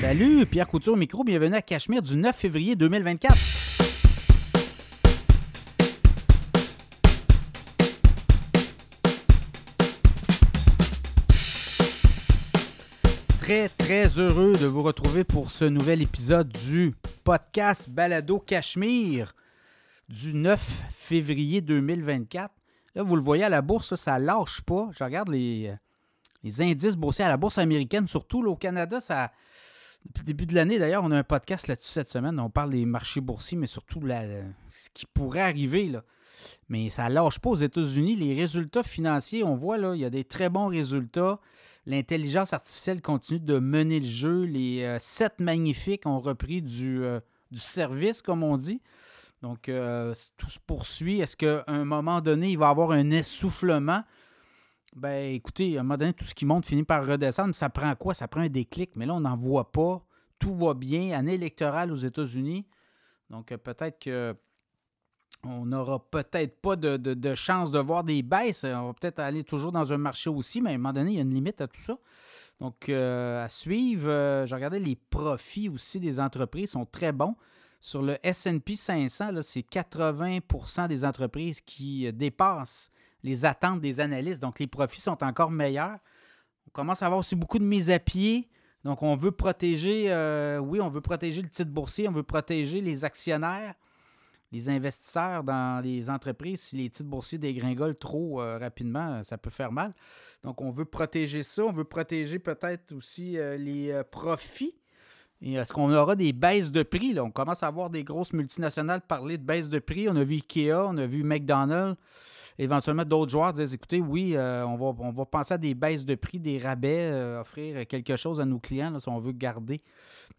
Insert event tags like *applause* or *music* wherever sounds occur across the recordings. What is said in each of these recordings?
Salut, Pierre Couture au micro, bienvenue à Cachemire du 9 février 2024. Très, très heureux de vous retrouver pour ce nouvel épisode du podcast Balado Cachemire du 9 février 2024. Là, vous le voyez à la bourse, ça lâche pas. Je regarde les, les indices boursiers à la bourse américaine, surtout au Canada, ça, début de l'année, d'ailleurs, on a un podcast là-dessus cette semaine. On parle des marchés boursiers, mais surtout ce qui pourrait arriver. Là. Mais ça ne lâche pas aux États-Unis. Les résultats financiers, on voit, là, il y a des très bons résultats. L'intelligence artificielle continue de mener le jeu. Les euh, sept magnifiques ont repris du, euh, du, service, comme on dit. Donc, euh, tout se poursuit. Est-ce qu'à un moment donné, il va y avoir un essoufflement? Ben, écoutez, à un moment donné, tout ce qui monte finit par redescendre. Ça prend quoi? Ça prend un déclic. Mais là, on n'en voit pas. Tout va bien. Année électorale aux États-Unis. Donc, euh, peut-être que on n'aura peut-être pas de, chance de voir des baisses. On va peut-être aller toujours dans un marché aussi, mais à un moment donné, il y a une limite à tout ça. Donc, euh, à suivre, euh, je regardais les profits aussi des entreprises sont très bons. Sur le SP 500, c'est 80% des entreprises qui dépassent les attentes des analystes. Donc, les profits sont encore meilleurs. On commence à avoir aussi beaucoup de mises à pied. Donc, on veut protéger, euh, oui, on veut protéger le titre boursier, on veut protéger les actionnaires, les investisseurs dans les entreprises. Si les titres boursiers dégringolent trop euh, rapidement, ça peut faire mal. Donc, on veut protéger ça. On veut protéger peut-être aussi euh, les profits. Et est-ce qu'on aura des baisses de prix? Là? On commence à voir des grosses multinationales parler de baisses de prix. On a vu Ikea, on a vu McDonald's éventuellement d'autres joueurs disent écoutez, oui, euh, on, va, on va penser à des baisses de prix, des rabais, euh, offrir quelque chose à nos clients si on veut garder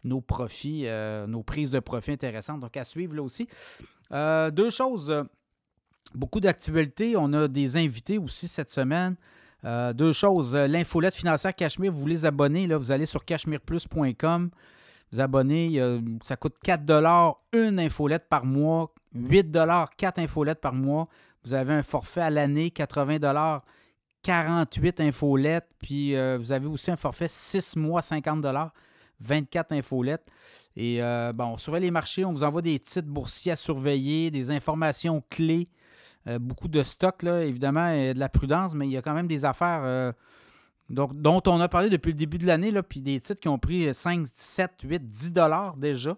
nos profits, euh, nos prises de profit intéressantes. Donc, à suivre là aussi. deux choses. Beaucoup d'actualités. On a des invités aussi cette semaine. deux choses. L'infolette financière Cachemire, vous voulez abonner, là, vous allez sur cachemireplus.com. Vous abonnez, ça coûte 4 une infolette par mois, 8 4 infolettes par mois. Vous avez un forfait à l'année, 80 48 infolettes. Puis euh, vous avez aussi un forfait 6 mois, 50 24 infolettes. Et euh, bon, on surveille les marchés, on vous envoie des titres boursiers à surveiller, des informations clés, euh, beaucoup de stocks, là, évidemment, et de la prudence, mais il y a quand même des affaires dont on a parlé depuis le début de l'année, puis des titres qui ont pris 5, 7, 8, 10 dollars déjà.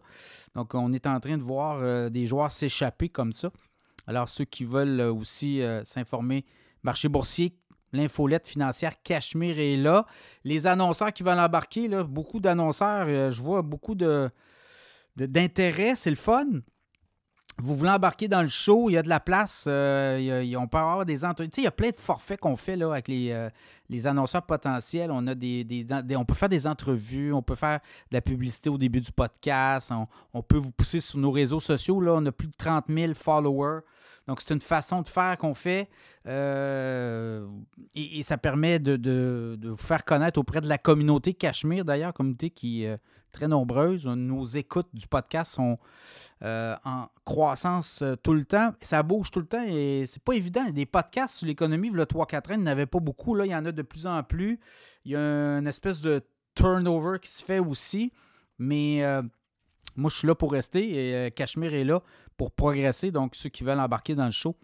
Donc, on est en train de voir des joueurs s'échapper comme ça. Alors, ceux qui veulent euh, aussi euh, s'informer, marché boursier, l'infolette financière Cachemire est là. Les annonceurs qui veulent embarquer, beaucoup d'annonceurs, euh, je vois beaucoup d'intérêt, c'est le fun. Vous voulez embarquer dans le show, il y a de la place, on peut avoir des entretiens. Il y a plein de forfaits qu'on fait là, avec les, les annonceurs potentiels. On, a des, on peut faire des entrevues, on peut faire de la publicité au début du podcast, on, on peut vous pousser sur nos réseaux sociaux. Là, on a plus de 30 000 followers. Donc, c'est une façon de faire qu'on fait euh, et, ça permet de, vous faire connaître auprès de la communauté Cachemire, d'ailleurs, communauté qui est euh, très nombreuse. Nos écoutes du podcast sont euh, en croissance tout le temps. Ça bouge tout le temps et c'est pas évident. Des podcasts sur l'économie, le 3-4 ans, il n'y en avait pas beaucoup. Là, il y en a de plus en plus. Il y a une espèce de turnover qui se fait aussi. Mais moi, je suis là pour rester et Cachemire est là pour progresser. Donc, ceux qui veulent embarquer dans le show,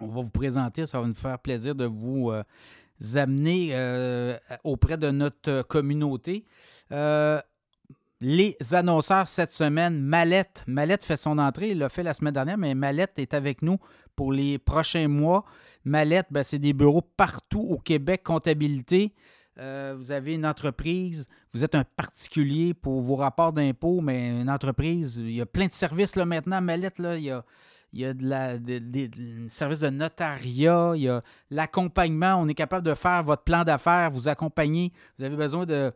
on va vous présenter. Ça va nous faire plaisir de vous euh, amener euh, auprès de notre communauté. Euh, les annonceurs cette semaine, Mallette. Mallette fait son entrée, il l'a fait la semaine dernière, mais Mallette est avec nous pour les prochains mois. Mallette, ben, c'est des bureaux partout au Québec, comptabilité. Euh, vous avez une entreprise, vous êtes un particulier pour vos rapports d'impôts, mais une entreprise, il y a plein de services là, maintenant, Mallette, il y a, il y a de la, service de notariat, il y a l'accompagnement. On est capable de faire votre plan d'affaires, vous accompagner. Vous avez besoin de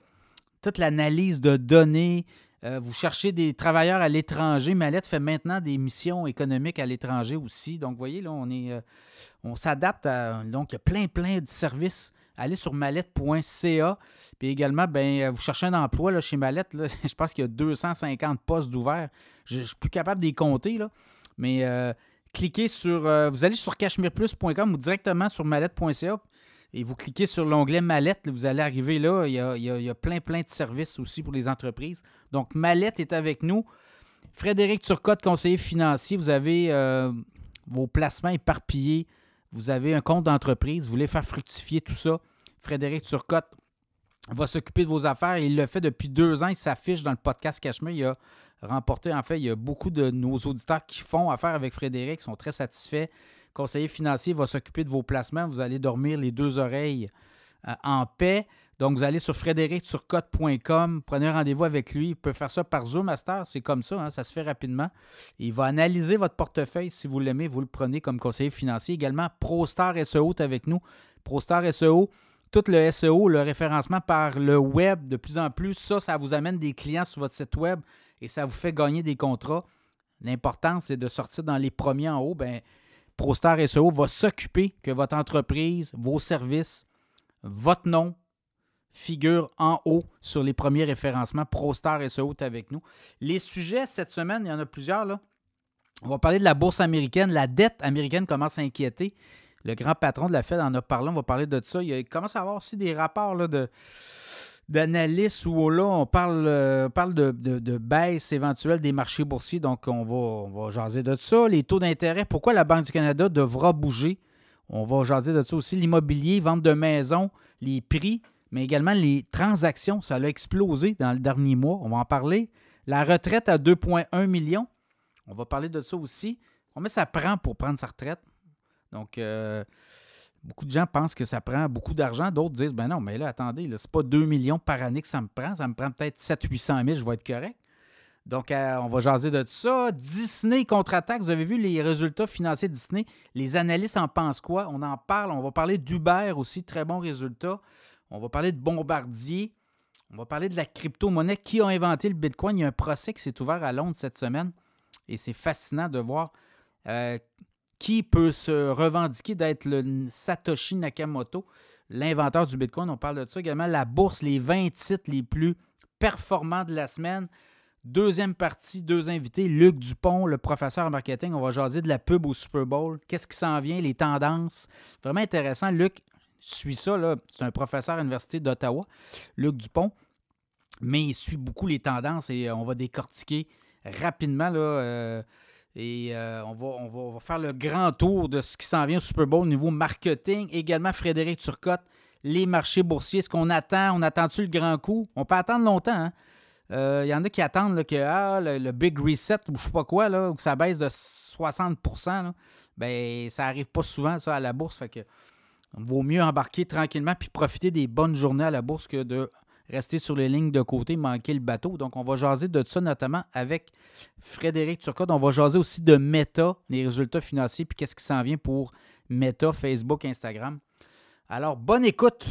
toute l'analyse de données. Euh, vous cherchez des travailleurs à l'étranger. Mallette fait maintenant des missions économiques à l'étranger aussi. Donc, vous voyez, là, on est. Euh, on s'adapte à. Donc, il y a plein, plein de services allez sur mallette.ca. Puis également, ben, euh, vous cherchez un emploi là, chez Mallette. *laughs* je pense qu'il y a 250 postes d'ouverts. Je ne suis plus capable de compter. Là. Mais euh, cliquez sur. Euh, vous allez sur cachemireplus.com ou directement sur mallette.ca. Et vous cliquez sur l'onglet Mallette, vous allez arriver là. Il y, a, plein, plein de services aussi pour les entreprises. Donc, Mallette est avec nous. Frédéric Turcotte, conseiller financier, vous avez vos placements éparpillés. Vous avez un compte d'entreprise, vous voulez faire fructifier tout ça? Frédéric Turcotte va s'occuper de vos affaires. Il le fait depuis deux ans. Il s'affiche dans le podcast Cashmere. Il a remporté, en fait, il y a beaucoup de nos auditeurs qui font affaire avec Frédéric, sont très satisfaits. Conseiller financier va s'occuper de vos placements. Vous allez dormir les deux oreilles euh, en paix. Donc, vous allez sur frédéricturcotte.com, prenez rendez-vous avec lui. Il peut faire ça par Zoom Master, c'est comme ça, hein, ça se fait rapidement. Il va analyser votre portefeuille. Si vous l'aimez, vous le prenez comme conseiller financier. Également, ProStar SEO est avec nous. ProStar SEO, tout le SEO, le référencement par le web de plus en plus, ça, ça vous amène des clients sur votre site web et ça vous fait gagner des contrats. L'important, c'est de sortir dans les premiers en haut. Ben, ProStar SEO va s'occuper que votre entreprise, vos services, votre nom figure en haut sur les premiers référencements. ProStar SEO est avec nous. Les sujets cette semaine, il y en a plusieurs. Là. On va parler de la bourse américaine. La dette américaine commence à inquiéter. Le grand patron de la Fed en a parlé. On va parler de ça. Il commence à avoir aussi des rapports là, de d'analyse où là, on parle, euh, parle de, baisse éventuelle des marchés boursiers. Donc, on va, on va jaser de ça. Les taux d'intérêt, pourquoi la Banque du Canada devra bouger? On va jaser de ça aussi. L'immobilier, vente de maisons, les prix, mais également les transactions. Ça a explosé dans le dernier mois. On va en parler. La retraite à 2,1 millions. On va parler de ça aussi. Combien ça prend pour prendre sa retraite? Donc, euh, Beaucoup de gens pensent que ça prend beaucoup d'argent. D'autres disent, ben non, mais là, attendez, ce n'est pas 2 millions par année que ça me prend. Ça me prend peut-être 700-800 000, je vais être correct. Donc, euh, on va jaser de tout ça. Disney contre-attaque. Vous avez vu les résultats financiers de Disney? Les analystes en pensent quoi? On en parle. On va parler d'Uber aussi. Très bons résultats. On va parler de Bombardier. On va parler de la crypto-monnaie. Qui a inventé le Bitcoin? Il y a un procès qui s'est ouvert à Londres cette semaine. Et c'est fascinant de voir euh, qui peut se revendiquer d'être le Satoshi Nakamoto, l'inventeur du Bitcoin. On parle de ça également. La bourse, les 20 titres les plus performants de la semaine. Deuxième partie, deux invités. Luc Dupont, le professeur en marketing. On va jaser de la pub au Super Bowl. Qu'est-ce qui s'en vient, les tendances. Vraiment intéressant. Luc suit ça. C'est un professeur à l'Université d'Ottawa, Luc Dupont. Mais il suit beaucoup les tendances et on va décortiquer rapidement là, euh, et euh, on, va, on, va, faire le grand tour de ce qui s'en vient au Super Bowl au niveau marketing. Également, Frédéric Turcotte, les marchés boursiers. Est-ce qu'on attend? On attend-tu le grand coup? On peut attendre longtemps. Il hein? euh, y en a qui attendent que ah, le, Big Reset ou je sais pas quoi, là, que ça baisse de 60% ben, ça arrive pas souvent, ça, à la bourse. Fait que vaut mieux embarquer tranquillement puis profiter des bonnes journées à la bourse que de rester sur les lignes de côté, manquer le bateau. Donc, on va jaser de ça notamment avec Frédéric Turcotte. On va jaser aussi de Meta, les résultats financiers, puis qu'est-ce qui s'en vient pour Meta, Facebook, Instagram. Alors, bonne écoute!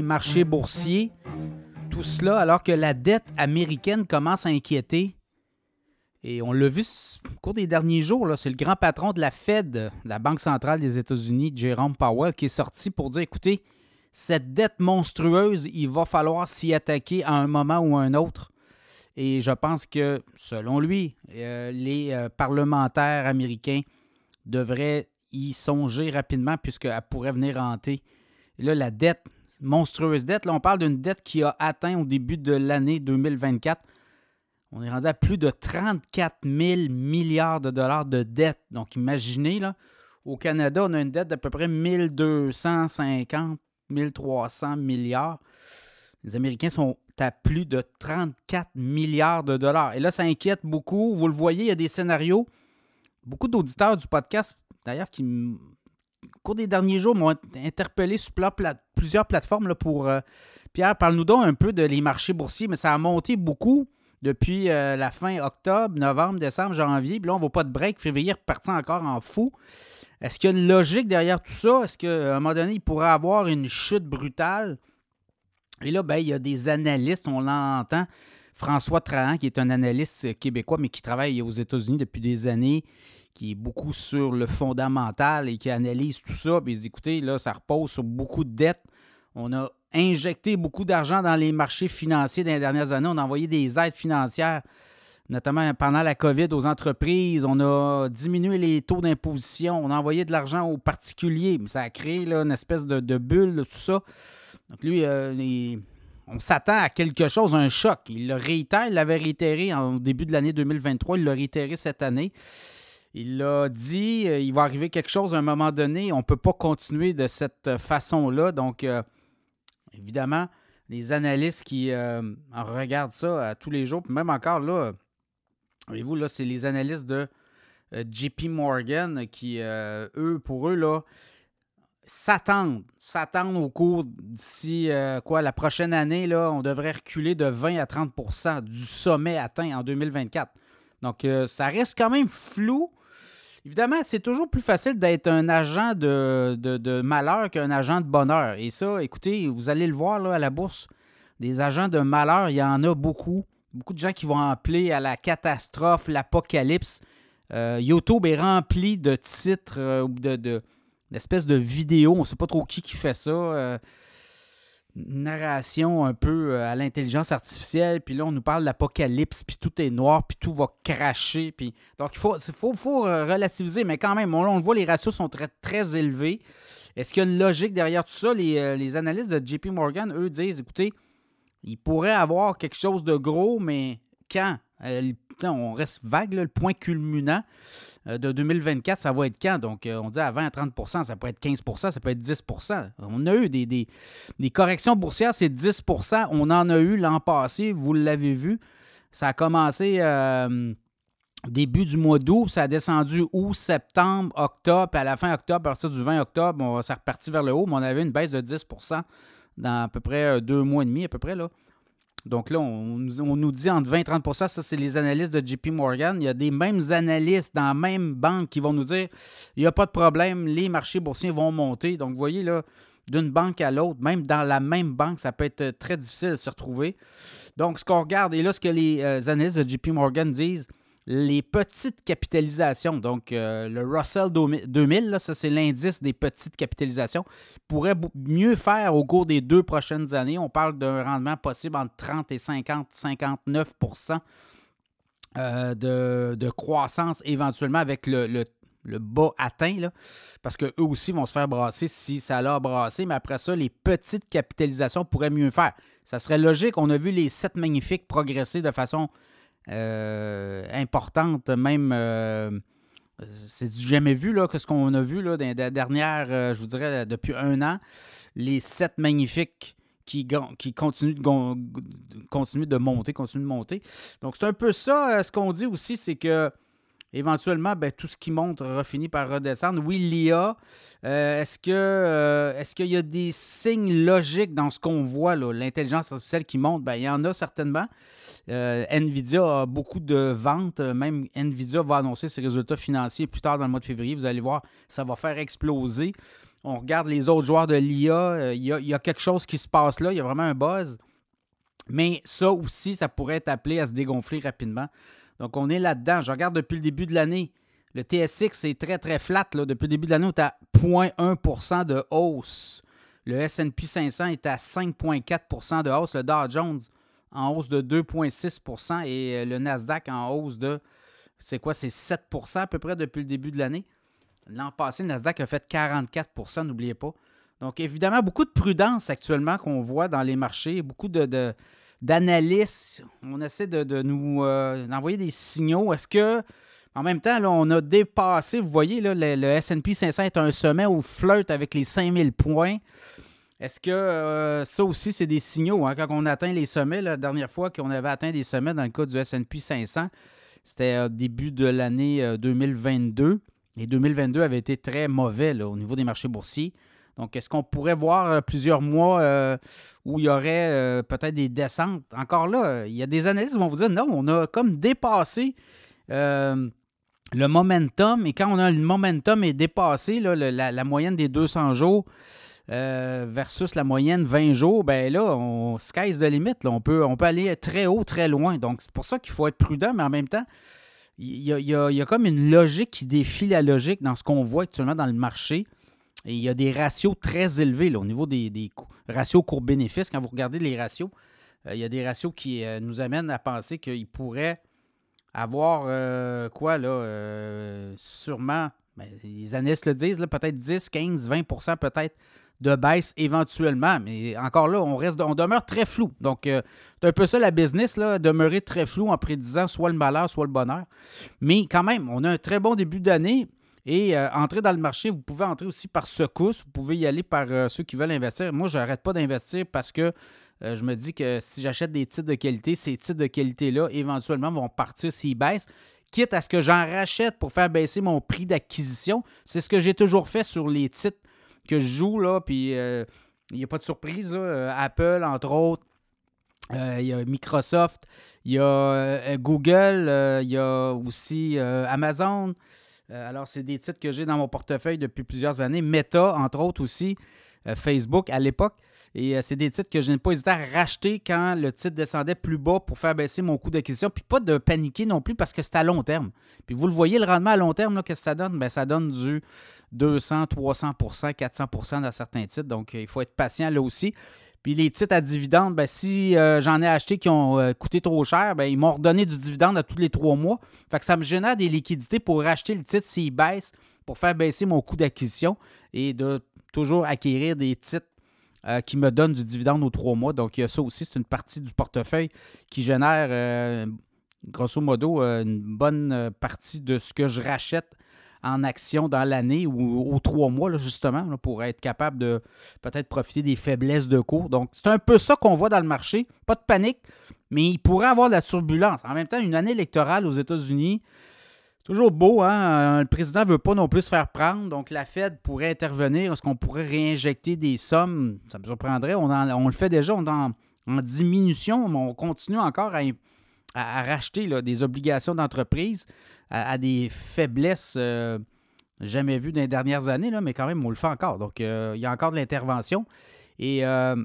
Marché boursier. Tout cela alors que la dette américaine commence à inquiéter. Et on l'a vu au cours des derniers jours, c'est le grand patron de la Fed, la Banque centrale des États-Unis, Jerome Powell, qui est sorti pour dire, écoutez, cette dette monstrueuse, il va falloir s'y attaquer à un moment ou à un autre. Et je pense que, selon lui, euh, les euh, parlementaires américains devraient y songer rapidement puisqu'elle pourrait venir hanter. là, la dette, monstrueuse dette. Là, on parle d'une dette qui a atteint au début de l'année 2024. On est rendu à plus de 34 000 milliards de dollars de dette. Donc, imaginez, là, au Canada, on a une dette d'à peu près 1250, 1300 milliards. Les Américains sont à plus de 34 milliards de dollars. Et là, ça inquiète beaucoup. Vous le voyez, il y a des scénarios. Beaucoup d'auditeurs du podcast, d'ailleurs, qui cours des derniers jours, m'ont interpellé sur plusieurs plateformes là, pour. Euh, Pierre, parle-nous donc un peu de les marchés boursiers, mais ça a monté beaucoup depuis euh, la fin octobre, novembre, décembre, janvier. Puis là, on ne voit pas de break. Février reparti encore en fou. Est-ce qu'il y a une logique derrière tout ça? Est-ce qu'à un moment donné, il pourrait avoir une chute brutale? Et là, ben, il y a des analystes, on l'entend, François Trahan, qui est un analyste québécois, mais qui travaille aux États-Unis depuis des années, qui est beaucoup sur le fondamental et qui analyse tout ça. Puis écoutez, là, ça repose sur beaucoup de dettes. On a injecté beaucoup d'argent dans les marchés financiers dans les dernières années. On a envoyé des aides financières notamment pendant la COVID aux entreprises. On a diminué les taux d'imposition. On a envoyé de l'argent aux particuliers. Ça a créé une espèce de, bulle, tout ça. Donc lui, euh, on s'attend à quelque chose, un choc. Il le réitère, il l'avait réitéré au début de l'année 2023, il l'a réitéré cette année. Il l'a dit, euh, il va arriver quelque chose à un moment donné. On ne peut pas continuer de cette façon-là. Donc, euh, évidemment, les analystes qui regardent ça tous les jours, même encore là, Voyez-vous, là, c'est les analystes de euh, JP Morgan qui, euh, eux, pour eux, là, s'attendent, s'attendent au cours d'ici euh, quoi la prochaine année, on devrait reculer de 20 à 30% du sommet atteint en 2024. Donc, ça reste quand même flou. Évidemment, c'est toujours plus facile d'être un agent de, malheur qu'un agent de bonheur. Et ça, écoutez, vous allez le voir à la bourse, des agents de malheur, il y en a beaucoup beaucoup de gens qui vont appeler à la catastrophe, l'apocalypse. Euh, YouTube est rempli de titres euh, ou de d'espèces de vidéos. On ne sait pas trop qui qui fait ça. Euh, narration un peu à l'intelligence artificielle. Puis là, on nous parle de l'apocalypse, puis tout est noir, puis tout va cracher. Puis... Donc, il faut, faut, faut, relativiser, mais quand même, on, le voit, les ratios sont très, très élevés. Est-ce qu'il y a une logique derrière tout ça? Les, analystes de JP Morgan, eux, disent, écoutez, il pourrait avoir quelque chose de gros, mais quand? Euh, on reste vague, le point culminant euh, de 2024, ça va être quand? Donc, euh, on dit à 20 à 30% ça peut être 15% ça peut être 10% On a eu des, corrections boursières, c'est 10% On en a eu l'an passé, vous l'avez vu. Ça a commencé début du mois d'août, ça a descendu août, septembre, octobre, à la fin octobre, à partir du 20 octobre, on, ça reparti vers le haut, mais on avait une baisse de 10% dans à peu près euh, deux mois et demi, à peu près. Là. Donc là, on, nous dit entre 20 et 30% ça, c'est les analystes de JP Morgan. Il y a des mêmes analystes dans la même banque qui vont nous dire il n'y a pas de problème, les marchés boursiers vont monter. Donc, vous voyez, là, d'une banque à l'autre, même dans la même banque, ça peut être très difficile de se retrouver. Donc, ce qu'on regarde, et là, ce que les euh, analystes de JP Morgan disent, les petites capitalisations, donc euh, le Russell 2000, ça c'est l'indice des petites capitalisations, pourrait mieux faire au cours des deux prochaines années. On parle d'un rendement possible entre 30 et 50, 59% euh, de, croissance éventuellement avec le, bas atteint, là, parce qu'eux aussi vont se faire brasser si ça l'a brassé, mais après ça, les petites capitalisations pourraient mieux faire. Ça serait logique. On a vu les sept magnifiques progresser de façon euh, importante, même. Euh, c'est jamais vu, là, que ce qu'on a vu là, dans les dernières, euh, je vous dirais, depuis un an, les sept magnifiques qui, qui continuent, de, continuent de monter, continuent de monter. Donc, c'est un peu ça. Ce qu'on dit aussi, c'est que éventuellement, ben, tout ce qui monte finit par redescendre. Oui, l'IA, est-ce que est-ce qu'il y a des signes logiques dans ce qu'on voit, l'intelligence artificielle qui monte? Ben, il y en a certainement. Euh, Nvidia a beaucoup de ventes. Même Nvidia va annoncer ses résultats financiers plus tard dans le mois de février. Vous allez voir, ça va faire exploser. On regarde les autres joueurs de l'IA. Euh, il y, a, quelque chose qui se passe là. Il y a vraiment un buzz. Mais ça aussi, ça pourrait être appelé à se dégonfler rapidement. Donc, on est là-dedans. Je regarde depuis le début de l'année. Le TSX est très, très flat. Depuis le début de l'année, on est à 0,1% de hausse. Le SP 500 est à 5,4% de hausse. Le Dow Jones en hausse de 2,6% et euh, le Nasdaq en hausse de, c'est quoi, c'est 7% à peu près depuis le début de l'année. L'an passé, le Nasdaq a fait 44% n'oubliez pas. Donc, évidemment, beaucoup de prudence actuellement qu'on voit dans les marchés, beaucoup de, d'analyses. On essaie de, nous euh, envoyer des signaux. Est-ce que, en même temps, on a dépassé, vous voyez, le, SP 500 est un sommet où flirte avec les 5000 points. Est-ce que euh, ça aussi, c'est des signaux? Hein? Quand on atteint les sommets, la dernière fois qu'on avait atteint des sommets dans le cas du SP 500, c'était au début de l'année 2022. Euh, Et 2022 avait été très mauvais au niveau des marchés boursiers. Donc, est-ce qu'on pourrait voir euh, plusieurs mois où il y aurait peut-être des descentes? Encore là, il y a des analystes qui vont vous dire non, on a comme dépassé le momentum. Et quand on a le momentum est dépassé, la, la, moyenne des 200 jours, versus la moyenne 20 jours, ben là, on sky's the limit. On, peut, on peut aller très haut, très loin. Donc, c'est pour ça qu'il faut être prudent, mais en même temps, il y, a, comme une logique qui défie la logique dans ce qu'on voit actuellement dans le marché. Et il y a des ratios très élevés au niveau des, ratios court-bénéfice. Quand vous regardez les ratios, il y a des ratios qui nous amènent à penser qu'il pourrait avoir euh, quoi, là, euh, sûrement, ben, les analystes le disent, peut-être 10, 15, 20% peut-être de baisse éventuellement. Mais encore là, on, reste, on demeure très flou. Donc, euh, c'est un peu ça la business, là, demeurer très flou en prédisant soit le malheur, soit le bonheur. Mais quand même, on a un très bon début d'année. Et entrer dans le marché, vous pouvez entrer aussi par secousse. Vous pouvez y aller par ceux qui veulent investir. Moi, je n'arrête pas d'investir parce que euh, je me dis que si j'achète des titres de qualité, ces titres de qualité-là, éventuellement, vont partir s'ils baissent. Quitte à ce que j'en rachète pour faire baisser mon prix d'acquisition. C'est ce que j'ai toujours fait sur les titres que je joue, là. Puis euh, il n'y a pas de surprise. Euh, Apple, entre autres. Il y a Microsoft, il y a Google, il y a aussi Amazon. Alors, c'est des titres que j'ai dans mon portefeuille depuis plusieurs années. Meta, entre autres aussi. Facebook à l'époque. Et euh, c'est des titres que je n'ai pas hésité à racheter quand le titre descendait plus bas pour faire baisser mon coût d'acquisition. Puis pas de paniquer non plus parce que c'est à long terme. Puis vous le voyez, le rendement à long terme, qu'est-ce que ça donne? Bien, ça donne du 200, 300 400 dans certains titres. Donc, il faut être patient là aussi. Puis les titres à dividendes, ben, si euh, j'en ai acheté qui ont euh, coûté trop cher, ben, ils m'ont redonné du dividende à tous les trois mois. Fait que ça me génère des liquidités pour racheter le titre s'il baisse, pour faire baisser mon coût d'acquisition et de toujours acquérir des titres euh, qui me donne du dividende aux trois mois. Donc, il y a ça aussi. C'est une partie du portefeuille qui génère, grosso modo, une bonne partie de ce que je rachète en action dans l'année ou aux trois mois, justement, pour être capable de peut-être profiter des faiblesses de cours. Donc, c'est un peu ça qu'on voit dans le marché. Pas de panique, mais il pourrait avoir de la turbulence. En même temps, une année électorale aux États-Unis, Toujours beau, hein? Le président ne veut pas non plus se faire prendre, donc la Fed pourrait intervenir. Est-ce qu'on pourrait réinjecter des sommes? Ça me surprendrait. On, le fait déjà, on est en, diminution, mais on continue encore à, racheter des obligations d'entreprise à, des faiblesses euh, jamais vues dans les dernières années, là, mais quand même, on le fait encore. Donc, euh, il y a encore de l'intervention. Et euh,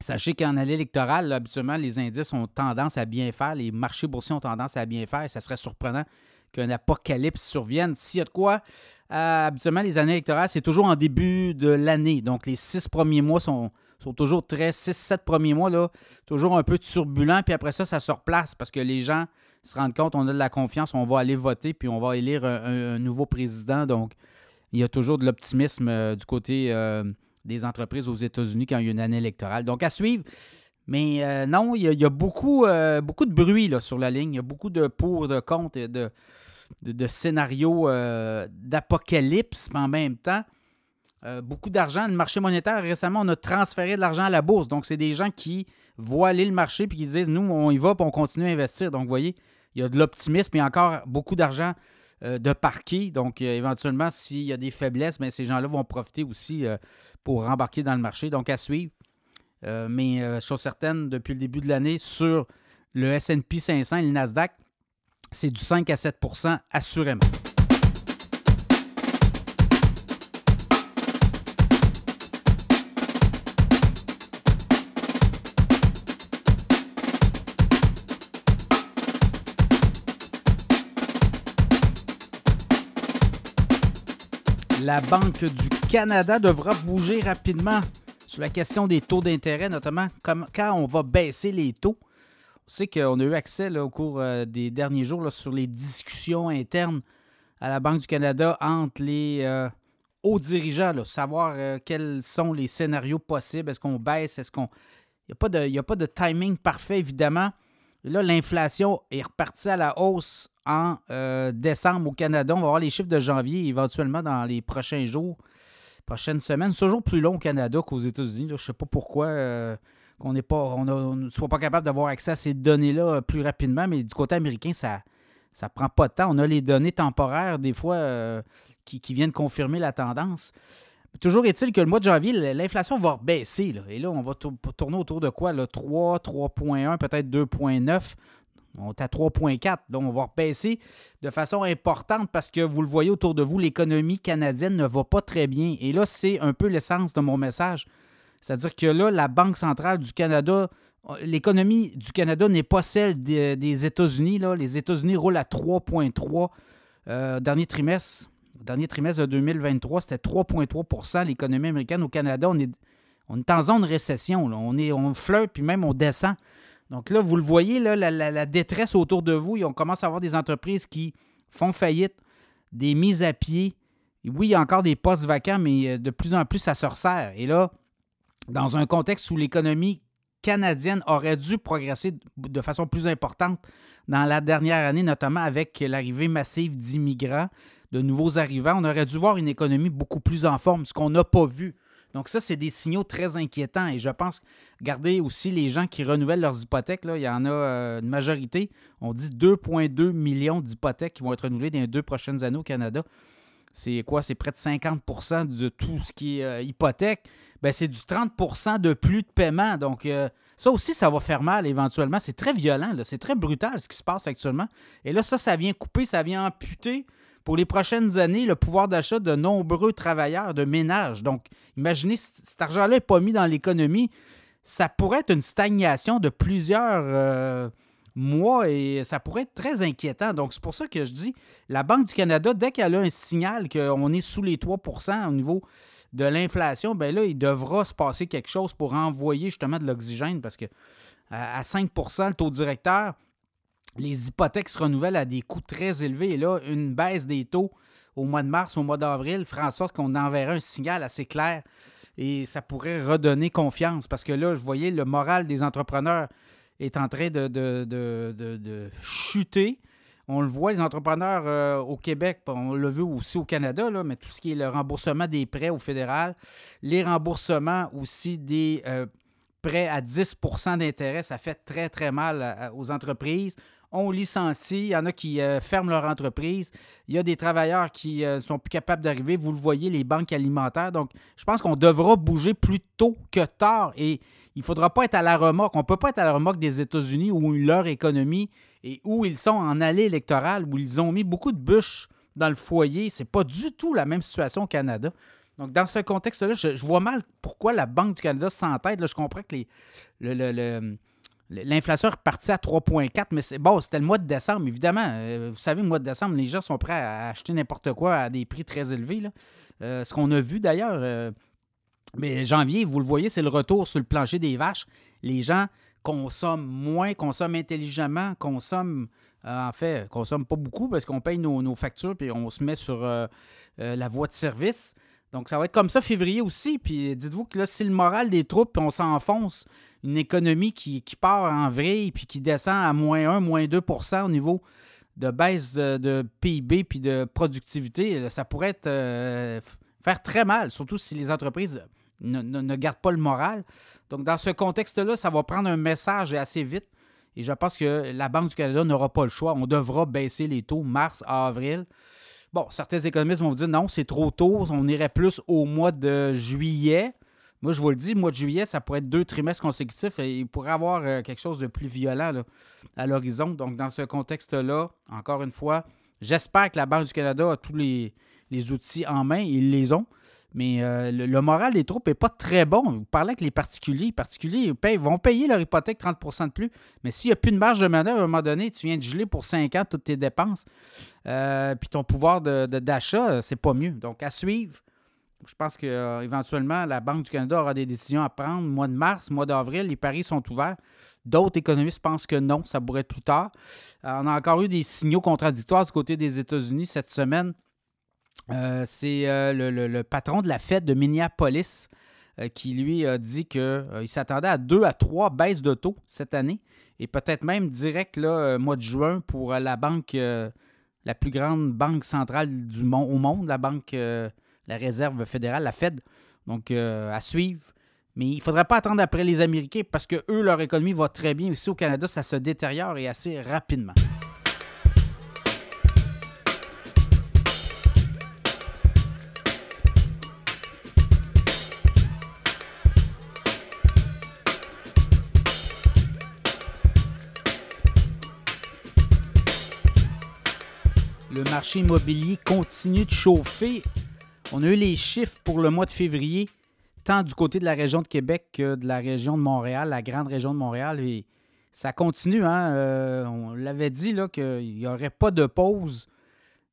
sachez qu'en année électorale, habituellement, les indices ont tendance à bien faire, les marchés boursiers ont tendance à bien faire. Ça serait surprenant qu'un apocalypse survienne. S'il y a de quoi, habituellement, les années électorales, c'est toujours en début de l'année. Donc, les six premiers mois sont, sont toujours très. Six, sept premiers mois, là, toujours un peu turbulents. Puis après ça, ça se replace parce que les gens se rendent compte, on a de la confiance, on va aller voter, puis on va élire un, nouveau président. Donc, il y a toujours de l'optimisme euh, du côté euh, des entreprises aux États-Unis quand il y a une année électorale. Donc, à suivre. Mais non, il y a, beaucoup, beaucoup de bruit là, sur la ligne. Il y a beaucoup de pour, de contre et de, de, scénarios euh, d'apocalypse, mais en même temps, euh, beaucoup d'argent. Le marché monétaire, récemment, on a transféré de l'argent à la bourse. Donc, c'est des gens qui voient aller le marché puis qui disent Nous, on y va puis on continue à investir. Donc, vous voyez, il y a de l'optimisme et encore beaucoup d'argent euh, de parquet. Donc, éventuellement, s'il y a des faiblesses, mais ces gens-là vont profiter aussi pour rembarquer dans le marché. Donc, à suivre. mais suis certaine, depuis le début de l'année, sur le SP 500 et le Nasdaq, c'est du 5 à 7% assurément. La Banque du Canada devra bouger rapidement sur la question des taux d'intérêt, notamment quand on va baisser les taux sais qu'on a eu accès au cours euh, des derniers jours sur les discussions internes à la Banque du Canada entre les euh, hauts dirigeants, savoir euh, quels sont les scénarios possibles. Est-ce qu'on baisse? Est-ce qu'on. Il n'y a, pas de timing parfait, évidemment. Là, l'inflation est repartie à la hausse en décembre au Canada. On va voir les chiffres de janvier éventuellement dans les prochains jours, prochaines semaines. C'est toujours plus long au Canada qu'aux États-Unis. Je ne sais pas pourquoi qu'on n'est pas, on ne soit pas capable d'avoir accès à ces données-là euh, plus rapidement, mais du côté américain, ça ne prend pas de temps. On a les données temporaires, des fois, euh, qui, viennent confirmer la tendance. Toujours est-il que le mois de janvier, l'inflation va baisser. Et là, on va tourner autour de quoi? 3, 3,1, peut-être 2,9. On est à 3,4. Donc, on va baisser de façon importante parce que vous le voyez autour de vous, l'économie canadienne ne va pas très bien. Et là, c'est un peu l'essence de mon message. C'est-à-dire que là, la Banque centrale du Canada, l'économie du Canada n'est pas celle des, États-Unis. Les États-Unis roulent à 3,3 euh, dernier trimestre. Dernier trimestre de 2023, c'était 3,3% l'économie américaine. Au Canada, on est, en zone récession. On, est, on puis même on descend. Donc là, vous le voyez, la, détresse autour de vous. On commence à avoir des entreprises qui font faillite, des mises à pied. oui, il y a encore des postes vacants, mais euh, de plus en plus, ça se resserre. Et là, dans un contexte où l'économie canadienne aurait dû progresser de façon plus importante dans la dernière année, notamment avec l'arrivée massive d'immigrants, de nouveaux arrivants, on aurait dû voir une économie beaucoup plus en forme, ce qu'on n'a pas vu. Donc ça, c'est des signaux très inquiétants et je pense, regardez aussi les gens qui renouvellent leurs hypothèques, là, il y en a euh, une majorité, on dit 2,2 millions d'hypothèques qui vont être renouvelées dans les deux prochaines années au Canada. C'est quoi? C'est près de 50% de tout ce qui est euh, hypothèque. Ben, c'est du 30% de plus de paiement. Donc, euh, ça aussi, ça va faire mal éventuellement. C'est très violent, c'est très brutal ce qui se passe actuellement. Et là, ça, ça vient couper, ça vient amputer pour les prochaines années le pouvoir d'achat de nombreux travailleurs de ménage. Donc, imaginez, cet argent-là n'est pas mis dans l'économie, ça pourrait être une stagnation de plusieurs euh, mois et ça pourrait être très inquiétant. Donc, c'est pour ça que je dis, la Banque du Canada, dès qu'elle a un signal qu'on est sous les 3% au niveau de l'inflation, ben là, il devra se passer quelque chose pour envoyer justement de l'oxygène parce que à 5% le taux directeur, les hypothèques se renouvellent à des coûts très élevés. Et là, une baisse des taux au mois de mars, au mois d'avril, ferait en sorte qu'on enverrait un signal assez clair et ça pourrait redonner confiance parce que là, je voyais le moral des entrepreneurs est en train de, de, chuter. On le voit, les entrepreneurs euh, au Québec, on le veut aussi au Canada, là, mais tout ce qui est le remboursement des prêts au fédéral, les remboursements aussi des euh, prêts à 10% d'intérêt, ça fait très, très mal aux entreprises on licencie, il y en a qui euh, ferment leur entreprise, il y a des travailleurs qui ne euh, sont plus capables d'arriver, vous le voyez, les banques alimentaires. Donc, je pense qu'on devra bouger plus tôt que tard et il ne faudra pas être à la remorque. On ne peut pas être à la remorque des États-Unis où leur économie et où ils sont en allée électorale, où ils ont mis beaucoup de bûches dans le foyer. Ce n'est pas du tout la même situation au Canada. Donc, dans ce contexte-là, je, vois mal pourquoi la Banque du Canada s'entête. Je comprends que les, le L'inflation est repartie à 3,4, mais c'est bon, c'était le mois de décembre, évidemment. Euh, vous savez, le mois de décembre, les gens sont prêts à acheter n'importe quoi à des prix très élevés. Euh, ce qu'on a vu d'ailleurs. Euh, mais janvier, vous le voyez, c'est le retour sur le plancher des vaches. Les gens consomment moins, consomment intelligemment, consomment, en fait, consomment pas beaucoup parce qu'on paye nos, nos, factures et on se met sur la voie de service. Donc, ça va être comme ça février aussi. Puis dites-vous que là, si le moral des troupes, on s'enfonce, une économie qui, part en vrille puis qui descend à moins 1, moins 2% au niveau de baisse de, PIB puis de productivité, ça pourrait euh, faire très mal, surtout si les entreprises ne, gardent pas le moral. Donc, dans ce contexte-là, ça va prendre un message assez vite. Et je pense que la Banque du Canada n'aura pas le choix. On devra baisser les taux mars à avril. Bon, certains économistes vont vous dire non, c'est trop tôt, on irait plus au mois de juillet. Moi, je vous le dis, le mois de juillet, ça pourrait être deux trimestres consécutifs et il pourrait avoir euh, quelque chose de plus violent à l'horizon. Donc, dans ce contexte-là, encore une fois, j'espère que la Banque du Canada a tous les, outils en main. Ils les ont. Mais euh, le, moral des troupes n'est pas très bon. Vous parlez avec les particuliers. Les particuliers vont payer leur hypothèque 30% de plus. Mais s'il n'y a plus de marge de manœuvre, à un moment donné, tu viens de geler pour 5 ans toutes tes dépenses. Euh, puis ton pouvoir d'achat, de, c'est pas mieux. Donc, à suivre. Je pense qu'éventuellement, la Banque du Canada aura des décisions à prendre. Mois de mars, mois d'avril, les paris sont ouverts. D'autres économistes pensent que non, ça pourrait être plus tard. Euh, on a encore eu des signaux contradictoires du côté des États-Unis cette semaine. Euh, c'est euh, le, patron de la fête de Minneapolis qui, lui, a dit qu'il s'attendait à deux à trois baisses de taux cette année et peut-être même direct là, mois de juin pour la banque, la plus grande banque centrale du monde, au monde, la banque la réserve fédérale, la Fed. Donc, euh, à suivre. Mais il ne faudrait pas attendre après les Américains parce que eux, leur économie va très bien. Ici au Canada, ça se détériore et assez rapidement. Le marché immobilier continue de chauffer. On a eu les chiffres pour le mois de février, tant du côté de la région de Québec que de la région de Montréal, la grande région de Montréal. Et ça continue. Hein? Euh, on l'avait dit qu'il n'y aurait pas de pause.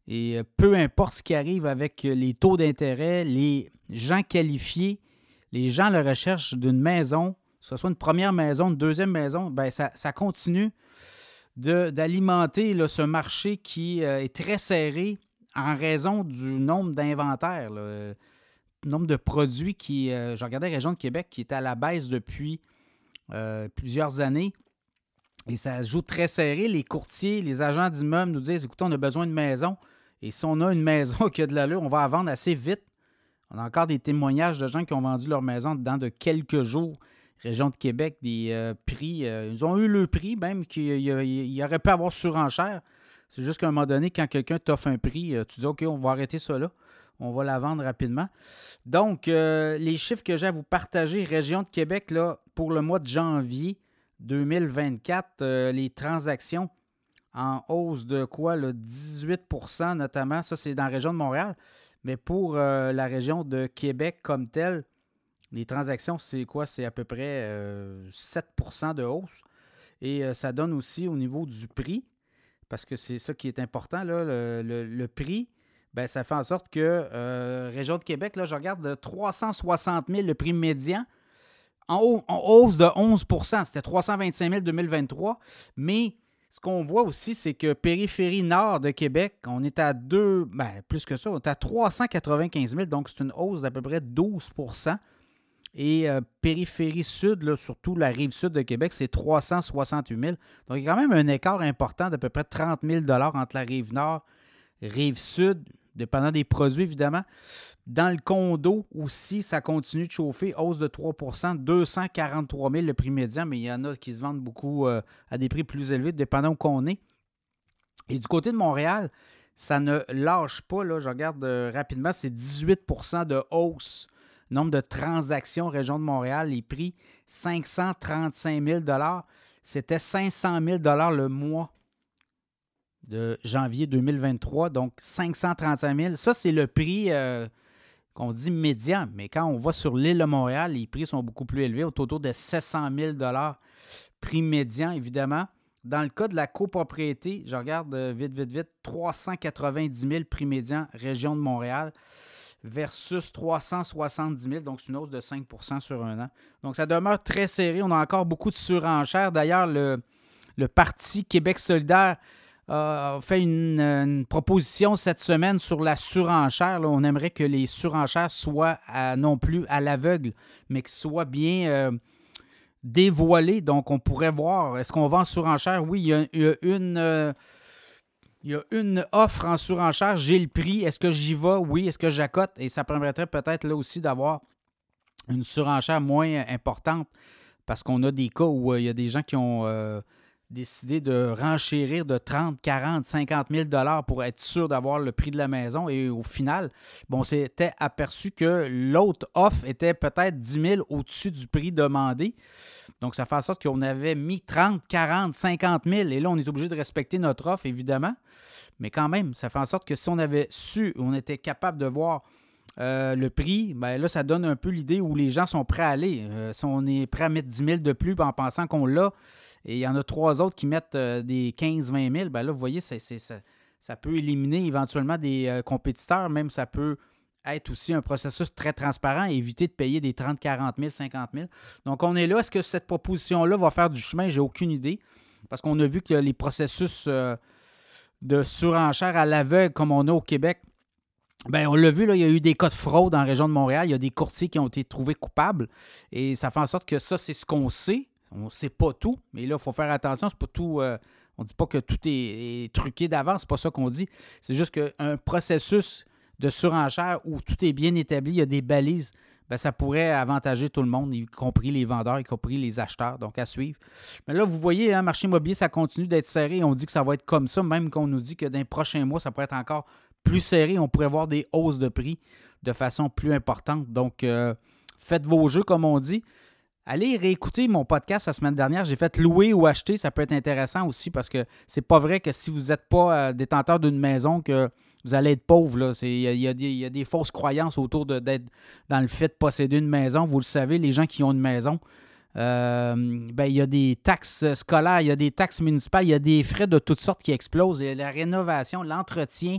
Et peu importe ce qui arrive avec les taux d'intérêt, les gens qualifiés, les gens à la recherche d'une maison, que ce soit une première maison, une deuxième maison, ben ça, ça continue d'alimenter ce marché qui euh, est très serré en raison du nombre d'inventaires, le nombre de produits qui, euh, je regardais la région de Québec, qui est à la baisse depuis euh, plusieurs années. Et ça joue très serré. Les courtiers, les agents d'immeubles nous disent écoutez, on a besoin de maison. Et si on a une maison *laughs* qui a de l'allure, on va la vendre assez vite. On a encore des témoignages de gens qui ont vendu leur maison dans de quelques jours région de Québec, des euh, prix. Euh, ils ont eu le prix, même qu'il aurait pu avoir surenchère. C'est juste qu'à un moment donné, quand quelqu'un t'offre un prix, euh, tu dis OK, on va arrêter ça là. On va la vendre rapidement. Donc, les chiffres que j'ai à vous partager, région de Québec, là, pour le mois de janvier 2024, les transactions en hausse de quoi? Le 18% notamment. Ça, c'est dans la région de Montréal. Mais pour la région de Québec comme telle, les transactions, c'est quoi? C'est à peu près 7% euh, de hausse. Et euh, ça donne aussi au niveau du prix, parce que c'est ça qui est important, le, prix, ben, ça fait en sorte que euh, Région de Québec, là, je regarde 360 000 le prix médian, en, hausse de 11% C'était 325 000 2023. Mais ce qu'on voit aussi, c'est que périphérie nord de Québec, on est à deux, ben, plus que ça, on est à 395 000, donc c'est une hausse d'à peu près 12 et euh, périphérie sud, surtout la rive sud de Québec, c'est 368 000. Donc, il y a quand même un écart important d'à peu près 30 000 entre la rive nord rive sud, dépendant des produits, évidemment. Dans le condo aussi, ça continue de chauffer, hausse de 3% 243 000 le prix médian, mais il y en a qui se vendent beaucoup euh, à des prix plus élevés, dépendant où on est. Et du côté de Montréal, ça ne lâche pas. Là, je regarde euh, rapidement, c'est 18% de hausse Nombre de transactions région de Montréal, les prix 535 000 C'était 500 000 le mois de janvier 2023, donc 535 000. Ça, c'est le prix euh, qu'on dit médian, mais quand on va sur l'île de Montréal, les prix sont beaucoup plus élevés, autour de 700 000 prix médian, évidemment. Dans le cas de la copropriété, je regarde euh, vite, vite, vite, 390 000 prix médian, région de Montréal versus 370 000, donc c'est une hausse de 5% sur un an. Donc ça demeure très serré. On a encore beaucoup de surenchères. D'ailleurs, le, Parti Québec solidaire a fait une, proposition cette semaine sur la surenchère. On aimerait que les surenchères soient non plus à l'aveugle, mais qu'elles soient bien euh, dévoilées. Donc on pourrait voir, est-ce qu'on va en surenchère? Oui, il y a, une... Euh, il y a une offre en surenchère, j'ai le prix, est-ce que j'y vais? Oui, est-ce que j'accote? Et ça permettrait peut-être là aussi d'avoir une surenchère moins importante parce qu'on a des cas où euh, il y a des gens qui ont euh, décidé de renchérir de 30, 40, 50 000 dollars pour être sûr d'avoir le prix de la maison. Et au final, bon, s'était aperçu que l'autre offre était peut-être 10 000 au-dessus du prix demandé. Donc, ça fait en sorte qu'on avait mis 30, 40, 50 000. Et là, on est obligé de respecter notre offre, évidemment. Mais quand même, ça fait en sorte que si on avait su, on était capable de voir euh, le prix, bien là, ça donne un peu l'idée où les gens sont prêts à aller. Euh, si on est prêt à mettre 10 000 de plus en pensant qu'on l'a, et il y en a trois autres qui mettent euh, des 15-20 000, bien là, vous voyez, ça, ça, peut éliminer éventuellement des compétiteurs, même ça peut être aussi un processus très transparent et éviter de payer des 30, 40 000, 50 000. Donc, on est là. Est-ce que cette proposition-là va faire du chemin? J'ai aucune idée. Parce qu'on a vu que les processus de surenchère à l'aveugle comme on a au Québec, ben, on l'a vu, là, il y a eu des cas de fraude en région de Montréal. Il y a des courtiers qui ont été trouvés coupables. Et ça fait en sorte que ça, c'est ce qu'on sait. On ne sait pas tout, mais là, il faut faire attention. C'est pas tout. Euh, on ne dit pas que tout est, truqué d'avance, c'est pas ça qu'on dit. C'est juste qu'un processus de surenchère où tout est bien établi, il y a des balises, ben, ça pourrait avantager tout le monde, y compris les vendeurs, y compris les acheteurs. Donc, à suivre. Mais là, vous voyez, le hein, marché immobilier, ça continue d'être serré. On dit que ça va être comme ça, même qu'on nous dit que dans les prochains mois, ça pourrait être encore plus serré. On pourrait voir des hausses de prix de façon plus importante. Donc, euh, faites vos jeux, comme on dit. allez réécouter mon podcast la semaine dernière. J'ai fait louer ou acheter. Ça peut être intéressant aussi parce que c'est pas vrai que si vous n'êtes pas euh, détenteur d'une maison que vous allez être pauvre. Il y, a, des fausses croyances autour d'être dans le fait de posséder une maison. Vous le savez, les gens qui ont une maison, euh, ben, il y a des taxes scolaires, il y a des taxes municipales, il y a des frais de toutes sortes qui explosent. Il y a la rénovation, l'entretien.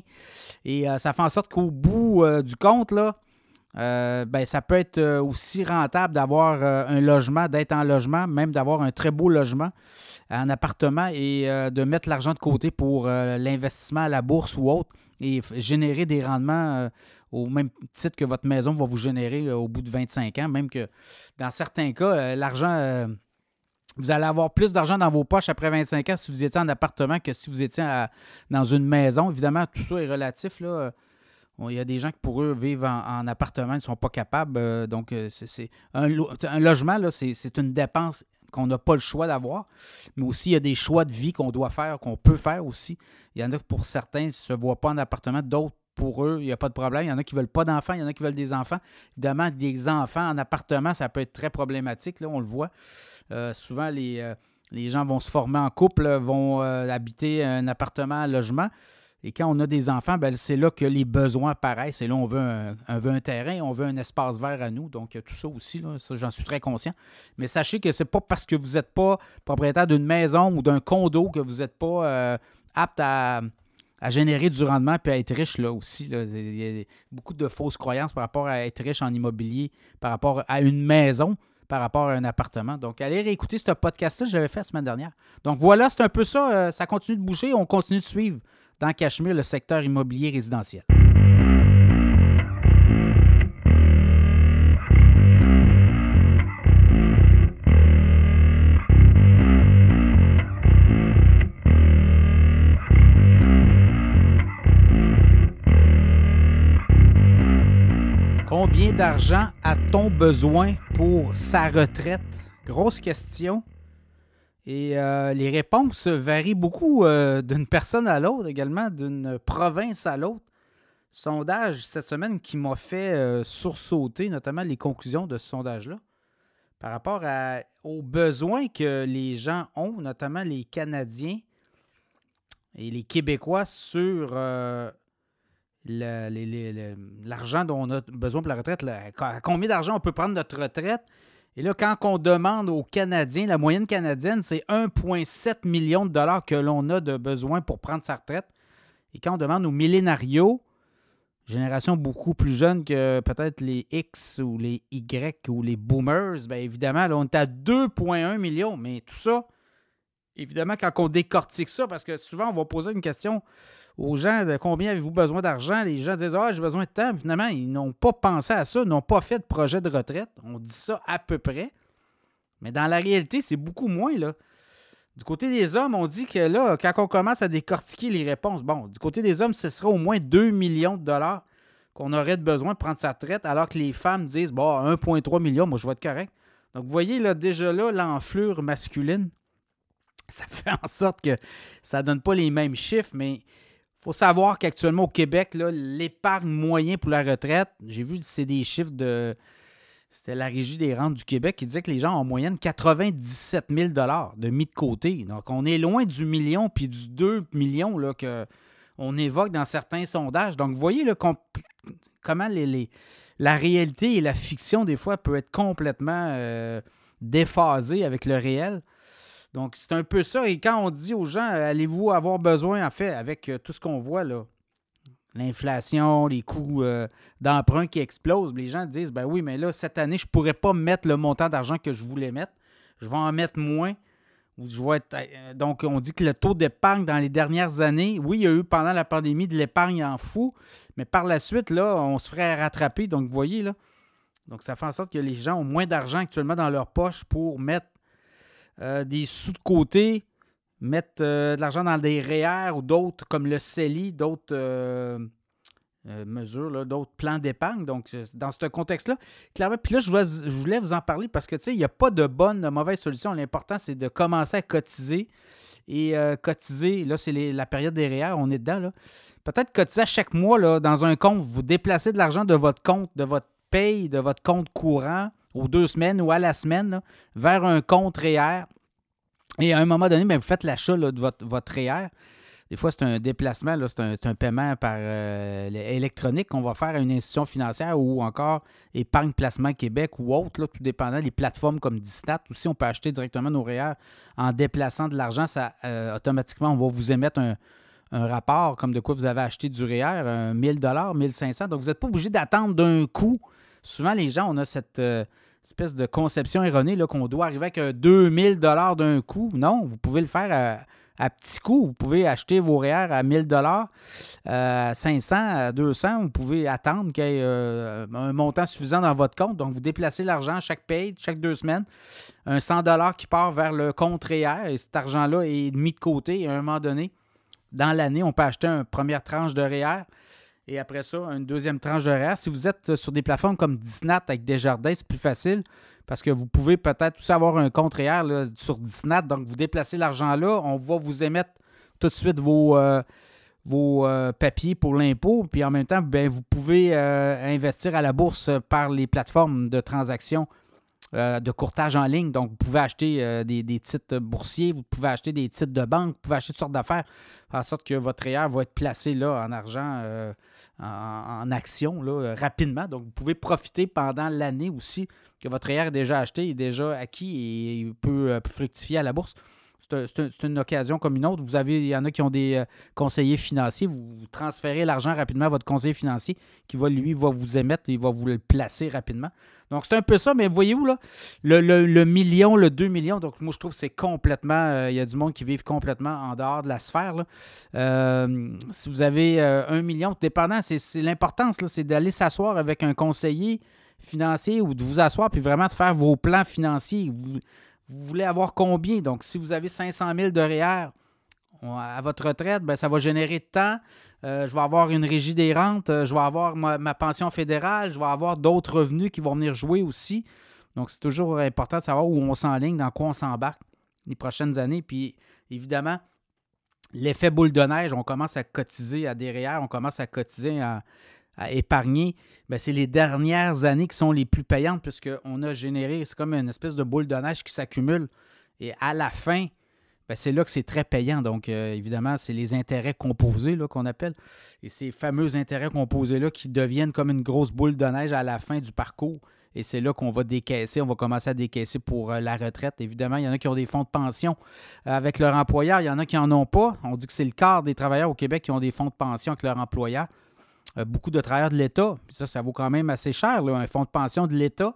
Et euh, ça fait en sorte qu'au bout euh, du compte, là, ben, ça peut être aussi rentable d'avoir un logement, d'être en logement, même d'avoir un très beau logement, un appartement et de mettre l'argent de côté pour l'investissement à la bourse ou autre et générer des rendements au même titre que votre maison va vous générer euh, au bout de 25 ans, même que dans certains cas, euh, l'argent, euh, vous allez avoir plus d'argent dans vos poches après 25 ans si vous étiez en appartement que si vous étiez dans une maison. Évidemment, tout ça est relatif. Là. Il y a des gens qui, pour eux, vivent en, appartement, ils ne sont pas capables. donc, c'est un, un, logement, c'est une dépense qu'on n'a pas le choix d'avoir, mais aussi il y a des choix de vie qu'on doit faire, qu'on peut faire aussi. Il y en a pour certains ne se voient pas en appartement, d'autres pour eux, il n'y a pas de problème. Il y en a qui ne veulent pas d'enfants, il y en a qui veulent des enfants. Évidemment, des enfants en appartement, ça peut être très problématique, là, on le voit. Euh, souvent, les, euh, les, gens vont se former en couple, vont euh, habiter un appartement, un logement. Et quand on a des enfants, ben, c'est là que les besoins apparaissent. Et là, on veut un, veut un terrain, on veut un espace vert à nous. Donc, tout ça aussi, j'en suis très conscient. Mais sachez que ce n'est pas parce que vous n'êtes pas propriétaire d'une maison ou d'un condo que vous n'êtes pas apte à, générer du rendement puis à être riche là aussi. Il y a beaucoup de fausses croyances par rapport à être riche en immobilier, par rapport à une maison, par rapport à un appartement. Donc, allez réécouter ce podcast-là, je l'avais fait la semaine dernière. Donc voilà, c'est un peu ça. Euh, ça continue de bouger. On continue de suivre dans Cachemire le secteur immobilier résidentiel. Combien d'argent a-t-on besoin pour sa retraite? Grosse question. Et euh, les réponses varient beaucoup euh, d'une personne à l'autre, également d'une province à l'autre. Sondage cette semaine qui m'a fait euh, sursauter, notamment les conclusions de ce sondage-là, par rapport aux besoins que les gens ont, notamment les Canadiens et les Québécois, sur l'argent dont on a besoin pour la retraite, à combien d'argent on peut prendre notre retraite? Et là, quand on demande aux Canadiens, la moyenne canadienne, c'est 1,7 million de dollars que l'on a de besoin pour prendre sa retraite. Et quand on demande aux millénarios, génération beaucoup plus jeune que peut-être les X ou les Y ou les boomers, bien évidemment, là, on est à 2,1 millions. Mais tout ça, évidemment, quand on décortique ça, parce que souvent, on va poser une question aux gens de combien avez-vous besoin d'argent, les gens disent Ah, j'ai besoin de temps. Finalement, ils n'ont pas pensé à ça, n'ont pas fait de projet de retraite. On dit ça à peu près. Mais dans la réalité, c'est beaucoup moins. Là. Du côté des hommes, on dit que là, quand on commence à décortiquer les réponses, bon, du côté des hommes, ce serait au moins 2 millions de dollars qu'on aurait besoin de prendre sa retraite, alors que les femmes disent bon, 1,3 million, moi je vais être correct. Donc, vous voyez là, déjà là, l'enflure masculine, ça *laughs* fait en sorte que ça ne donne pas les mêmes chiffres, mais faut savoir qu'actuellement au Québec, l'épargne moyen pour la retraite, j'ai vu c'est des chiffres de. C'était la Régie des rentes du Québec qui disait que les gens ont en moyenne 97 000 de mis de côté. Donc, on est loin du million puis du 2 millions qu'on évoque dans certains sondages. Donc, vous voyez comment la réalité et la fiction, des fois, peut être complètement euh, déphasée avec le réel. Donc, c'est un peu ça. Et quand on dit aux gens, allez-vous avoir besoin, en fait, avec euh, tout ce qu'on voit l'inflation, les coûts euh, d'emprunt qui explosent, les gens disent, ben oui, mais là, cette année, je ne pourrais pas mettre le montant d'argent que je voulais mettre. Je vais en mettre moins. Je euh, donc, on dit que le taux d'épargne dans les dernières années, oui, il y a eu pendant la pandémie de l'épargne en fou, mais par la suite, là, on se ferait rattraper. Donc, vous voyez, là. Donc, ça fait en sorte que les gens ont moins d'argent actuellement dans leur poche pour mettre euh, des sous de côté, mettre euh, de l'argent dans des REER ou d'autres comme le CELI, d'autres euh, mesures, d'autres plans d'épargne. Donc, dans ce contexte-là, clairement, puis là, je voulais, vous en parler parce que, tu sais, il n'y a pas de bonne, de mauvaise solution. L'important, c'est de commencer à cotiser. Et cotiser, là, c'est la période des REER, on est dedans, là. Peut-être cotiser à chaque mois, là, dans un compte, vous déplacez de l'argent de votre compte, de votre paye, de votre compte courant aux deux semaines ou à la semaine vers un compte REER. Et à un moment donné, bien, vous faites l'achat de votre, votre REER. Des fois, c'est un déplacement, c'est un, paiement par euh, électronique qu'on va faire à une institution financière ou encore Épargne Placement Québec ou autre, tout dépendant des plateformes comme Disnat. Aussi, on peut acheter directement nos REER en déplaçant de l'argent. Euh, automatiquement, on va vous émettre un, rapport comme de quoi vous avez acheté du REER, 1000 1500 Donc, vous n'êtes pas obligé d'attendre d'un coup. Souvent, les gens, on a cette euh, espèce de conception erronée qu'on doit arriver avec 2000 d'un coup. Non, vous pouvez le faire à à petits coûts. Vous pouvez acheter vos REER à 1000 dollars, 500, à 200. Vous pouvez attendre qu'il y ait euh, un montant suffisant dans votre compte. Donc, vous déplacez l'argent chaque paye, chaque deux semaines. Un 100 dollars qui part vers le compte REER et cet argent-là est mis de côté. À un moment donné, dans l'année, on peut acheter une première tranche de REER et après ça, une deuxième tranche REER. Si vous êtes sur des plateformes comme Disnat avec Desjardins, c'est plus facile parce que vous pouvez peut-être aussi avoir un compte réel sur Disney. Donc, vous déplacez l'argent là, on va vous émettre tout de suite vos, euh, vos euh, papiers pour l'impôt. Puis en même temps, ben, vous pouvez euh, investir à la bourse par les plateformes de transactions de courtage en ligne. Donc, vous pouvez acheter des, titres boursiers, vous pouvez acheter des titres de banque, vous pouvez acheter toutes sortes d'affaires, en sorte que votre REER va être placé là en argent en, action là, rapidement. Donc, vous pouvez profiter pendant l'année aussi que votre REER est déjà acheté, est déjà acquis et peut, euh, fructifier à la bourse. C'est une occasion comme une autre. Vous avez, il y en a qui ont des euh, conseillers financiers. Vous transférez l'argent rapidement à votre conseiller financier qui va, lui, va vous émettre et va vous le placer rapidement. Donc, c'est un peu ça, mais voyez-vous, là, le, million, le 2 millions, donc moi, je trouve que c'est complètement. Euh, il y a du monde qui vit complètement en dehors de la sphère. si vous avez un million, dépendant, c'est l'importance, c'est d'aller s'asseoir avec un conseiller financier ou de vous asseoir puis vraiment de faire vos plans financiers. Voulez avoir combien? Donc, si vous avez 500 000 de REER à votre retraite, bien, ça va générer de temps. Euh, je vais avoir une régie des rentes, euh, je vais avoir ma, pension fédérale, je vais avoir d'autres revenus qui vont venir jouer aussi. Donc, c'est toujours important de savoir où on s'enligne, dans quoi on s'embarque les prochaines années. Puis, évidemment, l'effet boule de neige, on commence à cotiser à des REER, on commence à cotiser à, à épargner, ben, c'est les dernières années qui sont les plus payantes puisqu'on a généré, c'est comme une espèce de boule de neige qui s'accumule. Et à la fin, ben, c'est là que c'est très payant. Donc, euh, évidemment, c'est les intérêts composés qu'on appelle. Et ces fameux intérêts composés-là qui deviennent comme une grosse boule de neige à la fin du parcours. Et c'est là qu'on va décaisser, on va commencer à décaisser pour euh, la retraite. Évidemment, il y en a qui ont des fonds de pension euh, avec leur employeur, il y en a qui n'en ont pas. On dit que c'est le quart des travailleurs au Québec qui ont des fonds de pension avec leur employeur. Euh, beaucoup de travailleurs de l'État. Ça, ça vaut quand même assez cher, un fonds de pension de l'État.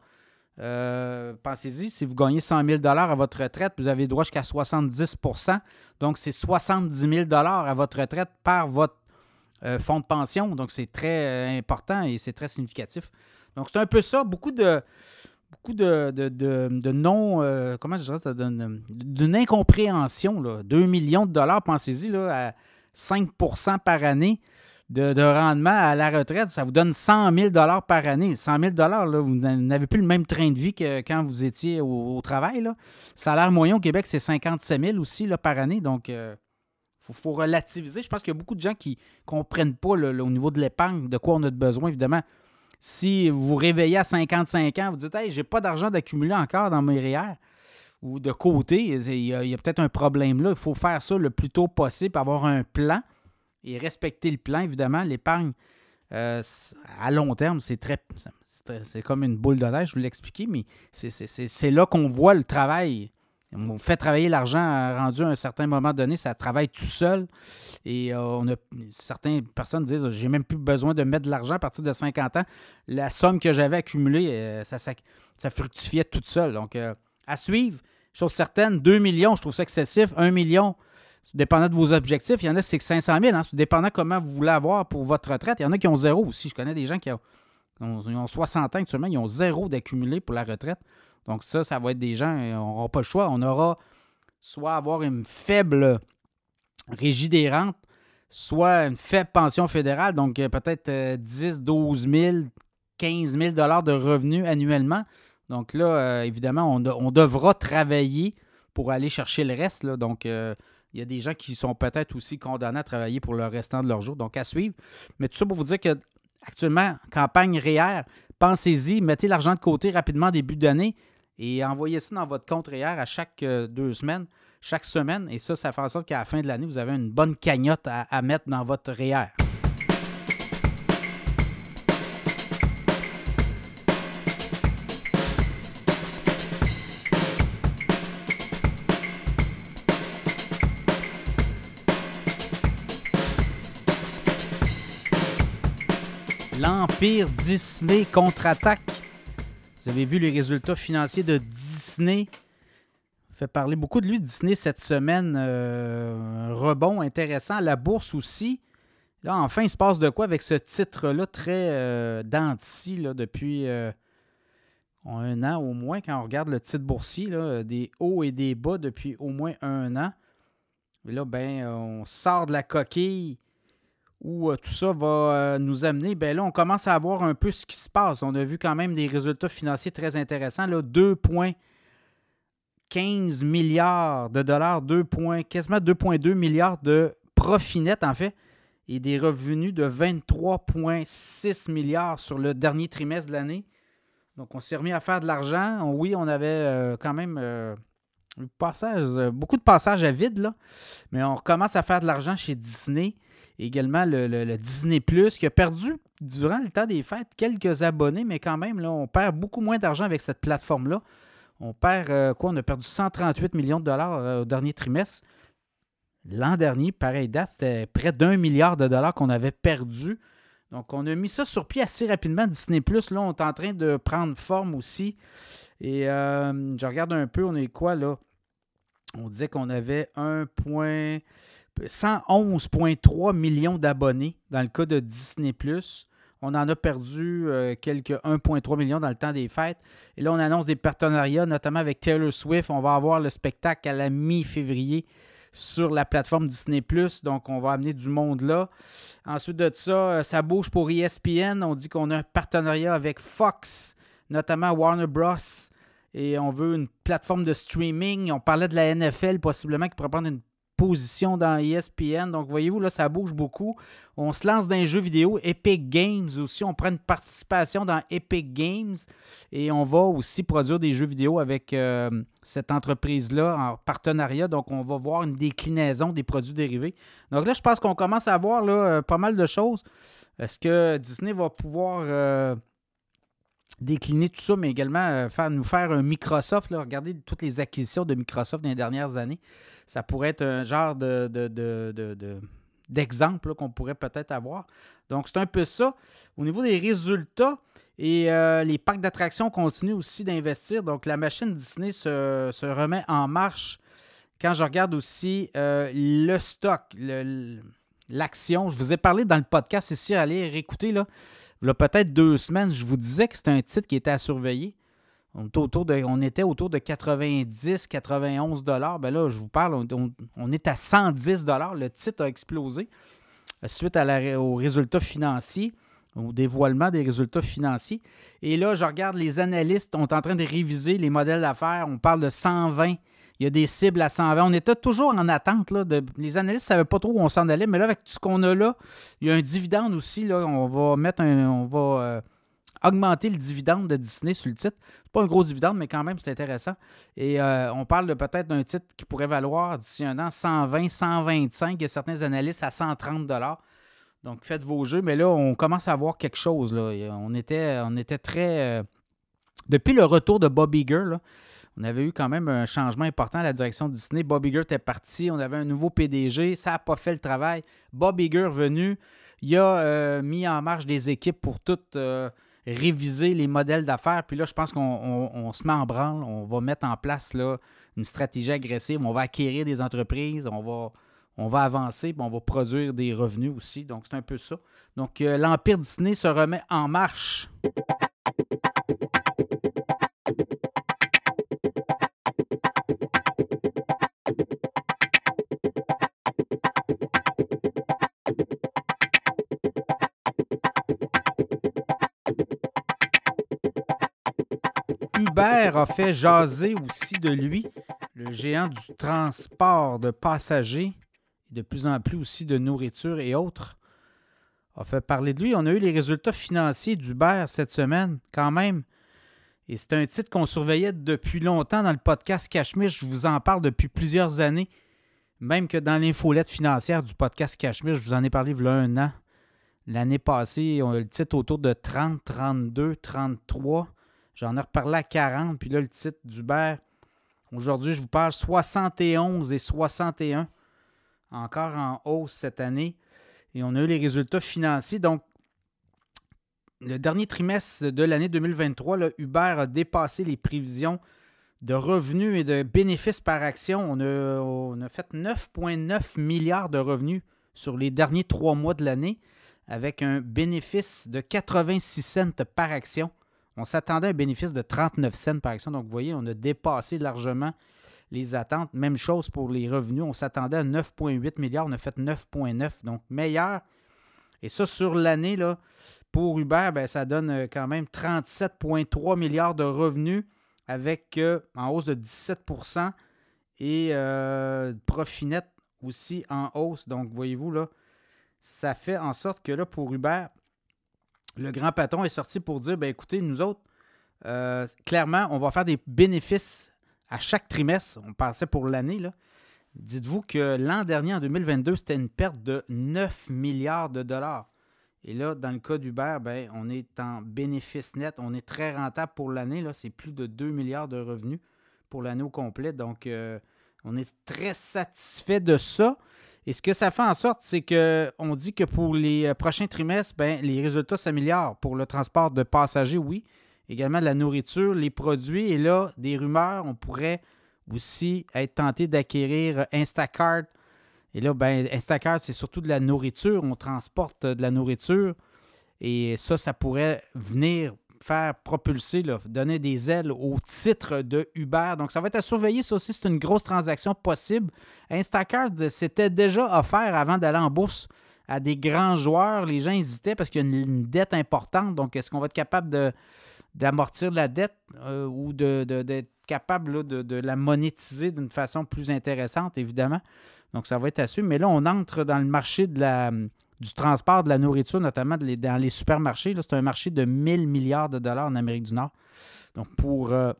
Euh, pensez-y, si vous gagnez 100 000 à votre retraite, vous avez droit jusqu'à 70% Donc, c'est 70 000 à votre retraite par votre euh, fonds de pension. Donc, c'est très important et c'est très significatif. Donc, c'est un peu ça. Beaucoup de, beaucoup de, de, non. comment je dirais D'une incompréhension. Là. 2 millions de dollars, pensez-y, à 5% par année de, rendement à la retraite, ça vous donne 100 000 par année. 100 000 là, vous n'avez plus le même train de vie que quand vous étiez au, travail. Là. Salaire moyen au Québec, c'est 57 000 aussi là, par année. Donc, il euh, faut, relativiser. Je pense qu'il y a beaucoup de gens qui ne comprennent pas au niveau de l'épargne, de quoi on a besoin, évidemment. Si vous vous réveillez à 55 ans, vous dites Hey, j'ai pas d'argent d'accumuler encore dans mes REER ou de côté, il y a, a peut-être un problème là. Il faut faire ça le plus tôt possible, avoir un plan et respecter le plan, évidemment, l'épargne euh, à long terme, c'est très, c'est comme une boule de neige, je vous l'ai expliqué, mais c'est là qu'on voit le travail. On fait travailler l'argent rendu à un certain moment donné, ça travaille tout seul. Et euh, on a certaines personnes disent j'ai même plus besoin de mettre de l'argent à partir de 50 ans. La somme que j'avais accumulée, euh, ça, fructifiait toute seule. Donc, à suivre, chose certaine, 2 millions, je trouve ça excessif. 1 million, dépendant de vos objectifs, il y en a, c'est que 500 000. Hein, dépendant comment vous voulez avoir pour votre retraite. Il y en a qui ont zéro aussi. Je connais des gens qui ont, 60 ans actuellement, ils ont zéro d'accumulé pour la retraite. Donc ça, ça va être des gens, on n'aura pas le choix. On aura soit avoir une faible régie des rentes, soit une faible pension fédérale, donc euh, peut-être 10, 12 000, 15 000 de revenus annuellement. Donc là, euh, évidemment, on, devra travailler pour aller chercher le reste. Donc, euh, il y a des gens qui sont peut-être aussi condamnés à travailler pour le restant de leur jour, donc à suivre. Mais tout ça pour vous dire que actuellement, campagne REER, pensez-y, mettez l'argent de côté rapidement début d'année et envoyez ça dans votre compte REER à chaque euh, deux semaines, chaque semaine. Et ça, ça fait en sorte qu'à la fin de l'année, vous avez une bonne cagnotte à, à mettre dans votre REER. L'Empire Disney contre-attaque. Vous avez vu les résultats financiers de Disney. Fait parler beaucoup de lui, Disney, cette semaine. Euh, un rebond intéressant. La bourse aussi. Là, enfin, il se passe de quoi avec ce titre-là, très euh, denti là, depuis euh, un an au moins, quand on regarde le titre boursier, là, des hauts et des bas depuis au moins un an. Et là, ben, on sort de la coquille où euh, tout ça va euh, nous amener, ben là, on commence à voir un peu ce qui se passe. On a vu quand même des résultats financiers très intéressants. 2,15 milliards de dollars, 2 quasiment 2,2 milliards de profit net, en fait, et des revenus de 23,6 milliards sur le dernier trimestre de l'année. Donc, on s'est remis à faire de l'argent. Oui, on avait euh, quand même beaucoup de passages à vide, là, mais on recommence à faire de l'argent chez Disney également le, Disney Plus, qui a perdu durant le temps des fêtes quelques abonnés, mais quand même, là, on perd beaucoup moins d'argent avec cette plateforme-là. On perd euh, quoi? On a perdu 138 millions de dollars euh, au dernier trimestre. L'an dernier, pareil date, c'était près d'un milliard de dollars qu'on avait perdu. Donc, on a mis ça sur pied assez rapidement. Disney Plus, là, on est en train de prendre forme aussi. Et euh, je regarde un peu, on est quoi là? On disait qu'on avait 1. 111,3 millions d'abonnés dans le cas de Disney. On en a perdu euh, quelques 1,3 millions dans le temps des fêtes. Et là, on annonce des partenariats, notamment avec Taylor Swift. On va avoir le spectacle à la mi-février sur la plateforme Disney. Donc, on va amener du monde là. Ensuite de ça, euh, ça bouge pour ESPN. On dit qu'on a un partenariat avec Fox, notamment Warner Bros. Et on veut une plateforme de streaming. On parlait de la NFL, possiblement, qui pourrait prendre une position dans ESPN. Donc, voyez-vous, là, ça bouge beaucoup. On se lance dans les jeux vidéo. Epic Games aussi, on prend une participation dans Epic Games et on va aussi produire des jeux vidéo avec euh, cette entreprise-là en partenariat. Donc, on va voir une déclinaison des produits dérivés. Donc là, je pense qu'on commence à voir là, euh, pas mal de choses. Est-ce que Disney va pouvoir... Euh, décliner tout ça, mais également faire, nous faire un Microsoft. Là? Regardez toutes les acquisitions de Microsoft dans les dernières années ça pourrait être un genre de, d'exemple qu'on pourrait peut-être avoir. Donc, c'est un peu ça. Au niveau des résultats, et euh, les parcs d'attractions continuent aussi d'investir. Donc, la machine Disney se, remet en marche. Quand je regarde aussi euh, le stock, l'action, je vous ai parlé dans le podcast ici, allez réécouter, là, il y a peut-être deux semaines, je vous disais que c'était un titre qui était à surveiller. On était autour de, on était autour de 90, 91 dollars. Ben là, je vous parle, on, est à 110 dollars. Le titre a explosé suite à la, aux résultats financiers, au dévoilement des résultats financiers. Et là, je regarde les analystes, on est en train de réviser les modèles d'affaires. On parle de 120. Il y a des cibles à 120. On était toujours en attente. Les analystes ne savaient pas trop où on s'en allait, mais là, avec tout ce qu'on a là, il y a un dividende aussi. On va mettre un. On euh, augmenter le dividende de Disney sur le titre. C'est pas un gros dividende, mais quand même, c'est intéressant. Et euh, on parle peut-être d'un titre qui pourrait valoir d'ici un an 120, 125. Il y a certains analystes à 130 Donc, faites vos jeux. Mais là, on commence à voir quelque chose. Là. On, était, on était très. Euh, depuis le retour de Bob Iger, on avait eu quand même un changement important à la direction de Disney. Bob Iger était parti, on avait un nouveau PDG, ça n'a pas fait le travail. Bob Iger est venu, il a euh, mis en marche des équipes pour toutes réviser les modèles d'affaires. Puis là, je pense qu'on se met en branle. On va mettre en place une stratégie agressive. On va acquérir des entreprises. On va, avancer. On va produire des revenus aussi. Donc, c'est un peu ça. Donc, euh, l'Empire Disney se remet en marche. Uber a fait jaser aussi de lui, le géant du transport de passagers, de plus en plus aussi de nourriture et autres, a fait parler de lui. On a eu les résultats financiers d'Uber cette semaine, quand même. Et c'est un titre qu'on surveillait depuis longtemps dans le podcast Cachemire. Je vous en parle depuis plusieurs années. Même que dans l'infolette financière du podcast Cachemire, je vous en ai parlé il y a un an. L'année passée, on a le titre autour de 30, 32, 33. J'en ai reparlé à 40. Puis là, le titre d'Uber, aujourd'hui, je vous parle 71 et 61. Encore en hausse cette année. Et on a eu les résultats financiers. Donc, le dernier trimestre de l'année 2023, Uber a dépassé les prévisions de revenus et de bénéfices par action. On a, a fait 9,9 milliards de revenus sur les derniers trois mois de l'année avec un bénéfice de 86 cents par action. On s'attendait à un bénéfice de 39 cents par action. Donc, vous voyez, on a dépassé largement les attentes. Même chose pour les revenus. On s'attendait à 9,8 milliards. On a fait 9,9. Donc, meilleur. Et ça, sur l'année, pour Uber, ben, ça donne euh, quand même 37,3 milliards de revenus avec euh, en hausse de 17% et euh, profit net aussi en hausse. Donc, voyez-vous, là, ça fait en sorte que là, pour Uber, le grand patron est sorti pour dire ben écoutez, nous autres, euh, clairement, on va faire des bénéfices à chaque trimestre. On pensait pour l'année. Dites-vous que l'an dernier, en 2022, c'était une perte de 9 milliards de dollars. Et là, dans le cas d'Uber, ben, on est en bénéfice net. On est très rentable pour l'année. C'est plus de 2 milliards de revenus pour l'année au complet. Donc, euh, on est très satisfait de ça. Et ce que ça fait en sorte, c'est qu'on dit que pour les euh, prochains trimestres, ben, les résultats s'améliorent. Pour le transport de passagers, oui. Également de la nourriture, les produits. Et là, des rumeurs, on pourrait aussi être tenté d'acquérir Instacart et là, ben, Instacart, c'est surtout de la nourriture. On transporte de la nourriture. Et ça, ça pourrait venir faire propulser, donner des ailes au titre de Uber. Donc, ça va être à surveiller. Ça aussi, c'est une grosse transaction possible. Instacart, c'était déjà offert avant d'aller en bourse à des grands joueurs. Les gens hésitaient parce qu'il y a une, dette importante. Donc, est-ce qu'on va être capable d'amortir la dette euh, ou d'être capable de, de, la monétiser d'une façon plus intéressante, évidemment? Donc, ça va être à suivre. Mais là, on entre dans le marché de la, du transport de la nourriture, notamment dans les supermarchés. C'est un marché de 1000 milliards de dollars en Amérique du Nord. Donc, pour euh,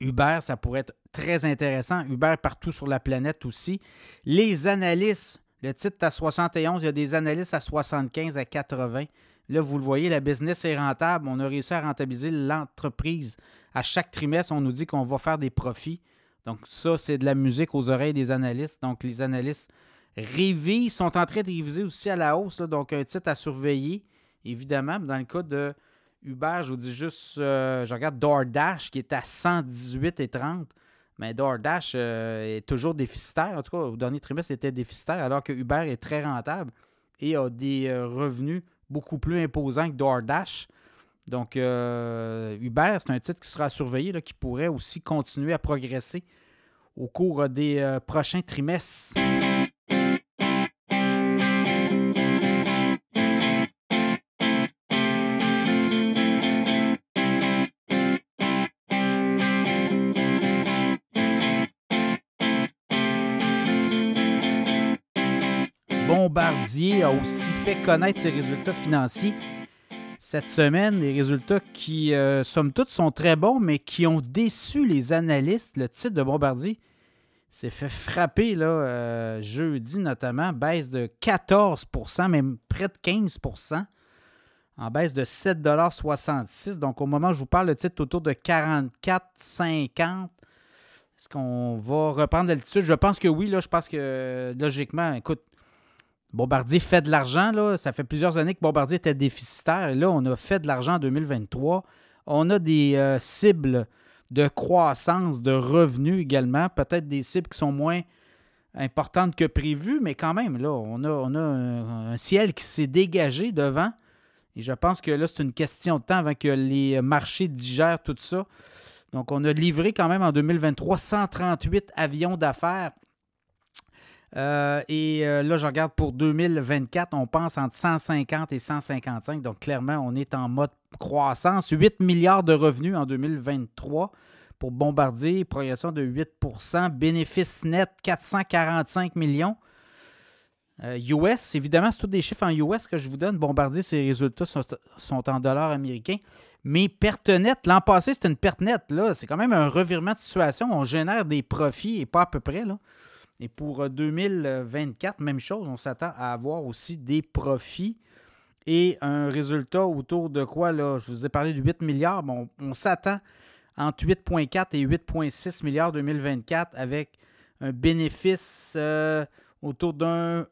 Uber, ça pourrait être très intéressant. Uber partout sur la planète aussi. Les analystes, le titre est à 71, il y a des analystes à 75, à 80. Là, vous le voyez, la business est rentable. On a réussi à rentabiliser l'entreprise. À chaque trimestre, on nous dit qu'on va faire des profits. Donc, ça, c'est de la musique aux oreilles des analystes. Donc, les analystes révisent, sont en train de réviser aussi à la hausse. donc, un titre à surveiller, évidemment. Dans le cas de Uber, je vous dis juste, euh, je regarde DoorDash qui est à 118,30. Mais DoorDash euh, est toujours déficitaire. En tout cas, au dernier trimestre, il était déficitaire, alors que Uber est très rentable et a des euh, revenus beaucoup plus imposants que DoorDash. Donc, Uber, c'est un titre qui sera surveillé, qui pourrait aussi continuer à progresser au cours des prochains trimestres. Bombardier a aussi fait connaître ses résultats financiers cette semaine, des résultats qui, euh, somme toute, sont très bons, mais qui ont déçu les analystes. Le titre de Bombardier s'est fait frapper là, euh, jeudi notamment, baisse de 14% même près de 15% en baisse de 7,66 Donc, au moment où je vous parle, le titre est autour de 44,50 Est-ce qu'on va reprendre l'altitude? Je pense que oui. Là, je pense que logiquement, écoute, Bombardier fait de l'argent. Là. Ça fait plusieurs années que Bombardier était déficitaire. Et là, on a fait de l'argent en 2023. On a des euh, cibles de croissance, de revenus également. Peut-être des cibles qui sont moins importantes que prévues, mais quand même, là, on a, on a un, ciel qui s'est dégagé devant. Et je pense que là, c'est une question de temps avant que les marchés digèrent tout ça. Donc, on a livré quand même en 2023 138 avions d'affaires euh, et euh, là, je regarde pour 2024, on pense entre 150 et 155. Donc, clairement, on est en mode croissance. 8 milliards de revenus en 2023 pour Bombardier, progression de 8% bénéfice net 445 millions. US, évidemment, c'est tous des chiffres en US que je vous donne. Bombardier, ses résultats sont, en dollars américains. Mais perte nette, l'an passé, c'était une perte nette. C'est quand même un revirement de situation. On génère des profits et pas à peu près. Et pour 2024, même chose, on s'attend à avoir aussi des profits et un résultat autour de quoi, là, je vous ai parlé de 8 milliards, bon, on s'attend entre 8,4 et 8,6 milliards 2024 avec un bénéfice euh, autour d'un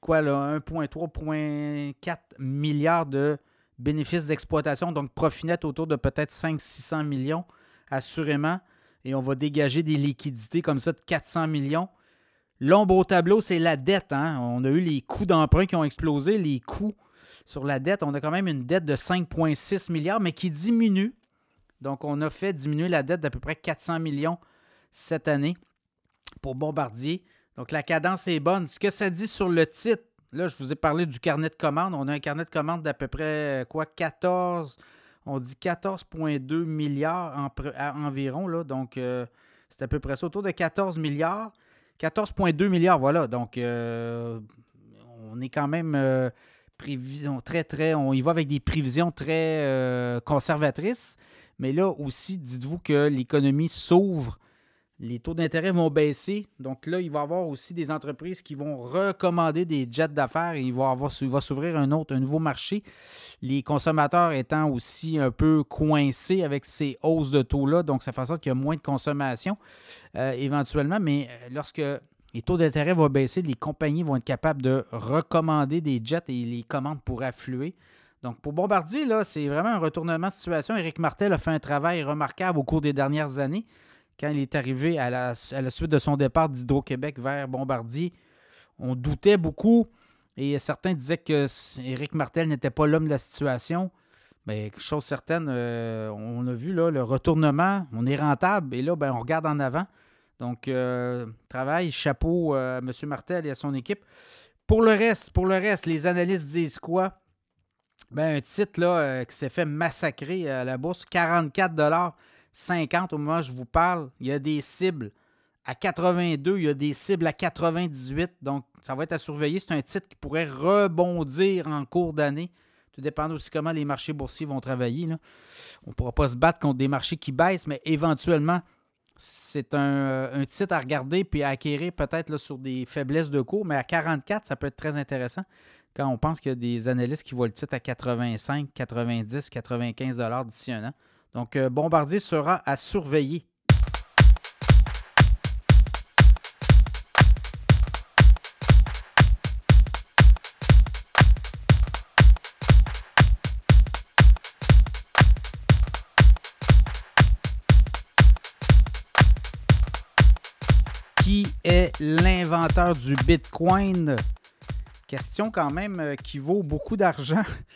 quoi là, 1,3, milliards de bénéfices d'exploitation, donc profit net autour de peut-être 500-600 millions, assurément. Et on va dégager des liquidités comme ça de 400 millions. L'ombre au tableau, c'est la dette. Hein. On a eu les coûts d'emprunt qui ont explosé, les coûts sur la dette. On a quand même une dette de 5,6 milliards, mais qui diminue. Donc, on a fait diminuer la dette d'à peu près 400 millions cette année pour Bombardier. Donc, la cadence est bonne. Ce que ça dit sur le titre, Là, je vous ai parlé du carnet de commandes. On a un carnet de commandes d'à peu près quoi 14, on dit 14,2 milliards environ. Là, donc, euh, c'est à peu près ça, autour de 14 milliards. 14,2 milliards, voilà. Donc, euh, on est quand même euh, très, très. On y va avec des prévisions très conservatrices. Mais là aussi, dites-vous que l'économie s'ouvre les taux d'intérêt vont baisser. Donc là, il va y avoir aussi des entreprises qui vont recommander des jets d'affaires et il va, avoir, va s'ouvrir un autre, un nouveau marché. Les consommateurs étant aussi un peu coincés avec ces hausses de taux-là, donc ça fait en sorte qu'il y a moins de consommation euh, éventuellement. Mais euh, lorsque les taux d'intérêt vont baisser, les compagnies vont être capables de recommander des jets et les commandes pourraient affluer. Donc, pour Bombardier, là, c'est vraiment un retournement de situation. Éric Martel a fait un travail remarquable au cours des dernières années quand il est arrivé à la, suite de son départ d'Hydro-Québec vers Bombardier, on doutait beaucoup et certains disaient que Éric Martel n'était pas l'homme de la situation. Mais chose certaine, euh, on a vu là, le retournement, on est rentable et là, ben, on regarde en avant. Donc, euh, travail, chapeau à M. Martel et à son équipe. Pour le reste, pour le reste, les analystes disent quoi? Ben, un titre euh, qui s'est fait massacrer à la bourse, 44 50 au moment où je vous parle. Il y a des cibles à 82, il y a des cibles à 98. Donc, ça va être à surveiller. C'est un titre qui pourrait rebondir en cours d'année. Tout dépend aussi comment les marchés boursiers vont travailler. On ne pourra pas se battre contre des marchés qui baissent, mais éventuellement, c'est un, titre à regarder puis à acquérir peut-être sur des faiblesses de cours, mais à 44, ça peut être très intéressant quand on pense qu'il y a des analystes qui voient le titre à 85, 90, 95 d'ici un an. Donc, euh, Bombardier sera à surveiller. Qui est l'inventeur du Bitcoin? Question quand même euh, qui vaut beaucoup d'argent. *laughs*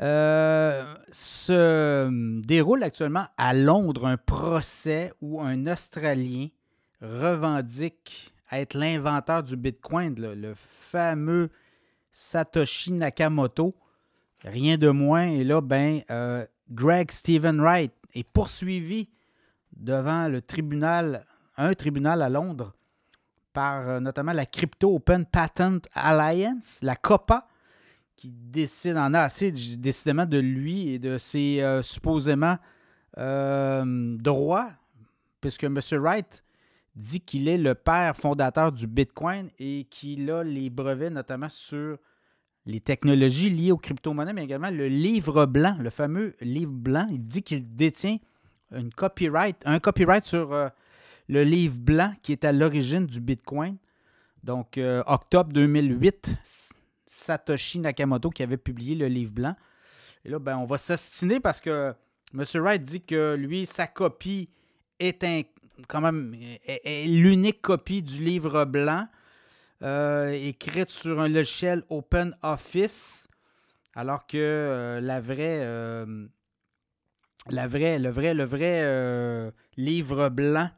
Euh, se déroule actuellement à Londres un procès où un Australien revendique être l'inventeur du Bitcoin, le, fameux Satoshi Nakamoto. Rien de moins. Et là, ben, euh, Greg Stephen Wright est poursuivi devant le tribunal, un tribunal à Londres, par euh, notamment la Crypto Open Patent Alliance, la COPA, qui décide, en a assez décidément de lui et de ses euh, supposément euh, droits, puisque M. Wright dit qu'il est le père fondateur du Bitcoin et qu'il a les brevets notamment sur les technologies liées aux crypto-monnaies, mais également le livre blanc, le fameux livre blanc. Il dit qu'il détient une copyright, un copyright sur euh, le livre blanc qui est à l'origine du Bitcoin. Donc, octobre 2008, Satoshi Nakamoto qui avait publié le livre blanc. Et là, ben, on va s'astiner parce que M. Wright dit que lui, sa copie est quand même l'unique copie du livre blanc euh, écrite sur un logiciel Open Office, alors que euh, euh, la vraie, le vrai, le vrai livre blanc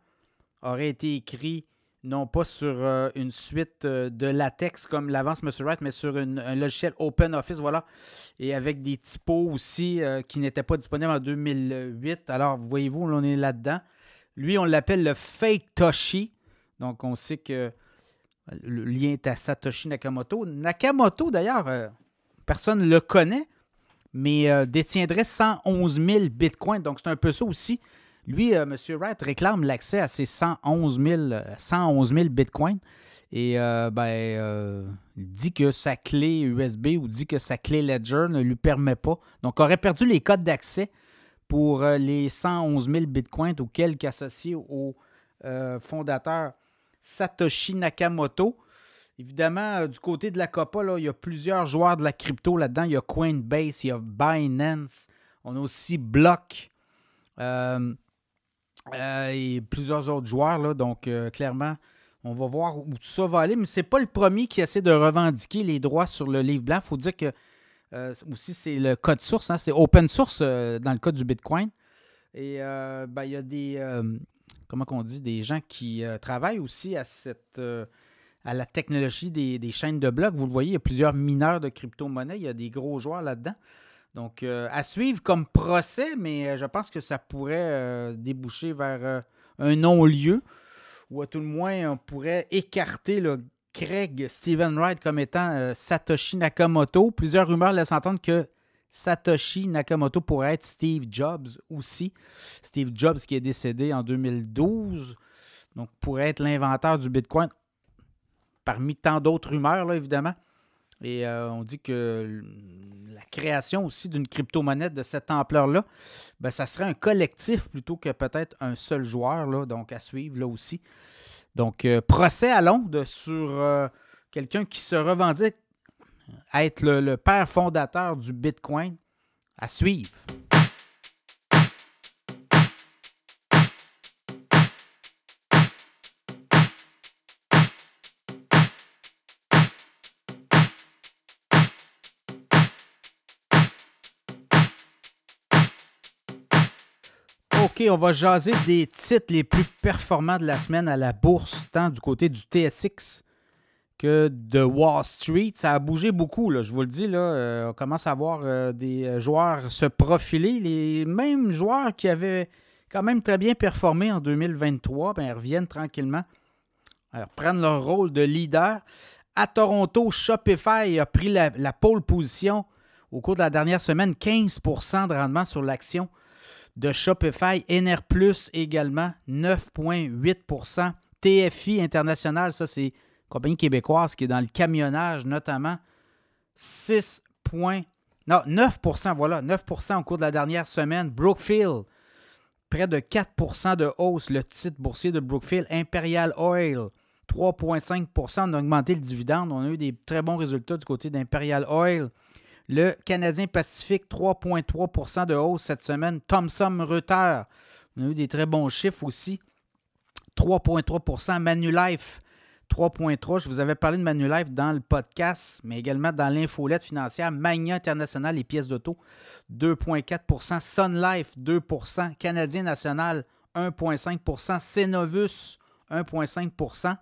aurait été écrit non pas sur euh, une suite euh, de latex comme l'avance M. Wright, mais sur un logiciel Open Office, voilà, et avec des typos aussi euh, qui n'étaient pas disponibles en 2008. Alors, voyez-vous, on est là-dedans. Lui, on l'appelle le Fake Toshi. Donc, on sait que Le lien est à Satoshi Nakamoto. Nakamoto, d'ailleurs, personne ne le connaît, mais détiendrait 111 000 bitcoins. Donc, c'est un peu ça aussi. Lui, euh, M. Wright réclame l'accès à ces 111 000, 111 000 bitcoins. Et ben, il dit que sa clé USB ou dit que sa clé Ledger ne lui permet pas. Donc, aurait perdu les codes d'accès pour les 111 000 bitcoins ou quelques associés au fondateur Satoshi Nakamoto. Évidemment, euh, du côté de la Copa, il y a plusieurs joueurs de la crypto là-dedans. Il y a Coinbase, il y a Binance, on a aussi Block euh, euh, et plusieurs autres joueurs. Là, donc, clairement, on va voir où tout ça va aller. Mais ce n'est pas le premier qui essaie de revendiquer les droits sur le livre blanc. Il faut dire que aussi, c'est le code source. Hein, c'est open source dans le cas du Bitcoin. Et ben, il y a des comment qu'on dit, des gens qui euh, travaillent aussi à cette euh, à la technologie des, chaînes de blocs. Vous le voyez, il y a plusieurs mineurs de crypto-monnaie, il y a des gros joueurs là-dedans. Donc, euh, à suivre comme procès, mais je pense que ça pourrait déboucher vers un non-lieu, ou à tout le moins, on pourrait écarter le Craig Steven Wright comme étant Satoshi Nakamoto. Plusieurs rumeurs laissent entendre que Satoshi Nakamoto pourrait être Steve Jobs aussi. Steve Jobs qui est décédé en 2012, donc pourrait être l'inventeur du Bitcoin, parmi tant d'autres rumeurs, évidemment. Et euh, on dit que la création aussi d'une crypto-monnaie de cette ampleur-là, ben, ça serait un collectif plutôt que peut-être un seul joueur, donc à suivre là aussi. Donc, euh, procès à Londres sur euh, quelqu'un qui se revendique être le, père fondateur du Bitcoin à suivre. OK, on va jaser des titres les plus performants de la semaine à la bourse, tant du côté du TSX que de Wall Street. Ça a bougé beaucoup, là, je vous le dis. Là, euh, on commence à voir euh, des joueurs se profiler. Les mêmes joueurs qui avaient quand même très bien performé en 2023 ben, reviennent tranquillement, alors, prennent leur rôle de leader. À Toronto, Shopify a pris la pole position au cours de la dernière semaine, 15% de rendement sur l'action de Shopify. NR Plus également, 9,8% TFI International, ça c'est compagnie québécoise qui est dans le camionnage notamment, 6 points, non, 9 voilà, 9% au cours de la dernière semaine. Brookfield, près de 4% de hausse, le titre boursier de Brookfield. Imperial Oil, 3,5% On a augmenté le dividende. On a eu des très bons résultats du côté d'Imperial Oil. Le Canadien Pacifique, 3,3% de hausse cette semaine. Thomson Reuters, on a eu des très bons chiffres aussi. 3,3% Manulife, 3.3. Je vous avais parlé de Manulife dans le podcast, mais également dans l'infolette financière. Magna International, les pièces d'auto, 2,4% Sun Life, 2% Canadien National, 1,5% Cenovus, 1,5%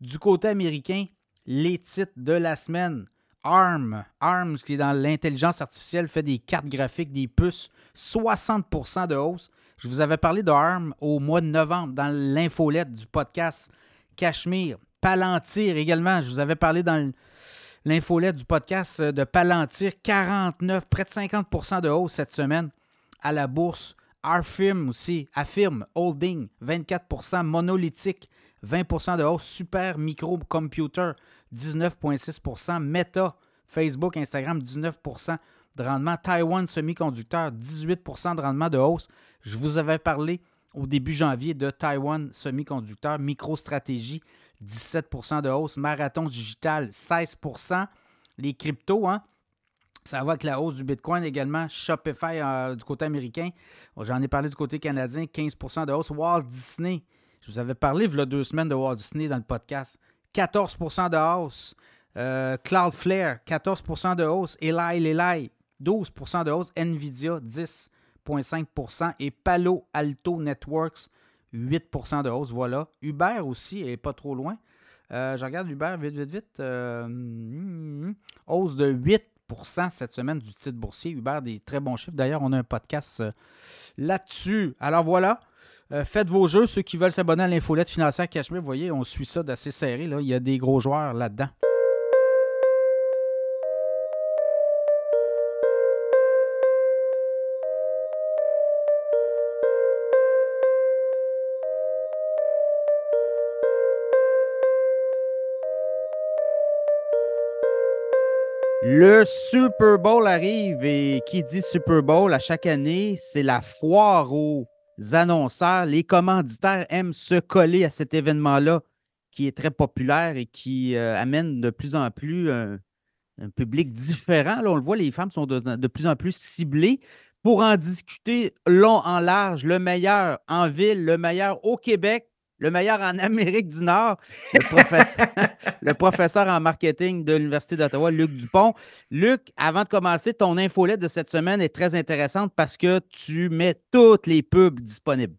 Du côté américain, les titres de la semaine. ARM, ARM, qui est dans l'intelligence artificielle, fait des cartes graphiques, des puces, 60% de hausse. Je vous avais parlé de ARM au mois de novembre dans l'infolette du podcast Cachemire. Palantir également. Je vous avais parlé dans l'infolette du podcast euh, de Palantir. 49, près de 50% de hausse cette semaine à la bourse. Arfirm aussi, Affirm Holding, 24% Monolithique, 20% de hausse. Super Micro Computer, 19,6% Meta, Facebook, Instagram, 19% de rendement. Taiwan Semiconducteur, 18% de rendement de hausse. Je vous avais parlé au début janvier de Taiwan Semiconducteur, MicroStratégie, 17% de hausse. Marathon digital, 16% Les cryptos, hein? Ça va avec la hausse du Bitcoin également. Shopify euh, du côté américain. J'en ai parlé du côté canadien, 15% de hausse. Walt Disney, je vous avais parlé il y a deux semaines de Walt Disney dans le podcast. 14% de hausse. Euh, Cloudflare, 14% de hausse. Eli Lilly, 12% de hausse. Nvidia, 10,5% Et Palo Alto Networks, 8% de hausse, voilà. Uber aussi est pas trop loin. Euh, je regarde Uber vite, vite, vite. Euh, hmm, hausse de 8% cette semaine du titre boursier. Uber, des très bons chiffres. D'ailleurs, on a un podcast là-dessus. Alors voilà. Euh, faites vos jeux. Ceux qui veulent s'abonner à l'infolette financière Cachemire, vous voyez, on suit ça d'assez serré. Là. Il y a des gros joueurs là-dedans. Le Super Bowl arrive et qui dit Super Bowl à chaque année, c'est la foire aux annonceurs. Les commanditaires aiment se coller à cet événement-là qui est très populaire et qui euh, amène de plus en plus un, public différent. Là, on le voit, les femmes sont de, plus en plus ciblées pour en discuter long en large, le meilleur en ville, le meilleur au Québec le meilleur en *laughs* Amérique du Nord, *laughs* le professeur, en marketing de l'Université d'Ottawa, Luc Dupont. Luc, avant de commencer, ton infolette de cette semaine est très intéressante parce que tu mets toutes les pubs disponibles.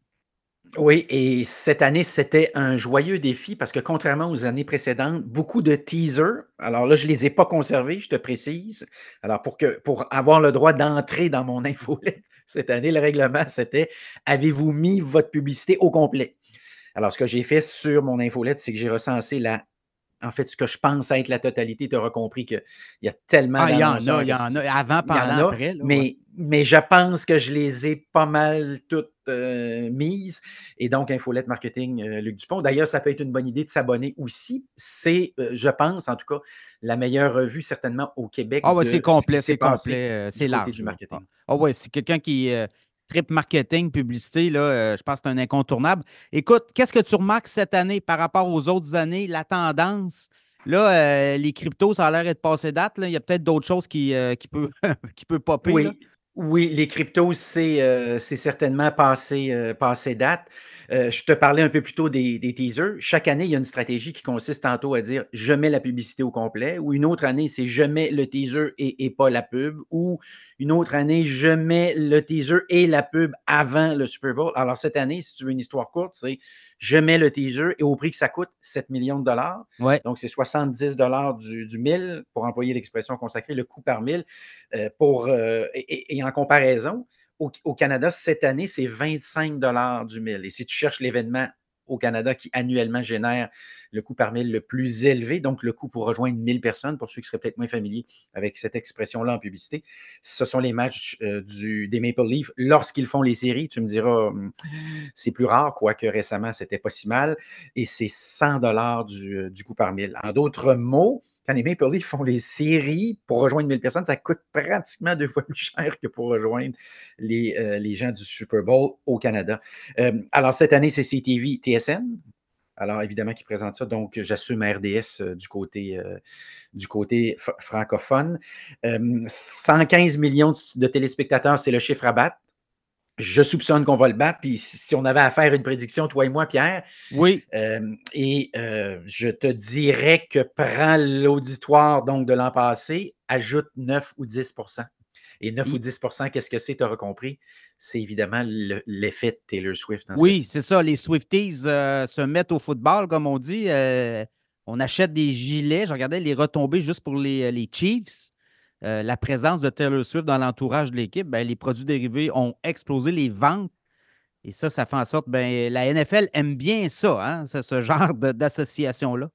Oui, et cette année, c'était un joyeux défi parce que contrairement aux années précédentes, beaucoup de teasers, alors là, je ne les ai pas conservés, je te précise. Alors, pour, pour avoir le droit d'entrer dans mon *laughs* infolette cette année, le règlement, c'était avez-vous mis votre publicité au complet? Alors, ce que j'ai fait sur mon infolette, c'est que j'ai recensé la. En fait, ce que je pense être la totalité, tu auras compris qu'il y a tellement ah, Il y en a, il y en a. Avant, pendant, après. mais, mais je pense que je les ai pas mal toutes euh, mises. Et donc, Infolette Marketing, euh, Luc Dupont. D'ailleurs, ça peut être une bonne idée de s'abonner aussi. C'est, euh, je pense, en tout cas, la meilleure revue certainement au Québec. Ah oui, c'est complet, c'est complet. C'est large. Du marketing. Ah oui, c'est quelqu'un qui trip marketing, publicité, là, euh, je pense que c'est un incontournable. Écoute, qu'est-ce que tu remarques cette année par rapport aux autres années, la tendance? Là, euh, les cryptos, ça a l'air d'être passé date. Il y a peut-être d'autres choses qui, euh, qui, peut, *laughs* qui peut popper. Oui, oui les cryptos, c'est certainement passé, passé date. Euh, je te parlais un peu plus tôt des, teasers. Chaque année, il y a une stratégie qui consiste tantôt à dire je mets la publicité au complet, ou une autre année, c'est je mets le teaser et, pas la pub, ou une autre année, je mets le teaser et la pub avant le Super Bowl. Alors, cette année, si tu veux une histoire courte, c'est je mets le teaser et au prix que ça coûte, 7 millions de dollars. Donc, c'est 70 dollars du, du 1000, pour employer l'expression consacrée, le coût par 1000. Euh, pour, euh, et, en comparaison, au, Canada, cette année, c'est 25 du mille. Et si tu cherches l'événement au Canada qui annuellement génère le coût par mille le plus élevé, donc le coût pour rejoindre 1000 personnes, pour ceux qui seraient peut-être moins familiers avec cette expression-là en publicité, ce sont les matchs euh, du, des Maple Leafs lorsqu'ils font les séries. Tu me diras, hum, c'est plus rare, quoique récemment, c'était pas si mal, et c'est 100 dollars du, euh, du coût par mille. En d'autres mots, quand les Maple Leafs font les séries pour rejoindre 1000 personnes, ça coûte pratiquement deux fois *laughs* plus cher que pour rejoindre les, euh, les gens du Super Bowl au Canada. Euh, alors, cette année, c'est CTV TSN. Alors, évidemment, qui présente ça. Donc, j'assume RDS euh, du côté, du côté francophone. 115 millions de téléspectateurs, c'est le chiffre à battre je soupçonne qu'on va le battre. Puis si on avait à faire une prédiction, toi et moi, Pierre. Oui. Euh, et euh, je te dirais que prends l'auditoire donc de l'an passé, ajoute 9 ou 10% Et 9 ou 10% qu'est-ce que c'est, tu auras compris? C'est évidemment l'effet de Taylor Swift. oui, c'est ça. Les Swifties euh, se mettent au football, comme on dit. on achète des gilets. Je regardais les retombées juste pour les, les Chiefs. Euh, la présence de Taylor Swift dans l'entourage de l'équipe, ben, les produits dérivés ont explosé les ventes. Et ça, ça fait en sorte, ben, la NFL aime bien ça, hein, ce genre d'association-là.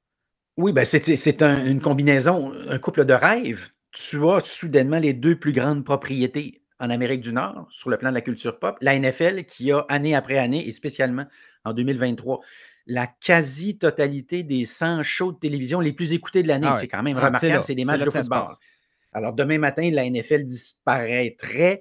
Oui, ben c'est une combinaison, un couple de rêves. Tu as soudainement les deux plus grandes propriétés en Amérique du Nord sur le plan de la culture pop. La NFL qui a année après année, et spécialement en 2023, la quasi-totalité des 100 shows de télévision les plus écoutés de l'année. Ah c'est quand même ah, remarquable, c'est des matchs de football. Alors, demain matin, la NFL disparaîtrait.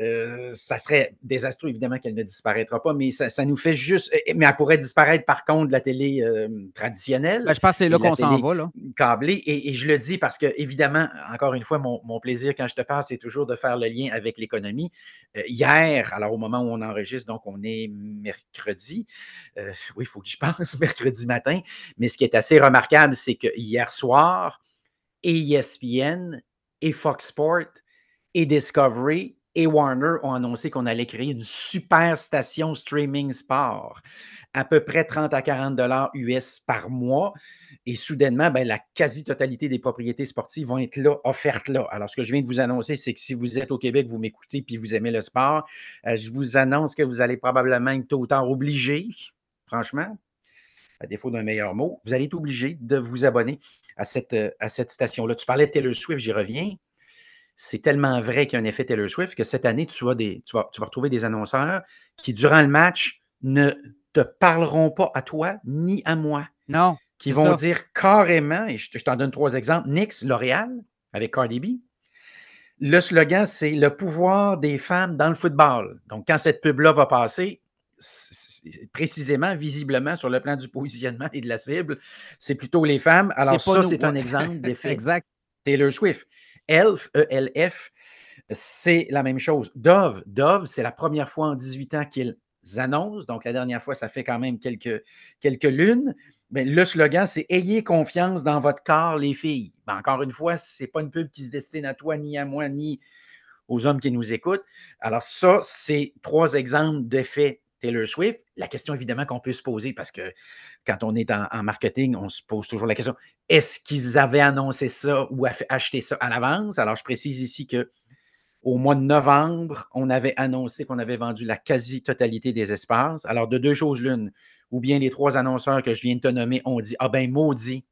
Euh, ça serait désastreux, évidemment, qu'elle ne disparaîtra pas, mais ça, nous fait juste. Mais elle pourrait disparaître, par contre, de la télé euh, traditionnelle. Ben, je pense que c'est là qu'on s'en va. Là. Câblée. Et, je le dis parce que, évidemment, encore une fois, mon, plaisir quand je te parle, c'est toujours de faire le lien avec l'économie. Euh, hier, alors au moment où on enregistre, donc on est mercredi. oui, il faut que je pense, *laughs* mercredi matin. Mais ce qui est assez remarquable, c'est que hier soir, ESPN et Fox Sport et Discovery et Warner ont annoncé qu'on allait créer une super station streaming sport à peu près 30 à 40 dollars US par mois. Et soudainement, ben, la quasi-totalité des propriétés sportives vont être là, offertes là. Alors, ce que je viens de vous annoncer, c'est que si vous êtes au Québec, vous m'écoutez puis vous aimez le sport, euh, je vous annonce que vous allez probablement être tôt ou tard obligé, franchement, à défaut d'un meilleur mot, vous allez être obligé de vous abonner à cette, euh, à cette station-là. Tu parlais de Taylor Swift, j'y reviens. C'est tellement vrai qu'il y a un effet Taylor Swift que cette année, tu, des, tu, vas, tu vas retrouver des annonceurs qui, durant le match, ne te parleront pas à toi ni à moi. Non. Qui vont dire carrément, et je, t'en donne trois exemples, Nix, L'Oréal, avec Cardi B. Le slogan, c'est le pouvoir des femmes dans le football. Donc, quand cette pub-là va passer, précisément, visiblement, sur le plan du *laughs* positionnement et de la cible, c'est plutôt les femmes. Alors, ça, c'est un exemple *laughs* d'effet. exact. Taylor Swift. Elf, E-L-F, c'est la même chose. Dove, Dove, c'est la première fois en 18 ans qu'ils annoncent. Donc, la dernière fois, ça fait quand même quelques, quelques lunes. Mais le slogan, c'est Ayez confiance dans votre corps, les filles. Ben, encore une fois, ce n'est pas une pub qui se destine à toi, ni à moi, ni aux hommes qui nous écoutent. Alors, ça, c'est trois exemples d'effets Taylor Swift. La question, évidemment, qu'on peut se poser, parce que quand on est en, marketing, on se pose toujours la question est-ce qu'ils avaient annoncé ça ou acheté ça à l'avance? Alors, je précise ici que au mois de novembre, on avait annoncé qu'on avait vendu la quasi-totalité des espaces. Alors, de deux choses l'une, ou bien les trois annonceurs que je viens de te nommer ont dit Ah ben maudit,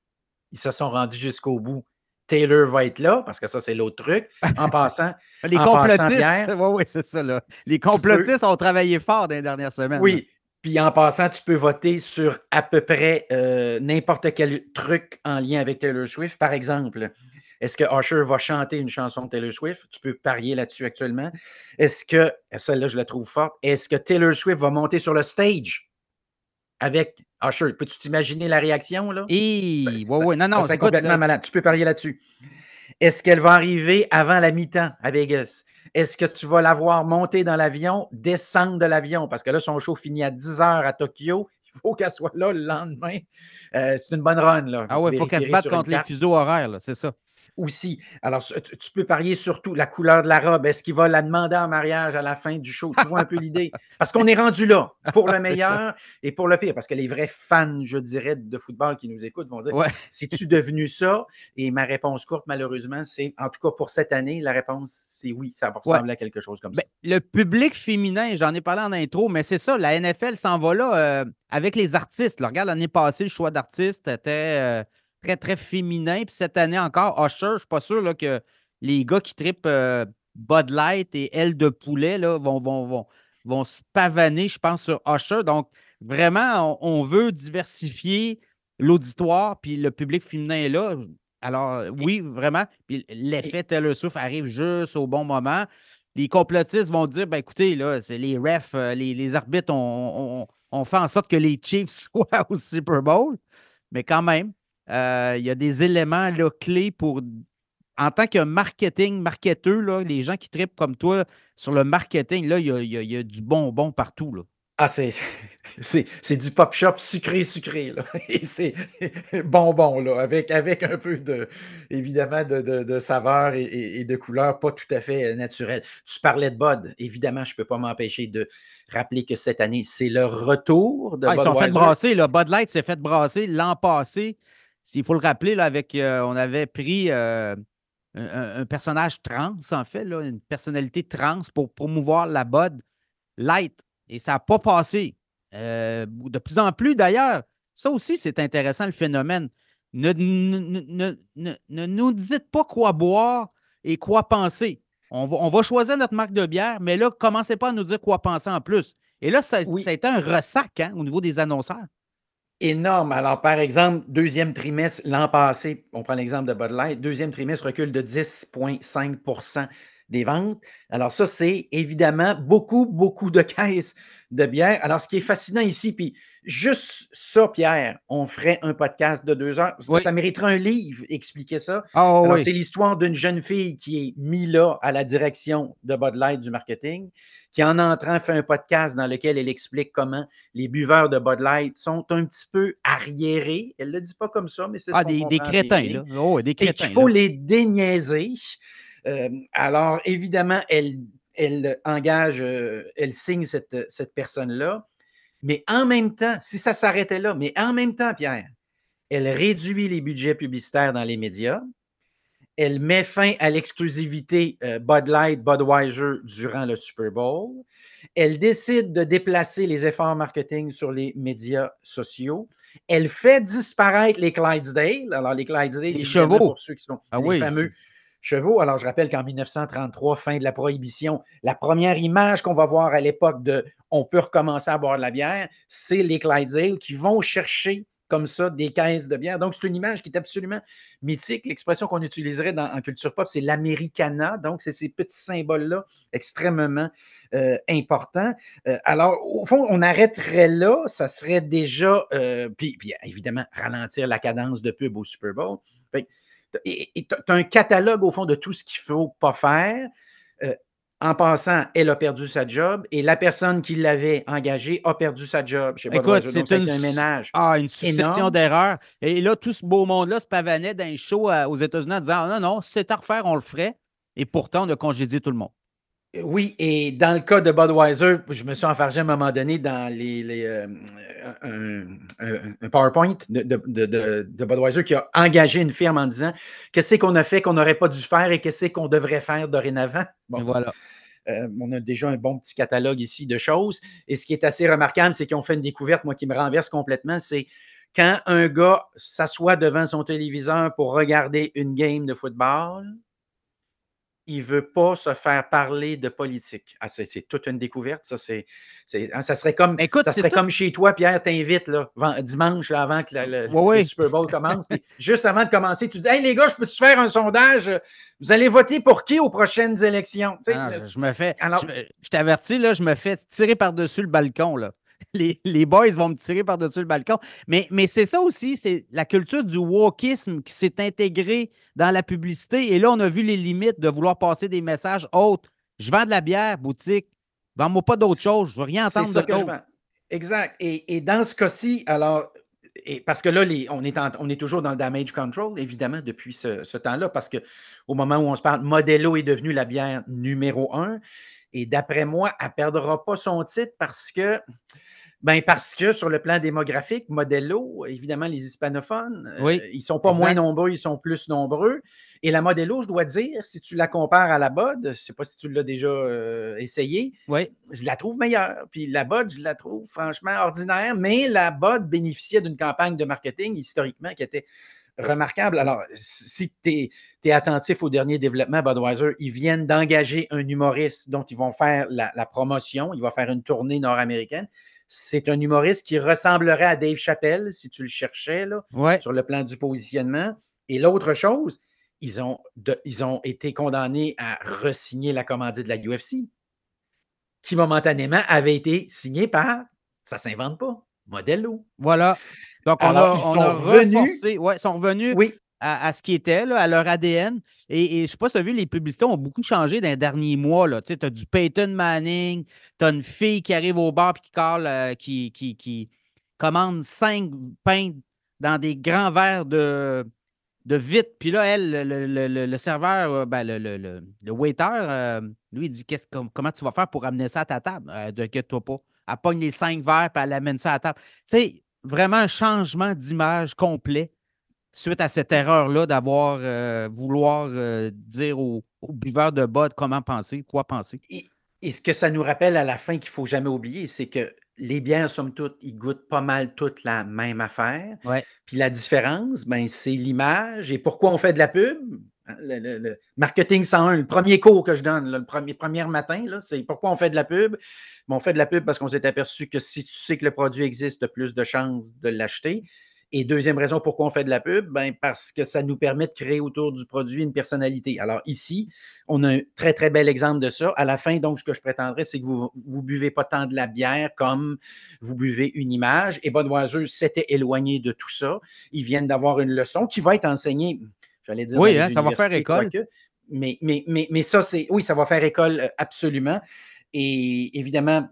ils se sont rendus jusqu'au bout. Taylor va être là, parce que ça, c'est l'autre truc. En *laughs* passant. les complotistes. Oui, *laughs* oui, c'est ça. Là. Les complotistes ont travaillé fort dans les dernières semaines. Oui. Puis en passant, tu peux voter sur à peu près euh, n'importe quel truc en lien avec Taylor Swift. Par exemple, est-ce que Usher va chanter une chanson de Taylor Swift? Tu peux parier là-dessus actuellement. Est-ce que, celle-là, je la trouve forte, est-ce que Taylor Swift va monter sur le stage? Avec Usher? Peux-tu t'imaginer la réaction, là? Oui, oui, oui. Non, non, c'est complètement malade. Tu peux parier là-dessus. Est-ce qu'elle va arriver avant la mi-temps à Vegas? Est-ce que tu vas la voir monter dans l'avion, descendre de l'avion? Parce que là, son show finit à 10 heures à Tokyo. *laughs* Il faut qu'elle soit là le lendemain. Euh, c'est une bonne run. Là. Ah oui, il faut qu'elle se batte contre les fuseaux horaires, c'est ça aussi. Alors, tu peux parier surtout la couleur de la robe. Est-ce qu'il va la demander en mariage à la fin du show? Tu vois un peu l'idée? Parce qu'on est rendu là, pour le *laughs* meilleur et pour le pire. Parce que les vrais fans, je dirais, de football qui nous écoutent vont dire ouais. C'est-tu devenu ça? Et ma réponse courte, malheureusement, c'est en tout cas pour cette année, la réponse, c'est oui, ça va ressembler à quelque chose comme ça. Ben, le public féminin, j'en ai parlé en intro, mais c'est ça, la NFL s'en va là euh, avec les artistes. regarde, l'année passée, le choix d'artistes était. Euh, très, très féminin. Puis cette année encore, Usher, je ne suis pas sûr là, que les gars qui tripent euh, Bud Light et Aile de poulet là, vont, vont, vont, vont se pavaner, je pense, sur Usher. Donc, vraiment, on, veut diversifier l'auditoire, puis le public féminin est là. Alors, oui, vraiment. Puis l'effet Taylor Swift arrive juste au bon moment. Les complotistes vont dire ben écoutez, là, c'est les refs, euh, les, les arbitres ont, fait en sorte que les Chiefs *laughs* soient au Super Bowl. Mais quand même, euh, il y a des éléments là, clés pour. En tant que marketing, marketeur, là, les gens qui tripent comme toi sur le marketing, là, il y a, du bonbon partout. Là. Ah, *laughs* c'est, c'est, du pop shop sucré, sucré. Là. *laughs* Et c'est *laughs* bonbon, là, avec, avec un peu de, évidemment, de, de, saveur et, de couleur pas tout à fait naturelle. Tu parlais de Bud. Évidemment, je ne peux pas m'empêcher de rappeler que cette année, c'est le retour de ah, Ils sont fait brasser. Là. Bud Light s'est fait brasser l'an passé. Il faut le rappeler, là, avec, euh, on avait pris euh, un, personnage trans, en fait, là, une personnalité trans pour promouvoir la Bud Light. Et ça n'a pas passé. Euh, de plus en plus, d'ailleurs, ça aussi, c'est intéressant, le phénomène. Ne, ne, nous dites pas quoi boire et quoi penser. On va, on va, choisir notre marque de bière, mais là, commencez pas à nous dire quoi penser en plus. Et là, ça, a été un ressac hein, au niveau des annonceurs énorme. Alors, par exemple, deuxième trimestre l'an passé, on prend l'exemple de Bud Light, deuxième trimestre recule de 10,5% des ventes. Alors, ça, c'est évidemment beaucoup, beaucoup de *laughs* caisses de bière. Alors, ce qui est fascinant ici, puis juste ça, Pierre, on ferait un podcast de deux heures. Ça mériterait un livre, expliquer ça. Ah, Alors, c'est l'histoire d'une jeune fille qui est mise là à la direction de Bud Light du marketing qui en entrant fait un podcast dans lequel elle explique comment les buveurs de Bud Light sont un petit peu arriérés. Elle ne le dit pas comme ça, mais c'est ah, des, des, crétins, là. Oh, des crétins. Et qu'il faut les déniaiser. Euh, alors, évidemment, elle elle engage, elle signe cette, cette personne-là. Mais en même temps, si ça s'arrêtait là, mais en même temps, Pierre, elle réduit les budgets publicitaires dans les médias. Elle met fin à l'exclusivité Bud Light, Budweiser durant le Super Bowl. Elle décide de déplacer les efforts marketing sur les médias sociaux. Elle fait disparaître les Clydesdale. Alors, les Clydesdale, les chevaux. Pour ceux qui sont ah les oui, fameux chevaux. Alors, je rappelle qu'en 1933, fin de la prohibition, la première image qu'on va voir à l'époque de on peut recommencer à boire de la bière, c'est les Clydesdale qui vont chercher comme ça des caisses de bière. Donc, c'est une image qui est absolument mythique. L'expression qu'on utiliserait dans, en culture pop, c'est l'americana. Donc, c'est ces petits symboles-là extrêmement euh, importants. Euh, alors, au fond, on arrêterait là. Ça serait déjà, euh, puis, évidemment, ralentir la cadence de pub au Super Bowl. Tu as un catalogue, au fond, de tout ce qu'il ne faut pas faire. En passant, elle a perdu sa job et la personne qui l'avait engagée a perdu sa job. Je sais pas Écoute, c'est un ménage. Ah, une succession d'erreurs. Et là, tout ce beau monde-là se pavanait dans un show aux États-Unis en disant Non, non, si c'est à refaire, on le ferait. Et pourtant, on a congédié tout le monde. Oui, et dans le cas de Budweiser, je me suis enfargé à un moment donné dans les, euh, un, PowerPoint de, de, Budweiser qui a engagé une firme en disant qu'est-ce qu'on a fait qu'on n'aurait pas dû faire et qu'est-ce qu'on devrait faire dorénavant. Bon. voilà. Euh, on a déjà un bon petit catalogue ici de choses. Et ce qui est assez remarquable, c'est qu'ils ont fait une découverte, moi, qui me renverse complètement, c'est quand un gars s'assoit devant son téléviseur pour regarder une game de football, il ne veut pas se faire parler de politique. Ah, c'est, toute une découverte. Ça, c'est, hein, ça serait, comme, ça serait comme chez toi, Pierre, t'invite là, dimanche avant que le, Super Bowl commence. juste avant de commencer, tu dis Hey les gars, je peux-tu faire un sondage? Vous allez voter pour qui aux prochaines élections? Ah, je me fais. je, je t'avertis, là, je me fais tirer par-dessus le balcon. Là. *laughs* les, boys vont me tirer par-dessus le balcon. Mais, mais c'est ça aussi, c'est la culture du wokisme qui s'est intégrée dans la publicité. Et là, on a vu les limites de vouloir passer des messages autres. Je vends de la bière, boutique. Vends-moi pas d'autre chose. Je veux rien entendre de. Exact. Et, dans ce cas-ci, alors, parce que là, on, est on, est toujours dans le damage control, évidemment, depuis ce, ce temps-là, parce qu'au moment où on se parle, Modelo est devenu la bière numéro un. Et d'après moi, elle ne perdra pas son titre parce que ben parce que sur le plan démographique, Modelo, évidemment, les hispanophones, euh, ils ne sont pas moins nombreux, ils sont plus nombreux. Et la Modelo, je dois dire, si tu la compares à la BOD, je ne sais pas si tu l'as déjà euh, essayé, je la trouve meilleure. Puis la BOD, je la trouve franchement ordinaire, mais la BOD bénéficiait d'une campagne de marketing historiquement qui était remarquable. Alors, si tu es, attentif au dernier développement, Budweiser, ils viennent d'engager un humoriste dont ils vont faire la, la promotion, il va faire une tournée nord-américaine. C'est un humoriste qui ressemblerait à Dave Chappelle, si tu le cherchais, là, sur le plan du positionnement. Et l'autre chose, ils ont, ils ont été condamnés à resigner la commandite de la UFC, qui momentanément avait été signée par, ça ne s'invente pas, Modelo. Voilà. Donc, on a, ils sont revenus. Ouais, sont revenus oui à, ce qui était, là, à leur ADN. Et, je ne sais pas si tu as vu, les publicités ont beaucoup changé dans les derniers mois. Tu as du Peyton Manning, tu as une fille qui arrive au bar et qui, euh, qui, qui, qui, commande cinq pains dans des grands verres de, de vite. Puis là, elle, le, serveur, euh, ben, le, waiter, euh, lui, il dit comment tu vas faire pour amener ça à ta table? Euh, T'inquiète-toi pas. Elle pogne les cinq verres et elle amène ça à ta table. C'est vraiment un changement d'image complet suite à cette erreur-là d'avoir euh, vouloir euh, dire aux, buveurs de bud comment penser, quoi penser? Et, ce que ça nous rappelle à la fin qu'il ne faut jamais oublier, c'est que les bières, somme toute, ils goûtent pas mal toute la même affaire. Puis la différence, ben, c'est l'image. Et pourquoi on fait de la pub? Hein, le, marketing 101, le premier cours que je donne, le premier, premier matin, c'est pourquoi on fait de la pub? Ben, on fait de la pub parce qu'on s'est aperçu que si tu sais que le produit existe, tu as plus de chances de l'acheter. Et deuxième raison pourquoi on fait de la pub, ben parce que ça nous permet de créer autour du produit une personnalité. Alors ici, on a un très, très bel exemple de ça. À la fin, donc, ce que je prétendrais, c'est que vous ne buvez pas tant de la bière comme vous buvez une image. Et Budweiser s'était éloigné de tout ça. Ils viennent d'avoir une leçon qui va être enseignée, j'allais dire. Oui, hein, ça va faire école. mais, mais, mais, mais ça, c'est. Oui, ça va faire école euh, absolument. Et évidemment,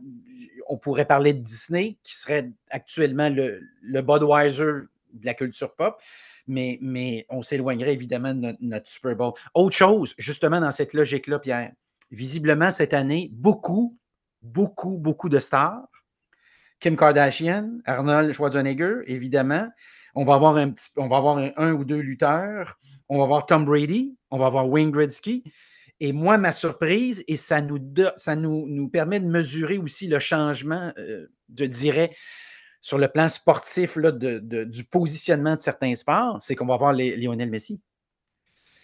on pourrait parler de Disney, qui serait actuellement le, Budweiser de la culture pop, mais, on s'éloignerait évidemment de notre, Super Bowl. Autre chose, justement, dans cette logique-là, Pierre, visiblement, cette année, beaucoup, beaucoup, beaucoup de stars. Kim Kardashian, Arnold Schwarzenegger, évidemment. On va avoir un, petit, on va avoir un, ou deux lutteurs. On va avoir Tom Brady. On va avoir Wayne Gretzky. Et moi, ma surprise, et ça nous, ça nous, nous permet de mesurer aussi le changement, euh, je dirais, sur le plan sportif là, de, du positionnement de certains sports, c'est qu'on va voir les, Lionel Messi.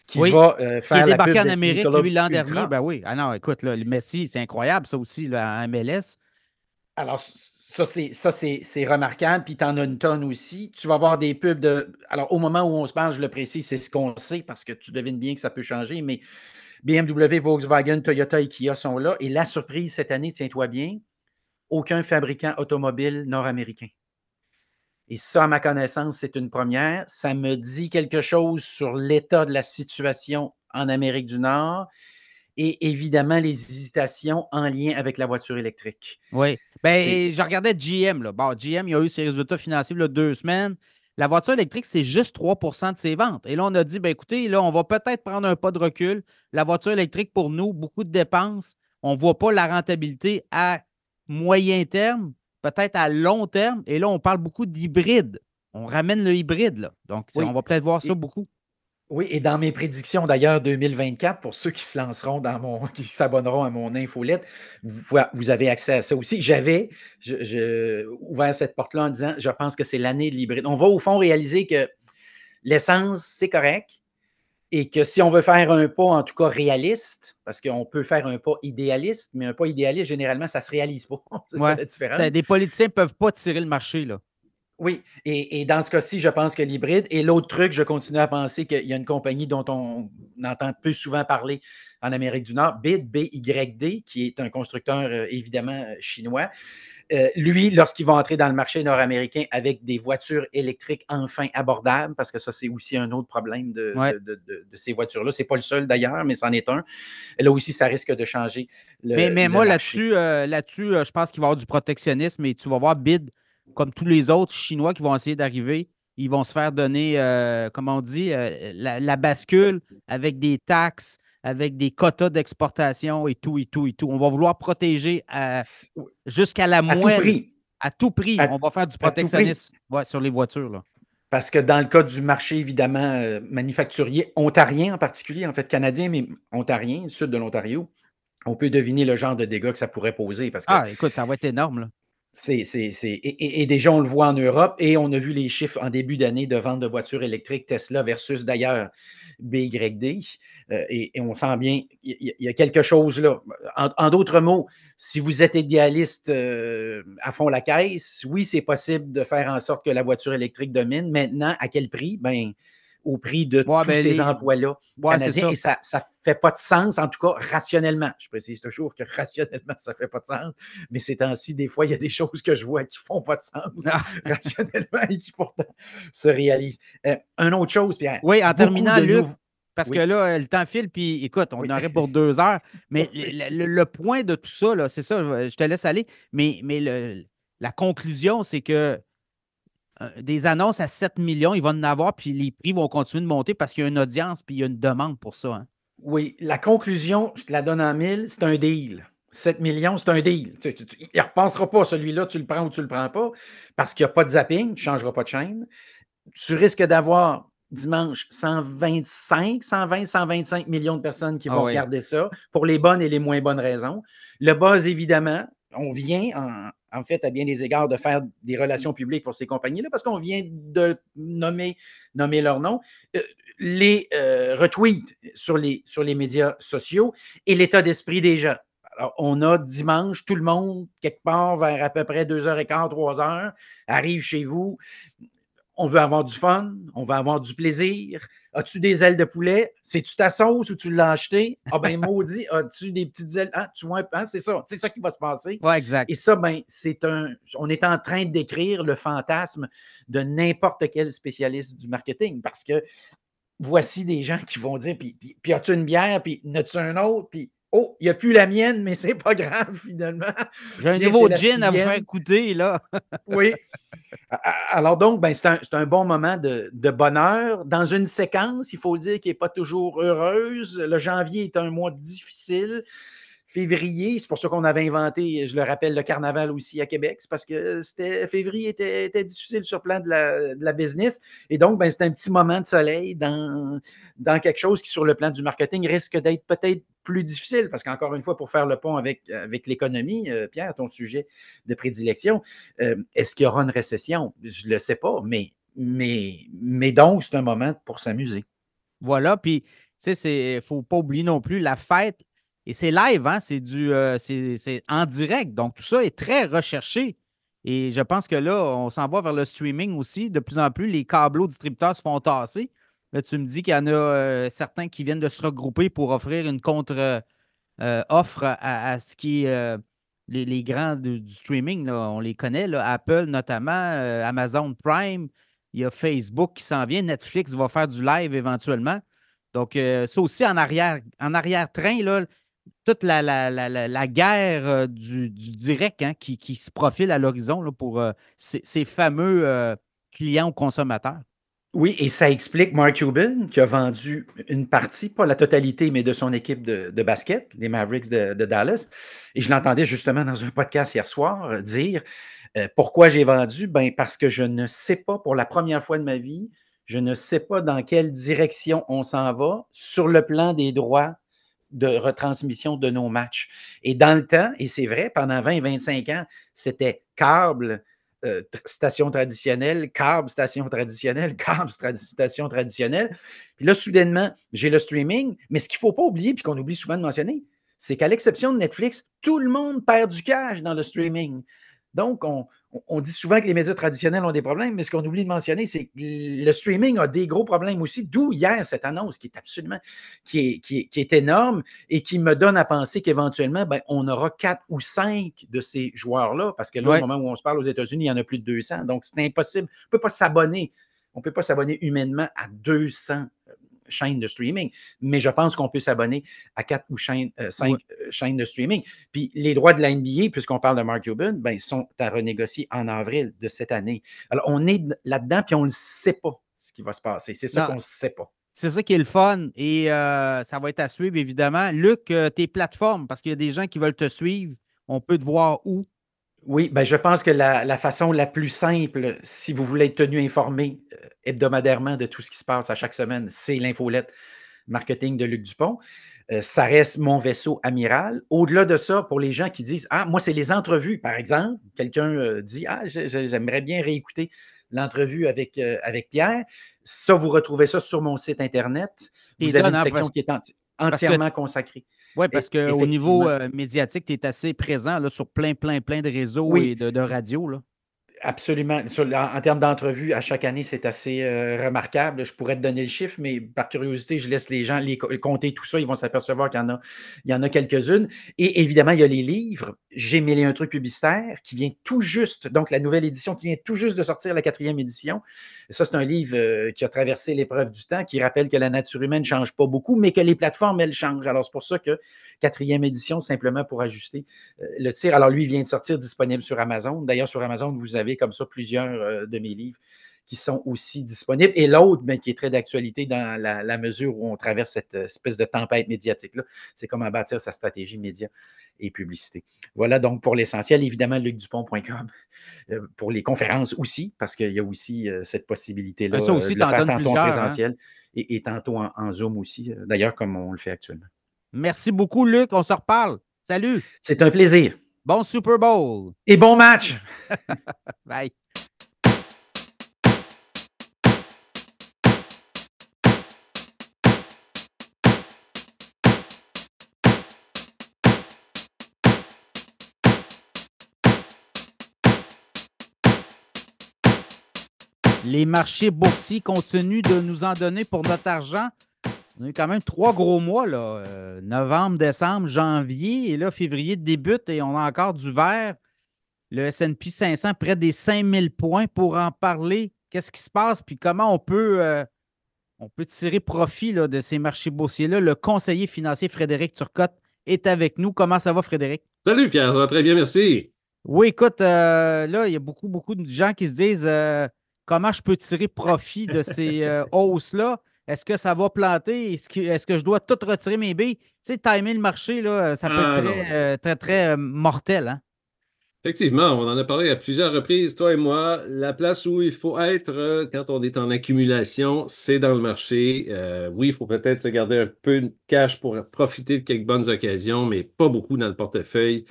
Qui va euh, faire qui est débarqué en Amérique, lui, l'an dernier. Ben oui. Ah non, écoute, là, le Messi, c'est incroyable, ça aussi, là, en MLS. Alors, ça, c'est remarquable. Puis, tu en as une tonne aussi. Tu vas avoir des pubs de. Alors, au moment où on se parle, je le précise, c'est ce qu'on sait parce que tu devines bien que ça peut changer. Mais BMW, Volkswagen, Toyota et Kia sont là. Et la surprise cette année, tiens-toi bien, aucun fabricant automobile nord-américain. Et ça, à ma connaissance, c'est une première. Ça me dit quelque chose sur l'état de la situation en Amérique du Nord et évidemment les hésitations en lien avec la voiture électrique. Oui. Ben, je regardais GM. Là. Bon, GM, il a eu ses résultats financiers il deux semaines. La voiture électrique, c'est juste 3% de ses ventes. Et là, on a dit, ben, écoutez, là, on va peut-être prendre un pas de recul. La voiture électrique, pour nous, beaucoup de dépenses. On ne voit pas la rentabilité à moyen terme, peut-être à long terme. Et là, on parle beaucoup d'hybride. On ramène le hybride. Là. Donc, on va peut-être voir ça beaucoup. Oui, et dans mes prédictions d'ailleurs 2024, pour ceux qui se lanceront dans mon, *laughs* qui s'abonneront à mon infolette, vous, vous, avez accès à ça aussi. J'avais ouvert cette porte-là en disant, je pense que c'est l'année de l'hybride. On va au fond réaliser que l'essence, c'est correct, et que si on veut faire un pas, en tout cas réaliste, parce qu'on peut faire un pas idéaliste, mais un pas idéaliste, généralement, ça ne se réalise pas. *laughs* c'est ça la différence. des politiciens ne peuvent pas tirer le marché, là. Oui, et, dans ce cas-ci, je pense que l'hybride. Et l'autre truc, je continue à penser qu'il y a une compagnie dont on entend peu souvent parler en Amérique du Nord, BID, BYD, qui est un constructeur euh, évidemment euh, chinois. Euh, lui, lorsqu'il va entrer dans le marché nord-américain avec des voitures électriques enfin abordables, parce que ça, c'est aussi un autre problème de, ces voitures-là. Ce n'est pas le seul d'ailleurs, mais c'en est un. là aussi, ça risque de changer. Le, mais, moi, là-dessus, là-dessus, je pense qu'il va y avoir du protectionnisme et tu vas voir BID comme tous les autres Chinois qui vont essayer d'arriver, ils vont se faire donner, euh, comment on dit, euh, la, bascule avec des taxes, avec des quotas d'exportation et tout, et tout, et tout. On va vouloir protéger jusqu'à la moelle. À tout prix. on va faire du protectionnisme sur les voitures. Là. Parce que dans le cas du marché, évidemment, euh, manufacturier, ontarien en particulier, en fait canadien, mais ontarien, sud de l'Ontario, on peut deviner le genre de dégâts que ça pourrait poser. Parce que, ah, écoute, ça va être énorme. Là. C'est, et, déjà, on le voit en Europe et on a vu les chiffres en début d'année de vente de voitures électriques Tesla versus d'ailleurs BYD. Euh, et, on sent bien, il y, a quelque chose là. En, d'autres mots, si vous êtes idéaliste euh, à fond la caisse, oui, c'est possible de faire en sorte que la voiture électrique domine. Maintenant, à quel prix? Ben, au prix de tous ben, ces emplois-là canadiens. Et ça ne fait pas de sens, en tout cas rationnellement. Je précise toujours que rationnellement, ça ne fait pas de sens. Mais ces temps-ci, des fois, il y a des choses que je vois qui ne font pas de sens ah. *laughs* rationnellement et qui pourtant se réalisent. Euh, une autre chose, Pierre. Oui, en terminant, Luc, parce que là, le temps file, puis écoute, on aurait pour deux heures. Mais le, point de tout ça, c'est ça, je te laisse aller. Mais, mais la conclusion, c'est que des annonces à 7 millions, ils vont en avoir, puis les prix vont continuer de monter parce qu'il y a une audience, puis il y a une demande pour ça. Hein. Oui, la conclusion, je te la donne en mille, c'est un deal. 7 millions, c'est un deal. il ne repensera pas, celui-là, tu le prends ou tu ne le prends pas, parce qu'il n'y a pas de zapping, tu ne changeras pas de chaîne. Tu risques d'avoir dimanche 125, 120, 125 millions de personnes qui ah vont regarder ça pour les bonnes et les moins bonnes raisons. Le buzz, évidemment, on vient en, en fait, à bien des égards, de faire des relations publiques pour ces compagnies-là, parce qu'on vient de nommer, leur nom, euh, les euh, retweets sur les, sur les médias sociaux et l'état d'esprit des gens. Alors, on a dimanche, tout le monde, quelque part vers à peu près 2h15, 3h, arrive chez vous on veut avoir du fun, on veut avoir du plaisir. As-tu des ailes de poulet? C'est-tu ta sauce ou tu l'as acheté? Ah ben *laughs* maudit, as-tu des petites ailes? Ah, tu vois, hein, c'est ça, c'est ça qui va se passer. Oui, exact. Et ça, ben, c'est un. On est en train de décrire le fantasme de n'importe quel spécialiste du marketing parce que voici des gens qui vont dire puis, puis, as-tu une bière, puis n'as-tu un autre, puis Oh, il n'y a plus la mienne, mais c'est pas grave finalement. J'ai un nouveau gin à vous faire écouter, là. oui. Alors donc, ben, c'est un, bon moment de, bonheur. Dans une séquence, il faut dire, qui n'est pas toujours heureuse. Le janvier est un mois difficile février, c'est pour ça qu'on avait inventé, je le rappelle, le carnaval aussi à Québec, parce que c'était février était, difficile sur le plan de la, business. Et donc, ben, c'est un petit moment de soleil dans, quelque chose qui, sur le plan du marketing, risque d'être peut-être plus difficile, parce qu'encore une fois, pour faire le pont avec, avec l'économie, euh, Pierre, ton sujet de prédilection, euh, est-ce qu'il y aura une récession? Je ne le sais pas, mais, mais, mais donc, c'est un moment pour s'amuser. Voilà, puis, tu sais, il ne faut pas oublier non plus la fête et c'est live, hein? c'est du euh, c'est en direct. Donc, tout ça est très recherché. Et je pense que là, on s'en va vers le streaming aussi. De plus en plus, les câbleaux distributeurs se font tasser. Tu me dis qu'il y en a euh, certains qui viennent de se regrouper pour offrir une contre-offre euh, à, ce qui est les, grands du, streaming. Là, on les connaît, Apple notamment, Amazon Prime. Il y a Facebook qui s'en vient. Netflix va faire du live éventuellement. Donc, ça aussi en arrière, en arrière-train, là, toute la, guerre euh, du, direct hein, qui, se profile à l'horizon pour euh, ces, fameux euh, clients ou consommateurs. Oui, et ça explique Mark Cuban qui a vendu une partie, pas la totalité, mais de son équipe de, basket, les Mavericks de, Dallas. Et je l'entendais justement dans un podcast hier soir dire pourquoi j'ai vendu? Ben Parce que je ne sais pas, pour la première fois de ma vie, je ne sais pas dans quelle direction on s'en va sur le plan des droits de retransmission de nos matchs. Et dans le temps, et c'est vrai, pendant 20 25 ans, c'était câble, euh, station traditionnelle, câble, station traditionnelle, *laughs* câble, station traditionnelle. Puis là, soudainement, j'ai le streaming, mais ce qu'il ne faut pas oublier, puis qu'on oublie souvent de mentionner, c'est qu'à l'exception de Netflix, tout le monde perd du cash dans le streaming. Donc, on, dit souvent que les médias traditionnels ont des problèmes, mais ce qu'on oublie de mentionner, c'est que le streaming a des gros problèmes aussi, d'où hier cette annonce qui est absolument, qui est, énorme et qui me donne à penser qu'éventuellement, ben, on aura quatre ou cinq de ces joueurs-là, parce que là, au moment où on se parle aux États-Unis, il y en a plus de 200. Donc, c'est impossible. On ne peut pas s'abonner. On ne peut pas s'abonner humainement à 200 chaîne de streaming, mais je pense qu'on peut s'abonner à quatre ou cinq euh, euh, chaînes de streaming. Puis les droits de la NBA, puisqu'on parle de Mark Cuban, ben, sont à renégocier en avril de cette année. Alors, on est là-dedans, puis on ne sait pas ce qui va se passer. C'est ça qu'on ne sait pas. C'est ça qui est le fun et euh, ça va être à suivre, évidemment. Luc, tes plateformes, parce qu'il y a des gens qui veulent te suivre, on peut te voir où? Oui, ben je pense que la, façon la plus simple, si vous voulez être tenu informé euh, hebdomadairement de tout ce qui se passe à chaque semaine, c'est l'infolette marketing de Luc Dupont. Euh, ça reste mon vaisseau amiral. Au-delà de ça, pour les gens qui disent Ah, moi, c'est les entrevues, par exemple. Quelqu'un euh, dit Ah, j'aimerais bien réécouter l'entrevue avec, avec Pierre. Ça, vous retrouvez ça sur mon site Internet. Vous avez une section qui est entièrement consacrée. Oui, parce qu'au niveau euh, médiatique, tu es assez présent là, sur plein, plein, plein de réseaux et de, de radios. Là. Absolument. en, termes d'entrevue, à chaque année, c'est assez euh, remarquable. Je pourrais te donner le chiffre, mais par curiosité, je laisse les gens les, compter tout ça. Ils vont s'apercevoir qu'il y en a, il y en a quelques-unes. Et évidemment, il y a les livres. J'ai mêlé un truc publicitaire qui vient tout juste, donc la nouvelle édition qui vient tout juste de sortir, la quatrième édition. ça, c'est un livre euh, qui a traversé l'épreuve du temps, qui rappelle que la nature humaine ne change pas beaucoup, mais que les plateformes, elles changent. Alors, c'est pour ça que quatrième édition, simplement pour ajuster euh, le tir. Alors, lui, il vient de sortir disponible sur Amazon. D'ailleurs, sur Amazon, vous avez comme ça plusieurs euh, de mes livres qui sont aussi disponibles. Et l'autre, mais ben, qui est très d'actualité dans la, mesure où on traverse cette espèce de tempête médiatique-là, c'est comment bâtir sa stratégie média et publicité. Voilà donc pour l'essentiel. Évidemment, lucdupont.com *laughs* euh, pour les conférences aussi, parce qu'il y a aussi euh, cette possibilité-là ça aussi, de le faire tantôt en hein. présentiel et, tantôt en Zoom aussi, d'ailleurs, comme on le fait actuellement. Merci beaucoup, Luc. On se reparle. Salut. C'est un plaisir. Bon Super Bowl. Et bon match. *laughs* Bye. Les marchés boursiers continuent de nous en donner pour notre argent. On a eu quand même trois gros mois, là. Euh, novembre, décembre, janvier. Et là, février débute et on a encore du vert. Le SP 500 près des 5000 points pour en parler. Qu'est-ce qui se passe? Puis comment on peut, euh, on peut tirer profit de ces marchés boursiers-là? Le conseiller financier Frédéric Turcotte est avec nous. Comment ça va, Frédéric? Salut, Pierre. Ça va très bien, merci. Oui, écoute, euh, là, il y a beaucoup, beaucoup de gens qui se disent comment je peux tirer profit de ces *laughs* euh, hausses-là? Est-ce que ça va planter? Est-ce que, est que, je dois tout retirer mes billes? Tu sais, timer le marché, là, ça peut être ah, très, très, très, mortel. Hein? Effectivement, on en a parlé à plusieurs reprises, toi et moi. La place où il faut être quand on est en accumulation, c'est dans le marché. oui, il faut peut-être se garder un peu de cash pour profiter de quelques bonnes occasions, mais pas beaucoup dans le portefeuille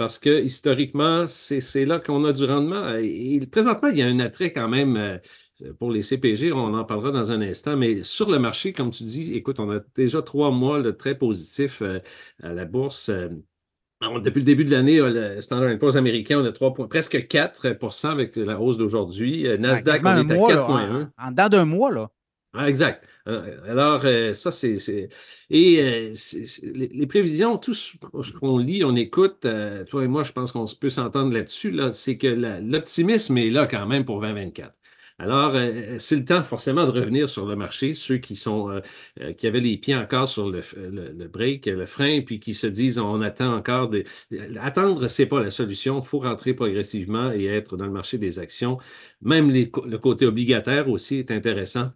parce que historiquement, c'est là qu'on a du rendement. Et, présentement, il y a un attrait quand même euh, pour les CPG, on en parlera dans un instant, mais sur le marché, comme tu dis, écoute, on a déjà trois mois de très positifs euh, à la bourse. Euh, depuis le début de l'année, le Standard Poor's américain, on a 3 points, presque 4% avec la hausse d'aujourd'hui. Nasdaq, on est à 4,1. En, dedans d'un mois, là. Ah, exact. Euh, alors, euh, ça, c'est. Et euh, les, prévisions, tout ce qu'on lit, on écoute, toi et moi, je pense qu'on peut s'entendre là-dessus, là, c'est que l'optimisme est là quand même pour 2024. Alors, c'est le temps forcément de revenir sur le marché, ceux qui sont qui avaient les pieds encore sur le, le, break, le frein, puis qui se disent on attend encore des. Attendre, c'est pas la solution. Il faut rentrer progressivement et être dans le marché des actions. Même le côté obligataire aussi est intéressant.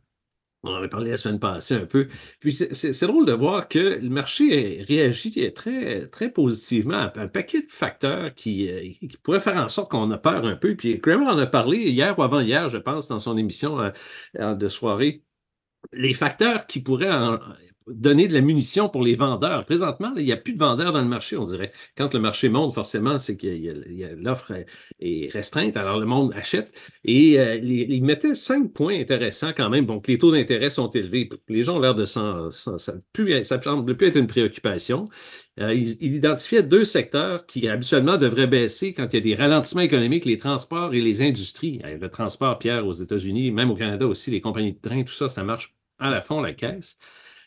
On en avait parlé la semaine passée un peu. Puis c'est drôle de voir que le marché réagit très, très positivement à un paquet de facteurs qui, euh, qui pourraient faire en sorte qu'on a peur un peu. Puis Kramer en a parlé hier ou avant-hier, je pense, dans son émission euh, de soirée. Les facteurs qui pourraient donner de la munition pour les vendeurs. Présentement, il n'y a plus de vendeurs dans le marché, on dirait. Quand le marché monte, forcément, c'est que l'offre est restreinte, alors le monde achète. Et euh, il mettait cinq points intéressants quand même. Donc, les taux d'intérêt sont élevés. Les gens ont l'air de s'en... Ça ne semble plus être une préoccupation. Euh, il, identifiait deux secteurs qui habituellement devraient baisser quand il y a des ralentissements économiques, les transports et les industries. Euh, le transport, Pierre, aux États-Unis, même au Canada aussi, les compagnies de train, tout ça, ça marche à la fond, la caisse.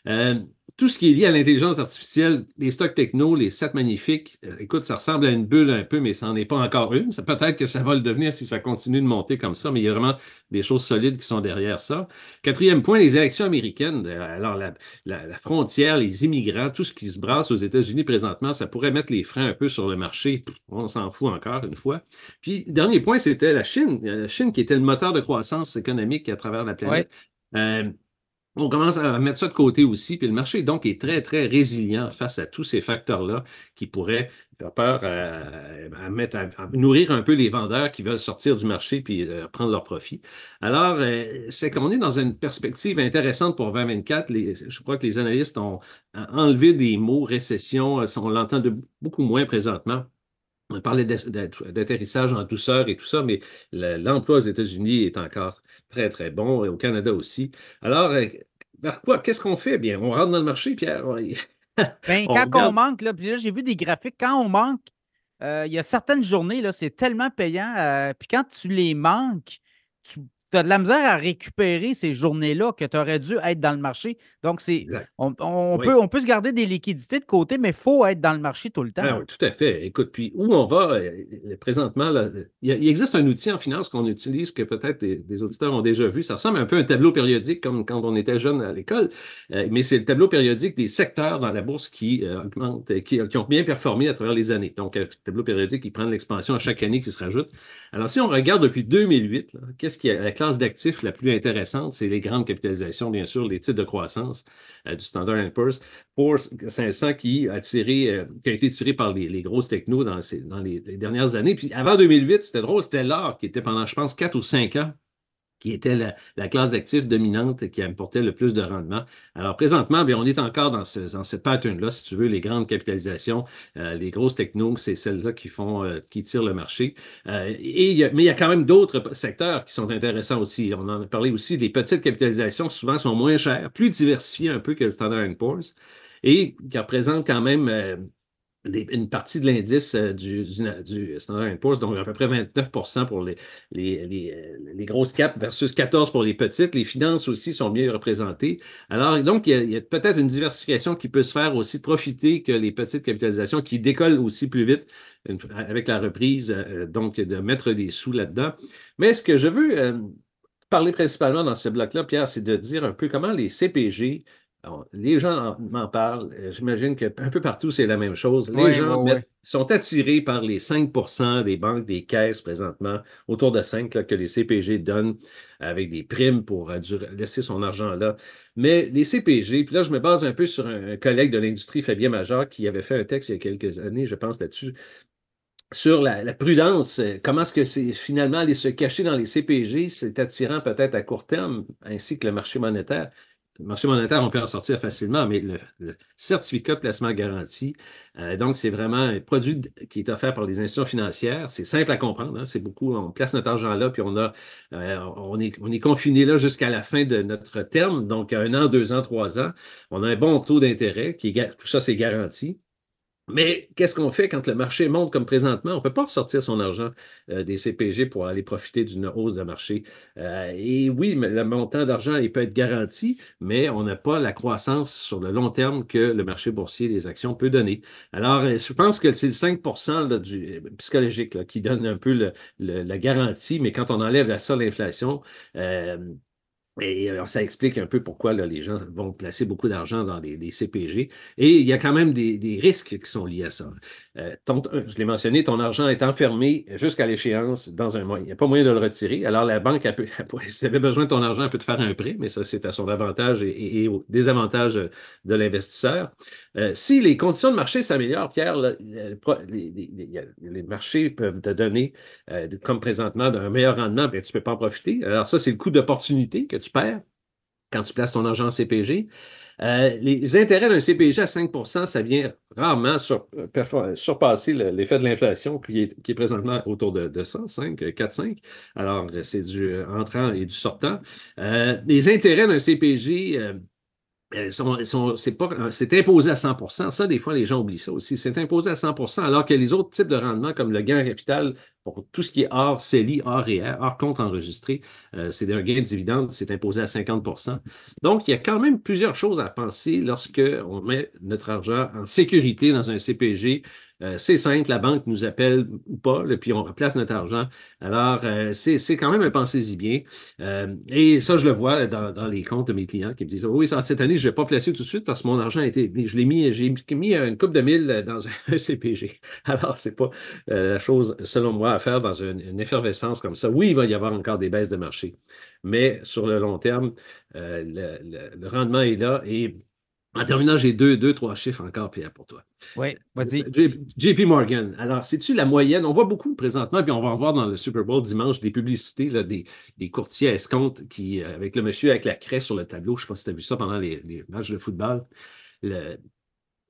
Euh, tout ce qui est lié à l'intelligence artificielle, les stocks techno, les sets magnifiques, euh, écoute, ça ressemble à une bulle un peu, mais ça n'en est pas encore une. Peut-être que ça va le devenir si ça continue de monter comme ça, mais il y a vraiment des choses solides qui sont derrière ça. Quatrième point, les élections américaines. Euh, alors, la, frontière, les immigrants, tout ce qui se brasse aux États-Unis présentement, ça pourrait mettre les freins un peu sur le marché. On s'en fout encore une fois. Puis, dernier point, c'était la Chine. La Chine qui était le moteur de croissance économique à travers la planète on commence à mettre ça de côté aussi, puis le marché donc est très, très résilient face à tous ces facteurs-là qui pourraient faire peur à, mettre, à, nourrir un peu les vendeurs qui veulent sortir du marché puis euh, prendre leur profit. Alors, euh, c'est qu'on est dans une perspective intéressante pour 2024. je crois que les analystes ont enlevé des mots récession, euh, on l'entend beaucoup moins présentement. On parlait d'atterrissage en douceur et tout ça, mais l'emploi aux États-Unis est encore très, très bon, et au Canada aussi. Alors, vers quoi? Qu'est-ce qu'on fait? Bien, on rentre dans le marché, Pierre. *laughs* ben, quand on manque, là, là j'ai vu des graphiques, quand on manque, euh, il y a certaines journées, là, c'est tellement payant. Euh, puis quand tu les manques, tu tu as de la misère à récupérer ces journées-là que tu aurais dû être dans le marché. Donc, c'est on, peut, on peut se garder des liquidités de côté, mais il faut être dans le marché tout le temps. Ah oui, tout à fait. Écoute, puis où on va euh, présentement, il, existe un outil en finance qu'on utilise que peut-être des, auditeurs ont déjà vu. Ça ressemble un peu à un tableau périodique comme quand on était jeune à l'école, euh, mais c'est le tableau périodique des secteurs dans la bourse qui euh, augmentent, qui, ont bien performé à travers les années. Donc, le tableau périodique qui prend l'expansion à chaque année qui se rajoute. Alors, si on regarde depuis 2008, qu'est-ce qui a classe d'actifs la plus intéressante, c'est les grandes capitalisations, bien sûr, les titres de croissance euh, du Standard Poor's. Poor's 500 qui a, euh, qui a été tiré par les, grosses technos dans, les, dernières années. Puis avant 2008, c'était drôle, c'était l'or qui était pendant, je pense, 4 ou 5 ans qui était la, classe d'actifs dominante qui apportait le plus de rendement. Alors présentement, bien, on est encore dans ce, dans pattern-là, si tu veux, les grandes capitalisations, euh, les grosses technos, c'est celles-là qui font, euh, qui tirent le marché. Euh, et mais il y a quand même d'autres secteurs qui sont intéressants aussi. On en a parlé aussi, les petites capitalisations souvent sont moins chères, plus diversifiées un peu que le Standard Poor's et qui représentent quand même une partie de l'indice euh, du, Standard Poor's, donc à peu près 29% pour les, les, euh, les, grosses caps versus 14 pour les petites. Les finances aussi sont bien représentées. Alors, donc, il y a, peut-être une diversification qui peut se faire aussi, profiter que les petites capitalisations qui décollent aussi plus vite avec la reprise, euh, donc de mettre des sous là-dedans. Mais ce que je veux parler principalement dans ce bloc-là, Pierre, c'est de dire un peu comment les CPG les gens m'en parlent. Euh, j'imagine qu'un peu partout, c'est la même chose. Les gens sont attirés par les 5% des banques, des caisses présentement, autour de 5% que les CPG donnent avec des primes pour euh, laisser son argent là. Mais les CPG, puis là, je me base un peu sur un, collègue de l'industrie, Fabien Major, qui avait fait un texte il y a quelques années, je pense, là-dessus, sur la, prudence, euh, comment est-ce que c'est finalement aller se cacher dans les CPG, c'est attirant peut-être à court terme, ainsi que le marché monétaire. Le marché monétaire, on peut en sortir facilement, mais le, certificat de placement garanti, euh, donc c'est vraiment un produit qui est offert par les institutions financières. C'est simple à comprendre. Hein. c'est beaucoup, on place notre argent là, puis on a, euh, on est, on est confiné là jusqu'à la fin de notre terme, donc un an, deux ans, trois ans. On a un bon taux d'intérêt, qui tout ça c'est garanti. Mais qu'est-ce qu'on fait quand le marché monte comme présentement? On ne peut pas ressortir son argent euh, des CPG pour aller profiter d'une hausse de marché. Euh, et oui, le montant d'argent, il peut être garanti, mais on n'a pas la croissance sur le long terme que le marché boursier des actions peut donner. Alors, euh, je pense que c'est le 5 du, psychologique qui donne un peu la garantie, mais quand on enlève à ça l'inflation, et alors, ça explique un peu pourquoi les gens vont placer beaucoup d'argent dans les, CPG. Et il y a quand même des, risques qui sont liés à ça. Euh, je l'ai mentionné, ton argent est enfermé jusqu'à l'échéance dans un mois. Il n'y a pas moyen de le retirer. Alors, la banque, elle peut, *laughs* si elle avait besoin de ton argent, elle peut te faire un prêt, mais ça, c'est à son avantage et, au désavantage de l'investisseur. Euh, si les conditions de marché s'améliorent, Pierre, les, marchés peuvent te donner, euh, comme présentement, un meilleur rendement, mais tu ne peux pas en profiter. Alors, ça, c'est le coût d'opportunité que tu perds quand tu places ton argent en CPG. Euh, les intérêts d'un CPG à 5% ça vient rarement surpasser l'effet de l'inflation qui est, présentement autour de, de 100, 5, 4, 5. Alors, c'est du entrant et du sortant. Les intérêts d'un CPG c'est imposé à 100% Ça, des fois, les gens oublient ça aussi. C'est imposé à 100% alors que les autres types de rendements, comme le gain en capital, pour tout ce qui est hors CELI, hors REER, hors compte enregistré, euh, c'est un gain de dividende, c'est imposé à 50% Donc, il y a quand même plusieurs choses à penser lorsque on met notre argent en sécurité dans un CPG euh, c'est simple, la banque nous appelle ou pas, puis on replace notre argent. Alors, euh, c'est quand même un pensez-y bien. Euh, et ça, je le vois dans, les comptes de mes clients qui me disent Oui, cette année, je ne vais pas placer tout de suite parce que mon argent a été. Je l'ai mis, j'ai mis une coupe de mille dans un *laughs* CPG. Alors, ce n'est pas la chose, selon moi, à faire dans une, effervescence comme ça. Oui, il va y avoir encore des baisses de marché, mais sur le long terme, le rendement est là et en terminant, j'ai deux, deux, trois chiffres encore, Pierre, pour toi. Oui, vas-y. JP Morgan. Alors, c'est-tu la moyenne? On voit beaucoup présentement, puis on va en voir dans le Super Bowl dimanche des publicités là, des, des, courtiers à escompte qui, euh, avec le monsieur avec la craie sur le tableau, je ne sais pas si tu as vu ça pendant les, matchs de football.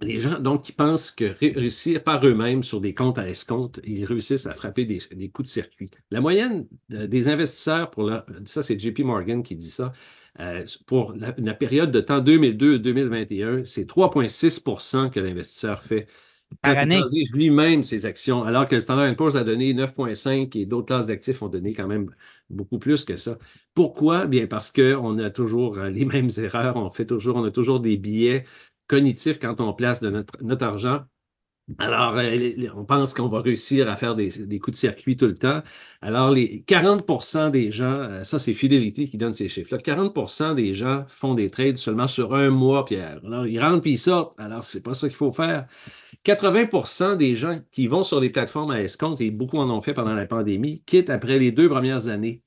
Les gens, donc, qui pensent que réussir par eux-mêmes sur des comptes à escompte, ils réussissent à frapper des, des coups de circuit. La moyenne des investisseurs, pour ça, c'est JP Morgan qui dit ça, euh, pour la, période de temps 2002-2021, c'est 3,6% que l'investisseur fait. Par année. Il lui-même ses actions, alors que le Standard Poor's a donné 9,5 et d'autres classes d'actifs ont donné quand même beaucoup plus que ça. Pourquoi? Bien parce qu'on a toujours euh, les mêmes erreurs, on fait toujours, on a toujours des billets cognitifs quand on place de notre, notre argent alors, euh, on pense qu'on va réussir à faire des, coups de circuit tout le temps. Alors, les 40% des gens, euh, ça c'est Fidélité qui donne ces chiffres-là, 40% des gens font des trades seulement sur un mois, Pierre. Alors, ils rentrent puis ils sortent. Alors, c'est pas ça qu'il faut faire. 80% des gens qui vont sur les plateformes à escompte, et beaucoup en ont fait pendant la pandémie, quittent après les deux premières années.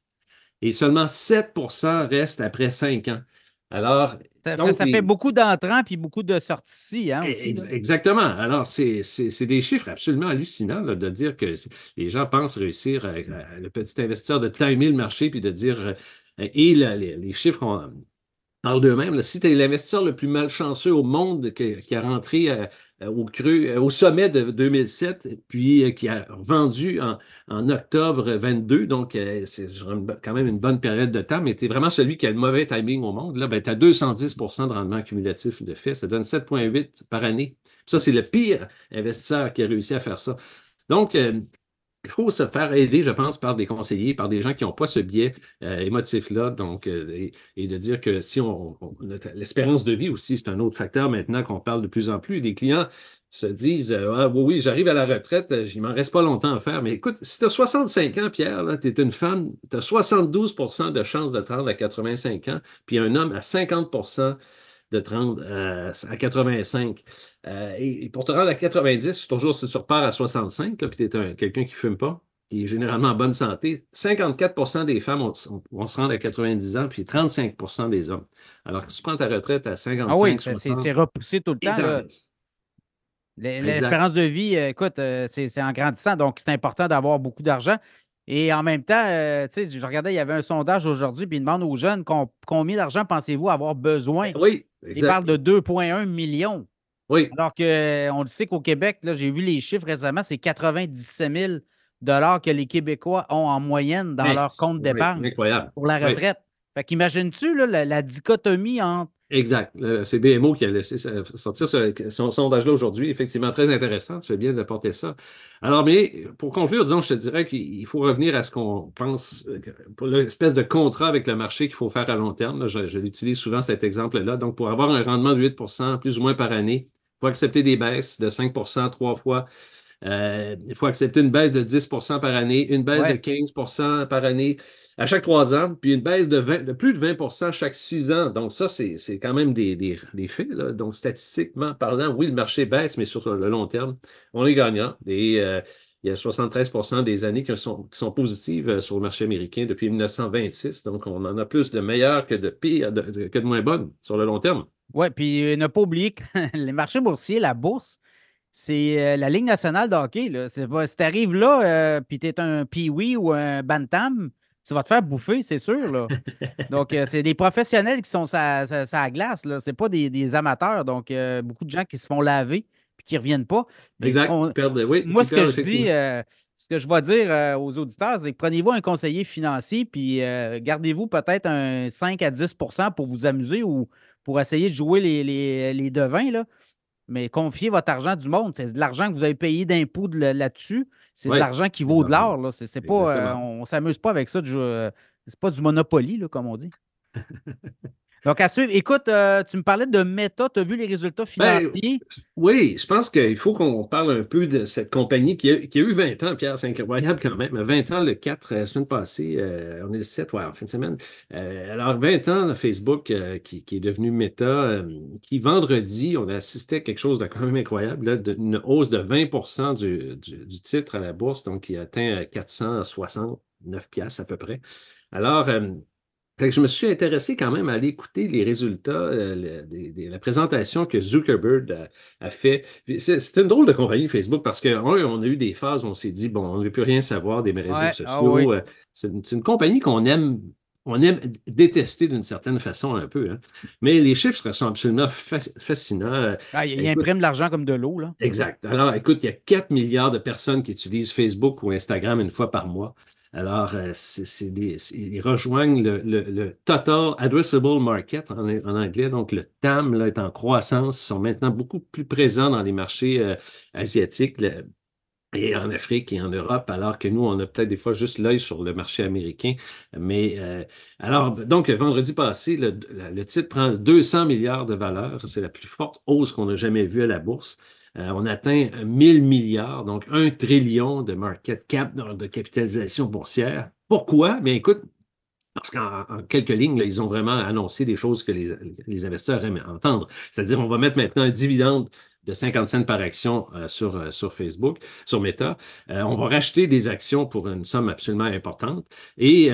Et seulement 7% restent après cinq ans. Alors, ça, fait, beaucoup d'entrants puis beaucoup de sorties hein, aussi. Exactement. Alors, c'est des chiffres absolument hallucinants de dire que les gens pensent réussir, le petit investisseur, de timer le marché puis de dire. Euh, et les, chiffres parlent d'eux-mêmes. Si tu es l'investisseur le plus malchanceux au monde qui, a rentré euh, euh, au creux, au sommet de 2007, puis euh, qui a vendu en, octobre 22. Donc, c'est quand même une bonne période de temps, mais tu es vraiment celui qui a le mauvais timing au monde. Là, ben, tu as 210% de rendement cumulatif de fait. Ça donne 7,8 par année. ça, c'est le pire investisseur qui a réussi à faire ça. Donc, il faut se faire aider, je pense, par des conseillers, par des gens qui n'ont pas ce biais euh, émotif-là. Donc, euh, et, de dire que si on. L'espérance de vie aussi, c'est un autre facteur maintenant qu'on parle de plus en plus. Les clients se disent euh, ah, oui, oui, j'arrive à la retraite, il m'en reste pas longtemps à faire. Mais écoute, si tu as 65 ans, Pierre, tu es une femme, tu as 72% de chances de te à 85 ans, puis un homme à 50 de 30 à 85. et, pour te rendre à 90, toujours si tu repars à 65, puis tu es quelqu'un qui ne fume pas, qui est généralement en bonne santé, 54% des femmes vont, se rendre à 90 ans, puis 35% des hommes. Alors, si tu prends ta retraite à 55 Ah oui, c'est repoussé tout le temps. L'espérance de vie, euh, écoute, euh, c'est en grandissant, donc c'est important d'avoir beaucoup d'argent. Et en même temps, euh, tu sais, je regardais, il y avait un sondage aujourd'hui, puis il demande aux jeunes combien d'argent pensez-vous avoir besoin? Oui, Il parle de 2,1 millions. Oui. Alors qu'on le sait qu'au Québec, j'ai vu les chiffres récemment, c'est 97 000 que les Québécois ont en moyenne dans leur compte d'épargne pour la retraite. Fait qu'imagines-tu la, la, dichotomie entre. Exact. C'est BMO qui a laissé sortir son sondage-là aujourd'hui. Effectivement, très intéressant. Tu fais bien d'apporter ça. Alors, mais pour conclure, disons, je te dirais qu'il faut revenir à ce qu'on pense euh, pour l'espèce de contrat avec le marché qu'il faut faire à long terme. je, je l'utilise souvent cet exemple-là. Donc, pour avoir un rendement de 8% plus ou moins par année, il faut accepter des baisses de 5% trois fois euh, il faut accepter une baisse de 10% par année, une baisse de 15% par année à chaque trois ans, puis une baisse de, de plus de 20% chaque six ans. Donc, ça, c'est quand même des, des, faits. Donc, statistiquement parlant, oui, le marché baisse, mais sur le long terme, on est gagnant. Et euh, il y a 73% des années qui sont, qui sont positives euh, sur le marché américain depuis 1926. Donc, on en a plus de meilleures que de pires, que de moins bonnes sur le long terme. Oui, puis ne pas oublier que *laughs* les marchés boursiers, la bourse, c'est euh, la Ligue nationale de hockey. Là. si tu arrives là, euh, puis tu es un Pee-Wee ou un Bantam, tu vas te faire bouffer, c'est sûr. Là. Donc, euh, c'est des professionnels qui sont à la glace. Ce n'est pas des, amateurs. Donc, beaucoup de gens qui se font laver puis qui ne reviennent pas. Exact. moi, ce que je dis, ce que je vais dire aux auditeurs, c'est que prenez-vous un conseiller financier puis gardez-vous peut-être un 5 à 10% pour vous amuser ou pour essayer de jouer les, les, les devins. Là mais confiez votre argent du monde. C'est de l'argent que vous avez payé d'impôts là-dessus. C'est de l'argent qui vaut de l'or. C'est, pas, euh, on ne s'amuse pas avec ça. c'est pas du Monopoly, là, comme on dit. *laughs* Donc, à suivre. Écoute, euh, tu me parlais de Meta. Tu as vu les résultats ben, financiers? oui, je pense qu'il faut qu'on parle un peu de cette compagnie qui a, eu 20 ans, Pierre. C'est incroyable quand même. 20 ans le 4, la semaine passée. Euh, on est le 7, ouais, en fin de semaine. Euh, alors, 20 ans, Facebook qui, est devenu Meta, qui vendredi, on a assisté à quelque chose de quand même incroyable, une hausse de 20 du, du, titre à la bourse, donc qui atteint 469 pièces à peu près. Alors, je me suis intéressé quand même à aller écouter les résultats euh, de, la présentation que Zuckerberg a, fait. C'est une drôle de compagnie Facebook parce qu'on a eu des phases où on s'est dit, bon, on ne veut plus rien savoir des réseaux ah sociaux. Euh, c'est une, compagnie qu'on aime on aime détester d'une certaine façon un peu. Hein. Mais les chiffres sont absolument fascinants. Ah, il, imprime de l'argent comme de l'eau. là. Exact. Alors, écoute, il y a 4 milliards de personnes qui utilisent Facebook ou Instagram une fois par mois. Alors, euh, ils rejoignent le, Total Addressable Market en, anglais, donc le TAM est en croissance, ils sont maintenant beaucoup plus présents dans les marchés euh, asiatiques et en Afrique et en Europe, alors que nous, on a peut-être des fois juste l'œil sur le marché américain. Mais euh, alors, donc, vendredi passé, le, le titre prend 200 milliards de valeur. C'est la plus forte hausse qu'on a jamais vue à la bourse. Euh, on atteint 1000 milliards, donc un trillion de market cap, de capitalisation boursière. Pourquoi? Bien, écoute, parce qu'en quelques lignes, ils ont vraiment annoncé des choses que les, investisseurs aiment entendre. C'est-à-dire, on va mettre maintenant un dividende de 50 cents par action euh, sur, euh, sur Facebook, sur Meta. on va racheter des actions pour une somme absolument importante. Et,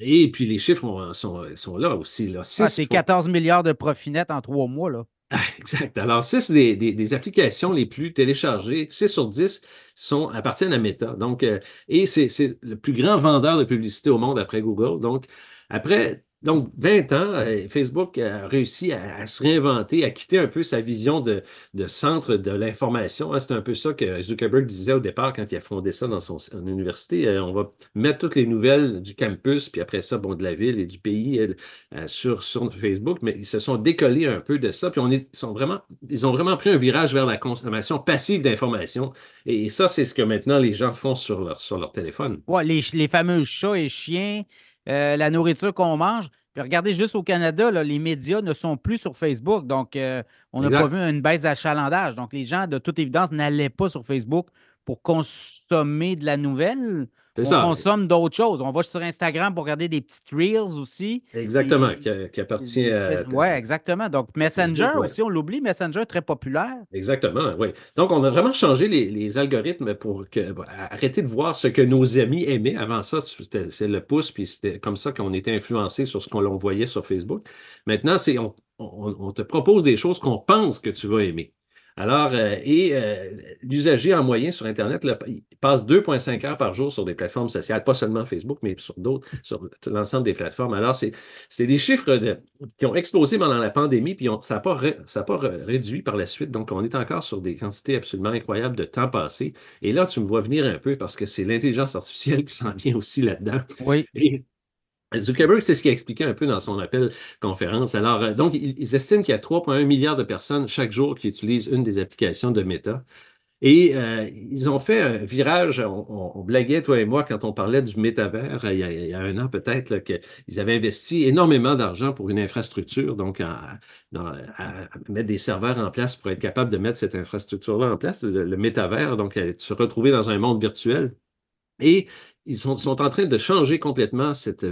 et puis, les chiffres sont, sont, là aussi. Là. Ah, c'est 14 milliards de profit net en trois mois. Là. *laughs* Exact. Alors, 6 des, des, applications les plus téléchargées, 6 sur 10 sont, appartiennent à Meta. Donc, euh, et c'est le plus grand vendeur de publicité au monde après Google. Donc, après donc, 20 ans, euh, Facebook a réussi à, se réinventer, à quitter un peu sa vision de, centre de l'information. Hein. C'est un peu ça que Zuckerberg disait au départ quand il a fondé ça dans son université. Euh, on va mettre toutes les nouvelles du campus, puis après ça, bon, de la ville et du pays euh, sur, Facebook, mais ils se sont décollés un peu de ça, puis on sont vraiment, ils ont vraiment pris un virage vers la consommation passive d'informations. Et, ça, c'est ce que maintenant les gens font sur leur, sur leur téléphone. Ouais, les, les fameux chats et chiens euh, la nourriture qu'on mange. Puis regardez, juste au Canada, les médias ne sont plus sur Facebook. Donc, euh, on n'a pas vu une baisse d'achalandage. Donc, les gens, de toute évidence, n'allaient pas sur Facebook pour consommer de la nouvelle on consomme d'autres choses. On va sur Instagram pour regarder des petites reels aussi. Exactement, qui, appartient à. Oui, exactement. Donc, Messenger aussi, on l'oublie, Messenger très populaire. Exactement, oui. Donc, on a vraiment changé les, algorithmes pour que, arrêter de voir ce que nos amis aimaient. Avant ça, c'est le pouce, puis c'était comme ça qu'on était influencé sur ce qu'on voyait sur Facebook. Maintenant, c'est on te propose des choses qu'on pense que tu vas aimer. Alors, euh, et euh, l'usager en moyen sur Internet il passe 2,5 heures par jour sur des plateformes sociales, pas seulement Facebook, mais sur d'autres, sur l'ensemble des plateformes. Alors, c'est des chiffres qui ont explosé pendant la pandémie, puis ça n'a pas, pas réduit par la suite. Donc, on est encore sur des quantités absolument incroyables de temps passé. Et là, tu me vois venir un peu parce que c'est l'intelligence artificielle qui s'en vient aussi là-dedans. Oui. Zuckerberg, c'est ce qu'il a expliqué un peu dans son appel conférence. Alors, euh, donc, ils, estiment qu'il y a 3,1 milliards de personnes chaque jour qui utilisent une des applications de Meta. Et euh, ils ont fait un virage, on, blaguait, toi et moi, quand on parlait du métavers, il y a, un an peut-être, qu'ils avaient investi énormément d'argent pour une infrastructure, donc à, mettre des serveurs en place pour être capable de mettre cette infrastructure-là en place, le, le métavers, donc se retrouver dans un monde virtuel. Et ils sont, en train de changer complètement cette,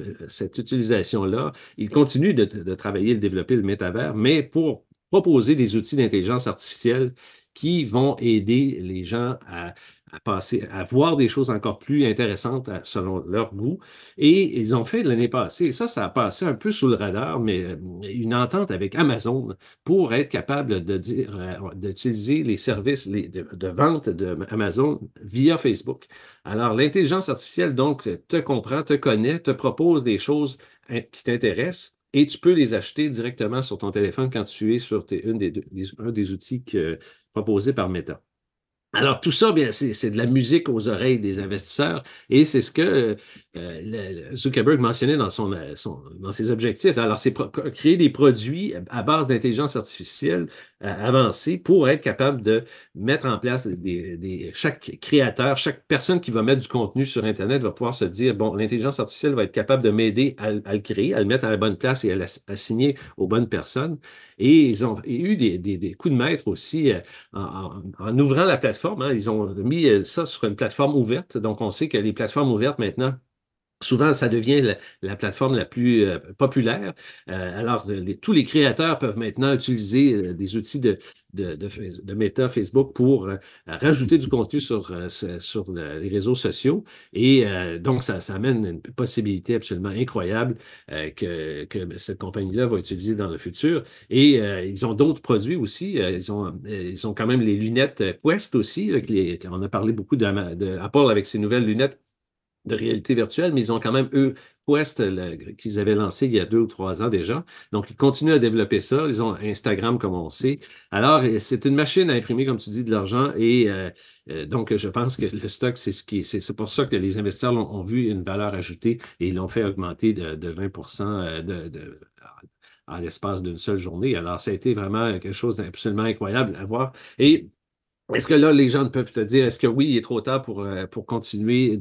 utilisation-là. Ils continuent de, travailler et de développer le métavers, mais pour proposer des outils d'intelligence artificielle qui vont aider les gens à, à passer, à voir des choses encore plus intéressantes selon leur goût. Et ils ont fait l'année passée, et ça, ça a passé un peu sous le radar, mais euh, une entente avec Amazon pour être capable de euh, d'utiliser les services de, vente d'Amazon via Facebook. Alors, l'intelligence artificielle, donc, te comprend, te connaît, te propose des choses hein, qui t'intéressent et tu peux les acheter directement sur ton téléphone quand tu es sur une des, un des outils proposés par Meta. Alors, tout ça, bien, c'est de la musique aux oreilles des investisseurs et c'est ce que euh, Zuckerberg mentionnait dans, euh, son, dans ses objectifs. Alors, c'est créer des produits à base d'intelligence artificielle euh, avancée pour être capable de mettre en place chaque créateur, chaque personne qui va mettre du contenu sur Internet va pouvoir se dire, bon, l'intelligence artificielle va être capable de m'aider à, le créer, à le mettre à la bonne place et à l'assigner aux bonnes personnes. Et ils ont eu des, coups de maître aussi en, ouvrant la plateforme. Hein. ils ont mis ça sur une plateforme ouverte. Donc, on sait que les plateformes ouvertes maintenant, Souvent, ça devient la, plateforme la plus euh, populaire. Euh, alors, tous les créateurs peuvent maintenant utiliser euh, des outils de, Meta, Facebook pour rajouter du contenu sur, les réseaux sociaux. Et donc, ça, amène une possibilité absolument incroyable que, cette compagnie-là va utiliser dans le futur. Et ils ont d'autres produits aussi. ils, ont, quand même les lunettes Quest aussi. on a parlé beaucoup d'Apple avec ces nouvelles lunettes de réalité virtuelle, mais ils ont quand même, eux, Quest qu'ils avaient lancé il y a deux ou trois ans déjà. Donc, ils continuent à développer ça. Ils ont Instagram, comme on sait. Alors, c'est une machine à imprimer, comme tu dis, de l'argent. Et euh, euh, donc, je pense que le stock, c'est ce qui c'est pour ça que les investisseurs ont, vu une valeur ajoutée et l'ont fait augmenter de, 20% euh, de, de en l'espace d'une seule journée. Alors, ça a été vraiment quelque chose d'absolument incroyable à voir. Et est-ce que là, les gens peuvent te dire, est-ce que oui, il est trop tard pour, euh, pour continuer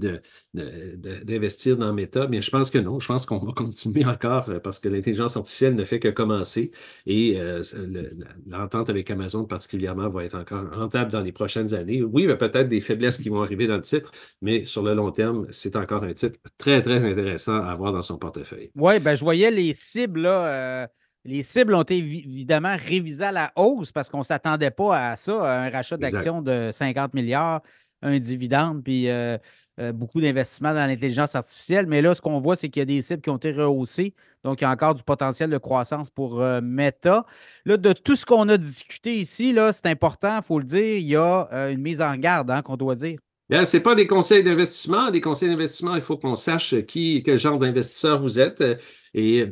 d'investir dans Meta? Mais je pense que non. Je pense qu'on va *laughs* continuer encore euh, parce que l'intelligence artificielle ne fait que commencer et euh, l'entente avec Amazon particulièrement va être encore rentable dans les prochaines années. Oui, il y a peut-être des faiblesses qui vont arriver dans le titre, mais sur le long terme, c'est encore un titre très, très intéressant à avoir dans son portefeuille. Oui, ben, je voyais les cibles là. Les cibles ont été évidemment révisées à la hausse parce qu'on ne s'attendait pas à ça, à un rachat d'actions de 50 milliards, un dividende, puis euh, euh, beaucoup d'investissements dans l'intelligence artificielle. Mais là, ce qu'on voit, c'est qu'il y a des cibles qui ont été rehaussées. Donc, il y a encore du potentiel de croissance pour euh, Meta. Là, de tout ce qu'on a discuté ici, c'est important, il faut le dire, il y a une mise en garde hein, qu'on doit dire. Ce n'est pas des conseils d'investissement. Des conseils d'investissement, il faut qu'on sache qui, quel genre d'investisseur vous êtes. Et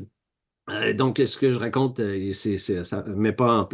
donc, ce que je raconte, euh, c'est, ça ne met pas en,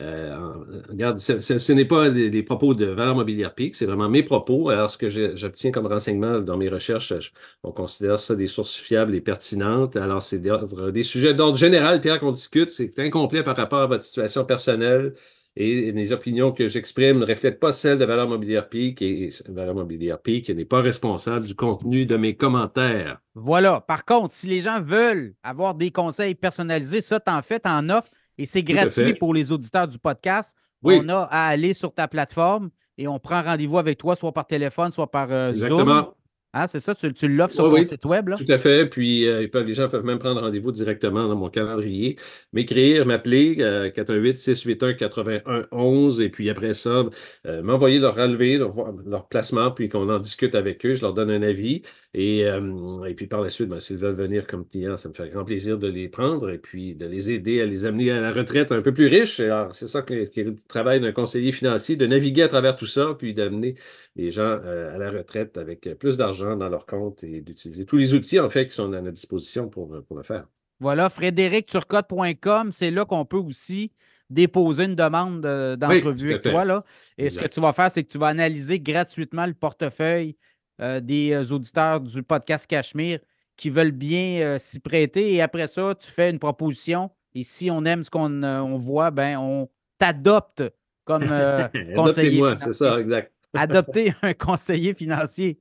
euh, regarde, ce, n'est pas des, propos de valeur mobilière PIC, c'est vraiment mes propos. Alors, ce que j'obtiens comme renseignement dans mes recherches, on considère ça des sources fiables et pertinentes. Alors, c'est des, sujets d'ordre général, Pierre, qu'on discute. C'est incomplet par rapport à votre situation personnelle et les opinions que j'exprime ne reflètent pas celles de Valeur Mobilière Peak et Valeur Mobilière Peak n'est pas responsable du contenu de mes commentaires. Voilà. Par contre, si les gens veulent avoir des conseils personnalisés, ça, t'en fais, en offres et c'est gratuit pour les auditeurs du podcast. On a à aller sur ta plateforme et on prend rendez-vous avec toi, soit par téléphone, soit par euh, Zoom. Ah, c'est ça, tu, l'offres sur ton site web. Là? Tout à fait. Puis euh, les gens peuvent même prendre rendez-vous directement dans mon calendrier, m'écrire, m'appeler, 418-681-8111. Et puis après ça, euh, m'envoyer leur relevé, leur, placement, puis qu'on en discute avec eux. Je leur donne un avis. Et, euh, et puis par la suite, ben, s'ils veulent venir comme clients, ça me fait grand plaisir de les prendre et puis de les aider à les amener à la retraite un peu plus riche. Alors, c'est ça qui est le travail d'un conseiller financier, de naviguer à travers tout ça, puis d'amener les gens à la retraite avec plus d'argent dans leur compte et d'utiliser tous les outils, en fait, qui sont à notre disposition pour, pour le faire. Voilà, frédéricturcotte.com, c'est là qu'on peut aussi déposer une demande d'entrevue avec toi. Là. Et ce que tu vas faire, c'est que tu vas analyser gratuitement le portefeuille euh, des euh, auditeurs du podcast Cachemire qui veulent bien euh, s'y prêter. Et après ça, tu fais une proposition. Et si on aime ce qu'on voit, ben on t'adopte comme *laughs* conseiller. c'est ça, exact *laughs* adopter un conseiller financier.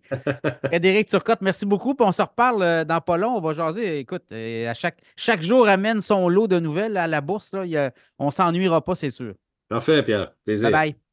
Frédéric Turcotte, merci beaucoup. Puis on se reparle dans pas long. On va jaser. Écoute, à chaque, chaque jour amène son lot de nouvelles à la bourse. Là. on ne s'ennuiera pas, c'est sûr. Parfait, Pierre. Plaisir. Bye bye.